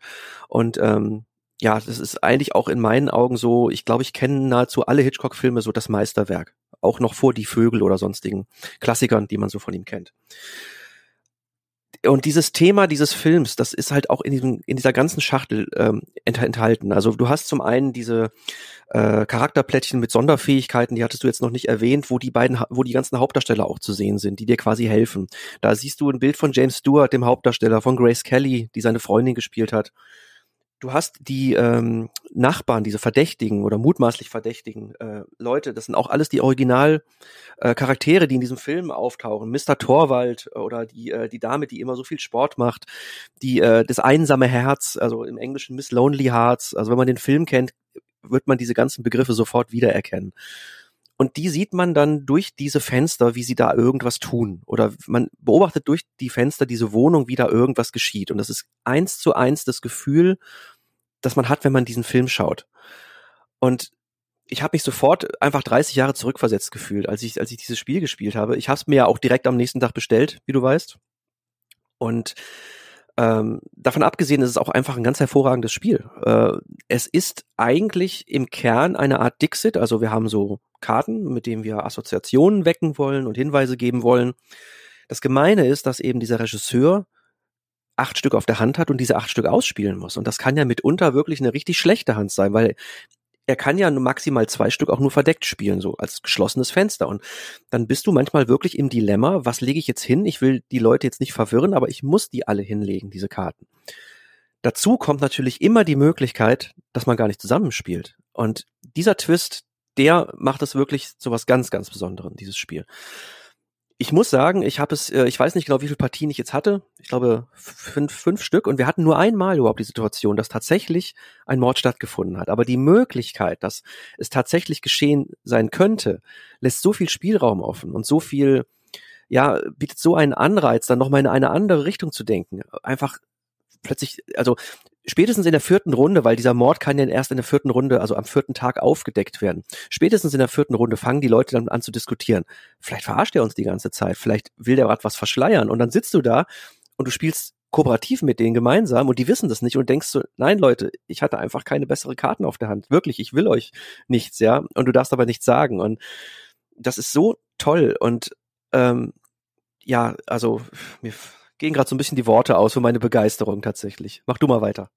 und ähm, ja, das ist eigentlich auch in meinen Augen so, ich glaube, ich kenne nahezu alle Hitchcock-Filme so das Meisterwerk. Auch noch vor Die Vögel oder sonstigen Klassikern, die man so von ihm kennt. Und dieses Thema dieses Films, das ist halt auch in, diesem, in dieser ganzen Schachtel ähm, enthalten. Also du hast zum einen diese äh, Charakterplättchen mit Sonderfähigkeiten, die hattest du jetzt noch nicht erwähnt, wo die beiden, wo die ganzen Hauptdarsteller auch zu sehen sind, die dir quasi helfen. Da siehst du ein Bild von James Stewart, dem Hauptdarsteller, von Grace Kelly, die seine Freundin gespielt hat du hast die ähm, Nachbarn, diese Verdächtigen oder mutmaßlich Verdächtigen äh, Leute, das sind auch alles die Original äh, die in diesem Film auftauchen. Mr. Torwald oder die äh, die Dame, die immer so viel Sport macht, die äh, das einsame Herz, also im Englischen Miss Lonely Hearts. Also wenn man den Film kennt, wird man diese ganzen Begriffe sofort wiedererkennen. Und die sieht man dann durch diese Fenster, wie sie da irgendwas tun. Oder man beobachtet durch die Fenster diese Wohnung, wie da irgendwas geschieht. Und das ist eins zu eins das Gefühl, das man hat, wenn man diesen Film schaut. Und ich habe mich sofort einfach 30 Jahre zurückversetzt gefühlt, als ich, als ich dieses Spiel gespielt habe. Ich habe es mir ja auch direkt am nächsten Tag bestellt, wie du weißt. Und ähm, davon abgesehen ist es auch einfach ein ganz hervorragendes Spiel. Äh, es ist eigentlich im Kern eine Art Dixit, also wir haben so Karten, mit denen wir Assoziationen wecken wollen und Hinweise geben wollen. Das Gemeine ist, dass eben dieser Regisseur acht Stück auf der Hand hat und diese acht Stück ausspielen muss. Und das kann ja mitunter wirklich eine richtig schlechte Hand sein, weil er kann ja maximal zwei Stück auch nur verdeckt spielen, so als geschlossenes Fenster. Und dann bist du manchmal wirklich im Dilemma, was lege ich jetzt hin? Ich will die Leute jetzt nicht verwirren, aber ich muss die alle hinlegen, diese Karten. Dazu kommt natürlich immer die Möglichkeit, dass man gar nicht zusammenspielt. Und dieser Twist, der macht es wirklich zu was ganz, ganz Besonderem, dieses Spiel ich muss sagen, ich habe es, äh, ich weiß nicht genau, wie viele Partien ich jetzt hatte. Ich glaube fünf, fünf Stück. Und wir hatten nur einmal überhaupt die Situation, dass tatsächlich ein Mord stattgefunden hat. Aber die Möglichkeit, dass es tatsächlich geschehen sein könnte, lässt so viel Spielraum offen und so viel, ja, bietet so einen Anreiz, dann nochmal in eine andere Richtung zu denken. Einfach plötzlich, also spätestens in der vierten Runde, weil dieser Mord kann ja erst in der vierten Runde, also am vierten Tag aufgedeckt werden. Spätestens in der vierten Runde fangen die Leute dann an zu diskutieren. Vielleicht verarscht er uns die ganze Zeit, vielleicht will der gerade was verschleiern und dann sitzt du da und du spielst kooperativ mit denen gemeinsam und die wissen das nicht und denkst so, nein Leute, ich hatte einfach keine bessere Karten auf der Hand. Wirklich, ich will euch nichts, ja. Und du darfst aber nichts sagen. Und das ist so toll. Und ähm, ja, also mir gehen gerade so ein bisschen die Worte aus für meine Begeisterung tatsächlich. Mach du mal weiter.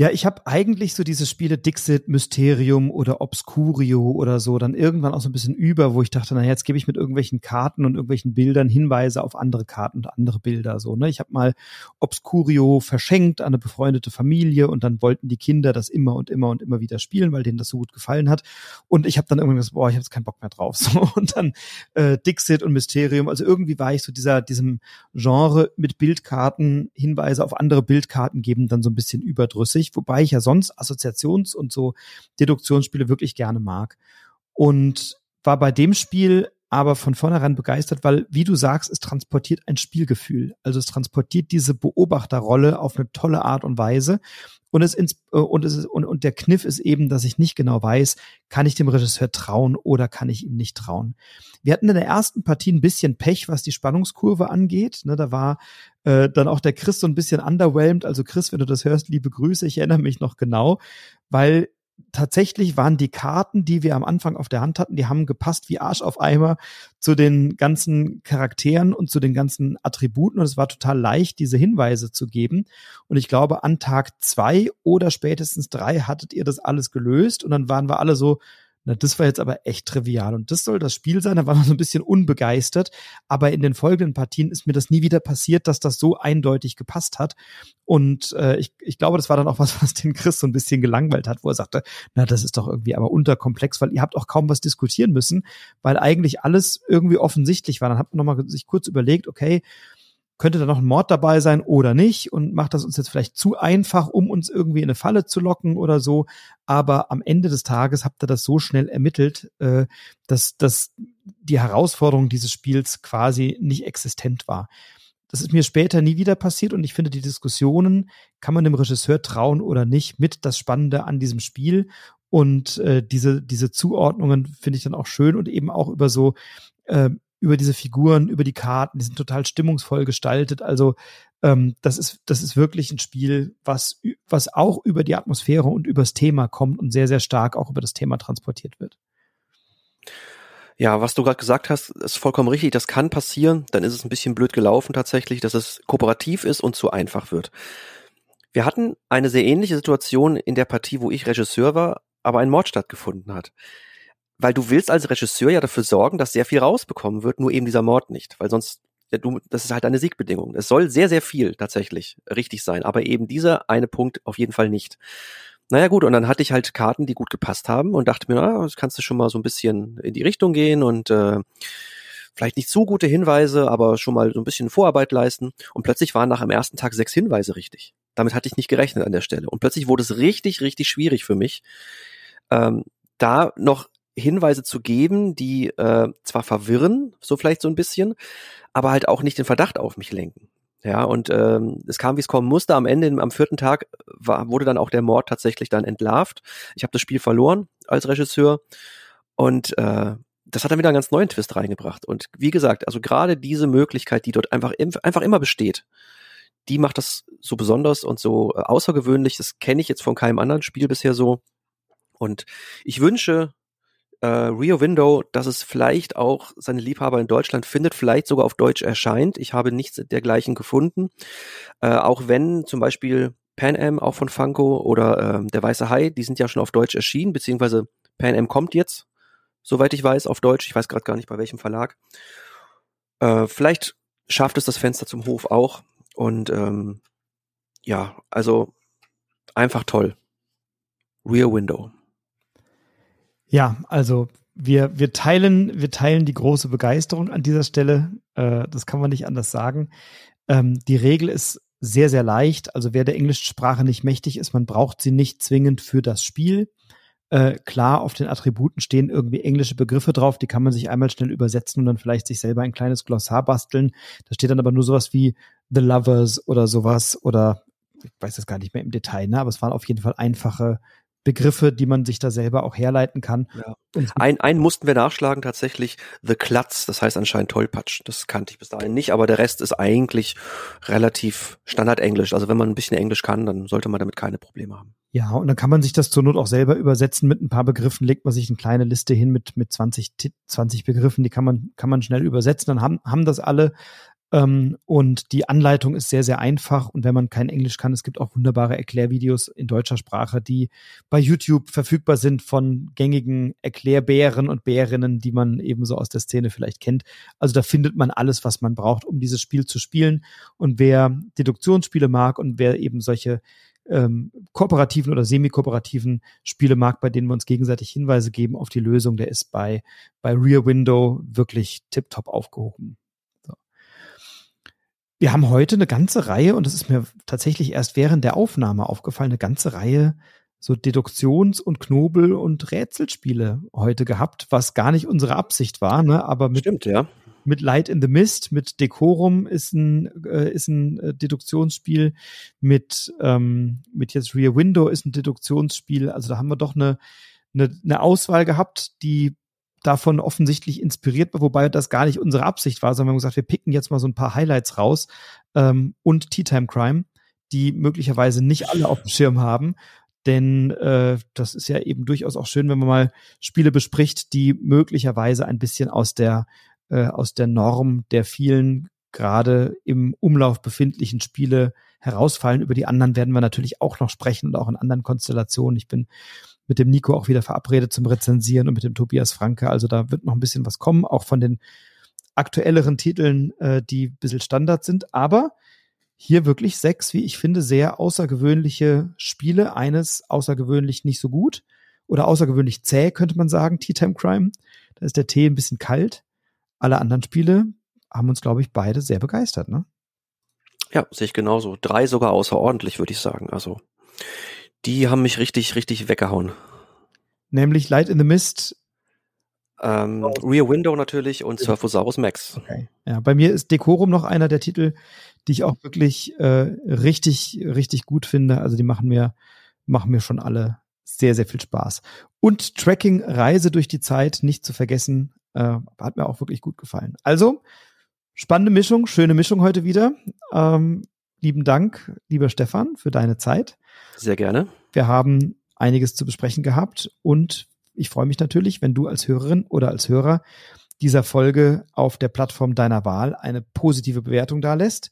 Ja, ich habe eigentlich so diese Spiele Dixit, Mysterium oder Obscurio oder so dann irgendwann auch so ein bisschen über, wo ich dachte, na jetzt gebe ich mit irgendwelchen Karten und irgendwelchen Bildern Hinweise auf andere Karten und andere Bilder so. Ne? Ich habe mal Obscurio verschenkt an eine befreundete Familie und dann wollten die Kinder das immer und immer und immer wieder spielen, weil denen das so gut gefallen hat. Und ich habe dann irgendwann gesagt, boah, ich habe jetzt keinen Bock mehr drauf. So und dann äh, Dixit und Mysterium. Also irgendwie war ich so dieser diesem Genre mit Bildkarten Hinweise auf andere Bildkarten geben dann so ein bisschen überdrüssig wobei ich ja sonst Assoziations- und so Deduktionsspiele wirklich gerne mag. Und war bei dem Spiel aber von vornherein begeistert, weil, wie du sagst, es transportiert ein Spielgefühl. Also es transportiert diese Beobachterrolle auf eine tolle Art und Weise. Und es, ins, äh, und es und, und der Kniff ist eben, dass ich nicht genau weiß, kann ich dem Regisseur trauen oder kann ich ihm nicht trauen. Wir hatten in der ersten Partie ein bisschen Pech, was die Spannungskurve angeht. Ne, da war äh, dann auch der Chris so ein bisschen underwhelmed. Also Chris, wenn du das hörst, liebe Grüße, ich erinnere mich noch genau, weil tatsächlich waren die Karten, die wir am Anfang auf der Hand hatten, die haben gepasst wie Arsch auf Eimer zu den ganzen Charakteren und zu den ganzen Attributen und es war total leicht, diese Hinweise zu geben. Und ich glaube, an Tag zwei oder spätestens drei hattet ihr das alles gelöst und dann waren wir alle so, na, das war jetzt aber echt trivial. Und das soll das Spiel sein. Da war man so ein bisschen unbegeistert. Aber in den folgenden Partien ist mir das nie wieder passiert, dass das so eindeutig gepasst hat. Und äh, ich, ich glaube, das war dann auch was, was den Chris so ein bisschen gelangweilt hat, wo er sagte, na, das ist doch irgendwie aber unterkomplex, weil ihr habt auch kaum was diskutieren müssen, weil eigentlich alles irgendwie offensichtlich war. Dann hat man nochmal sich kurz überlegt, okay, könnte da noch ein Mord dabei sein oder nicht und macht das uns jetzt vielleicht zu einfach, um uns irgendwie in eine Falle zu locken oder so. Aber am Ende des Tages habt ihr das so schnell ermittelt, äh, dass, dass die Herausforderung dieses Spiels quasi nicht existent war. Das ist mir später nie wieder passiert und ich finde, die Diskussionen, kann man dem Regisseur trauen oder nicht, mit das Spannende an diesem Spiel. Und äh, diese, diese Zuordnungen finde ich dann auch schön und eben auch über so äh, über diese Figuren, über die Karten, die sind total stimmungsvoll gestaltet. Also ähm, das ist das ist wirklich ein Spiel, was was auch über die Atmosphäre und übers Thema kommt und sehr sehr stark auch über das Thema transportiert wird. Ja, was du gerade gesagt hast, ist vollkommen richtig. Das kann passieren. Dann ist es ein bisschen blöd gelaufen tatsächlich, dass es kooperativ ist und zu einfach wird. Wir hatten eine sehr ähnliche Situation in der Partie, wo ich Regisseur war, aber ein Mord stattgefunden hat weil du willst als Regisseur ja dafür sorgen, dass sehr viel rausbekommen wird, nur eben dieser Mord nicht, weil sonst ja, du, das ist halt eine Siegbedingung. Es soll sehr, sehr viel tatsächlich richtig sein, aber eben dieser eine Punkt auf jeden Fall nicht. Naja gut, und dann hatte ich halt Karten, die gut gepasst haben und dachte mir, na, das kannst du schon mal so ein bisschen in die Richtung gehen und äh, vielleicht nicht so gute Hinweise, aber schon mal so ein bisschen Vorarbeit leisten. Und plötzlich waren nach dem ersten Tag sechs Hinweise richtig. Damit hatte ich nicht gerechnet an der Stelle. Und plötzlich wurde es richtig, richtig schwierig für mich, ähm, da noch Hinweise zu geben, die äh, zwar verwirren, so vielleicht so ein bisschen, aber halt auch nicht den Verdacht auf mich lenken. Ja, und ähm, es kam, wie es kommen musste. Am Ende, am vierten Tag, war, wurde dann auch der Mord tatsächlich dann entlarvt. Ich habe das Spiel verloren als Regisseur und äh, das hat dann wieder einen ganz neuen Twist reingebracht. Und wie gesagt, also gerade diese Möglichkeit, die dort einfach, einfach immer besteht, die macht das so besonders und so äh, außergewöhnlich. Das kenne ich jetzt von keinem anderen Spiel bisher so. Und ich wünsche äh, Rio Window, dass es vielleicht auch seine Liebhaber in Deutschland findet, vielleicht sogar auf Deutsch erscheint. Ich habe nichts dergleichen gefunden. Äh, auch wenn zum Beispiel Pan Am auch von Funko oder äh, Der Weiße Hai, die sind ja schon auf Deutsch erschienen, beziehungsweise Pan Am kommt jetzt, soweit ich weiß, auf Deutsch. Ich weiß gerade gar nicht bei welchem Verlag. Äh, vielleicht schafft es das Fenster zum Hof auch. Und ähm, ja, also einfach toll. Rear Window. Ja, also wir, wir teilen, wir teilen die große Begeisterung an dieser Stelle. Äh, das kann man nicht anders sagen. Ähm, die Regel ist sehr, sehr leicht. Also wer der englischen Sprache nicht mächtig ist, man braucht sie nicht zwingend für das Spiel. Äh, klar, auf den Attributen stehen irgendwie englische Begriffe drauf, die kann man sich einmal schnell übersetzen und dann vielleicht sich selber ein kleines Glossar basteln. Da steht dann aber nur sowas wie The Lovers oder sowas oder ich weiß das gar nicht mehr im Detail, ne? aber es waren auf jeden Fall einfache Begriffe, die man sich da selber auch herleiten kann. Ja. Ein, einen mussten wir nachschlagen tatsächlich, The Klutz, das heißt anscheinend Tollpatsch. Das kannte ich bis dahin nicht, aber der Rest ist eigentlich relativ Standardenglisch. Also wenn man ein bisschen Englisch kann, dann sollte man damit keine Probleme haben. Ja, und dann kann man sich das zur Not auch selber übersetzen. Mit ein paar Begriffen legt man sich eine kleine Liste hin mit, mit 20, 20 Begriffen, die kann man, kann man schnell übersetzen. Dann haben, haben das alle ähm, und die Anleitung ist sehr, sehr einfach. Und wenn man kein Englisch kann, es gibt auch wunderbare Erklärvideos in deutscher Sprache, die bei YouTube verfügbar sind von gängigen Erklärbären und Bärinnen, die man ebenso aus der Szene vielleicht kennt. Also da findet man alles, was man braucht, um dieses Spiel zu spielen. Und wer Deduktionsspiele mag und wer eben solche ähm, kooperativen oder semi-kooperativen Spiele mag, bei denen wir uns gegenseitig Hinweise geben auf die Lösung, der ist bei, bei Rear Window wirklich tiptop aufgehoben. Wir haben heute eine ganze Reihe, und das ist mir tatsächlich erst während der Aufnahme aufgefallen, eine ganze Reihe so Deduktions- und Knobel- und Rätselspiele heute gehabt, was gar nicht unsere Absicht war, ne? Aber mit, Stimmt, ja. mit Light in the Mist, mit Decorum ist ein, äh, ist ein äh, Deduktionsspiel, mit, ähm, mit jetzt Rear Window ist ein Deduktionsspiel. Also da haben wir doch eine, eine, eine Auswahl gehabt, die davon offensichtlich inspiriert, wobei das gar nicht unsere Absicht war, sondern wir haben gesagt, wir picken jetzt mal so ein paar Highlights raus ähm, und Tea Time Crime, die möglicherweise nicht alle auf dem Schirm haben. Denn äh, das ist ja eben durchaus auch schön, wenn man mal Spiele bespricht, die möglicherweise ein bisschen aus der äh, aus der Norm der vielen gerade im Umlauf befindlichen Spiele herausfallen. Über die anderen werden wir natürlich auch noch sprechen und auch in anderen Konstellationen. Ich bin mit dem Nico auch wieder verabredet zum Rezensieren und mit dem Tobias Franke. Also da wird noch ein bisschen was kommen, auch von den aktuelleren Titeln, äh, die ein bisschen Standard sind. Aber hier wirklich sechs, wie ich finde, sehr außergewöhnliche Spiele. Eines außergewöhnlich nicht so gut oder außergewöhnlich zäh, könnte man sagen, Tea Time Crime. Da ist der Tee ein bisschen kalt. Alle anderen Spiele haben uns, glaube ich, beide sehr begeistert, ne? Ja, sehe ich genauso. Drei sogar außerordentlich, würde ich sagen. Also die haben mich richtig, richtig weggehauen. Nämlich Light in the Mist. Ähm, oh. Rear Window natürlich und Surfosaurus Max. Okay. Ja, bei mir ist Decorum noch einer der Titel, die ich auch wirklich äh, richtig, richtig gut finde. Also die machen mir, machen mir schon alle sehr, sehr viel Spaß. Und Tracking Reise durch die Zeit, nicht zu vergessen, äh, hat mir auch wirklich gut gefallen. Also, spannende Mischung, schöne Mischung heute wieder. Ähm, lieben Dank, lieber Stefan, für deine Zeit. Sehr gerne. Wir haben einiges zu besprechen gehabt und ich freue mich natürlich, wenn du als Hörerin oder als Hörer dieser Folge auf der Plattform deiner Wahl eine positive Bewertung da lässt.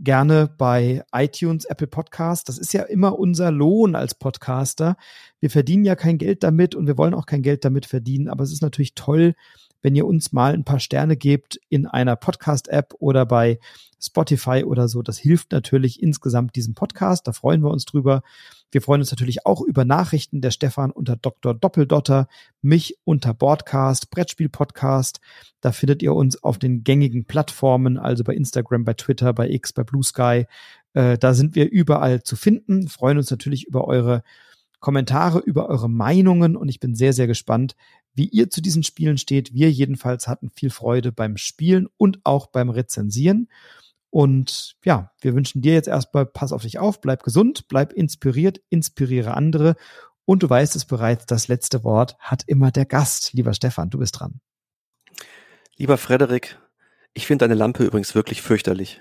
Gerne bei iTunes, Apple Podcast. Das ist ja immer unser Lohn als Podcaster. Wir verdienen ja kein Geld damit und wir wollen auch kein Geld damit verdienen. Aber es ist natürlich toll, wenn ihr uns mal ein paar Sterne gebt in einer Podcast-App oder bei Spotify oder so. Das hilft natürlich insgesamt diesem Podcast. Da freuen wir uns drüber. Wir freuen uns natürlich auch über Nachrichten der Stefan unter Dr. Doppeldotter, mich unter Broadcast, Brettspiel Podcast. Da findet ihr uns auf den gängigen Plattformen, also bei Instagram, bei Twitter, bei X, bei Blue Sky. Äh, da sind wir überall zu finden. Freuen uns natürlich über eure Kommentare, über eure Meinungen und ich bin sehr, sehr gespannt, wie ihr zu diesen Spielen steht. Wir jedenfalls hatten viel Freude beim Spielen und auch beim Rezensieren. Und ja, wir wünschen dir jetzt erstmal, pass auf dich auf, bleib gesund, bleib inspiriert, inspiriere andere. Und du weißt es bereits, das letzte Wort hat immer der Gast. Lieber Stefan, du bist dran. Lieber Frederik, ich finde deine Lampe übrigens wirklich fürchterlich.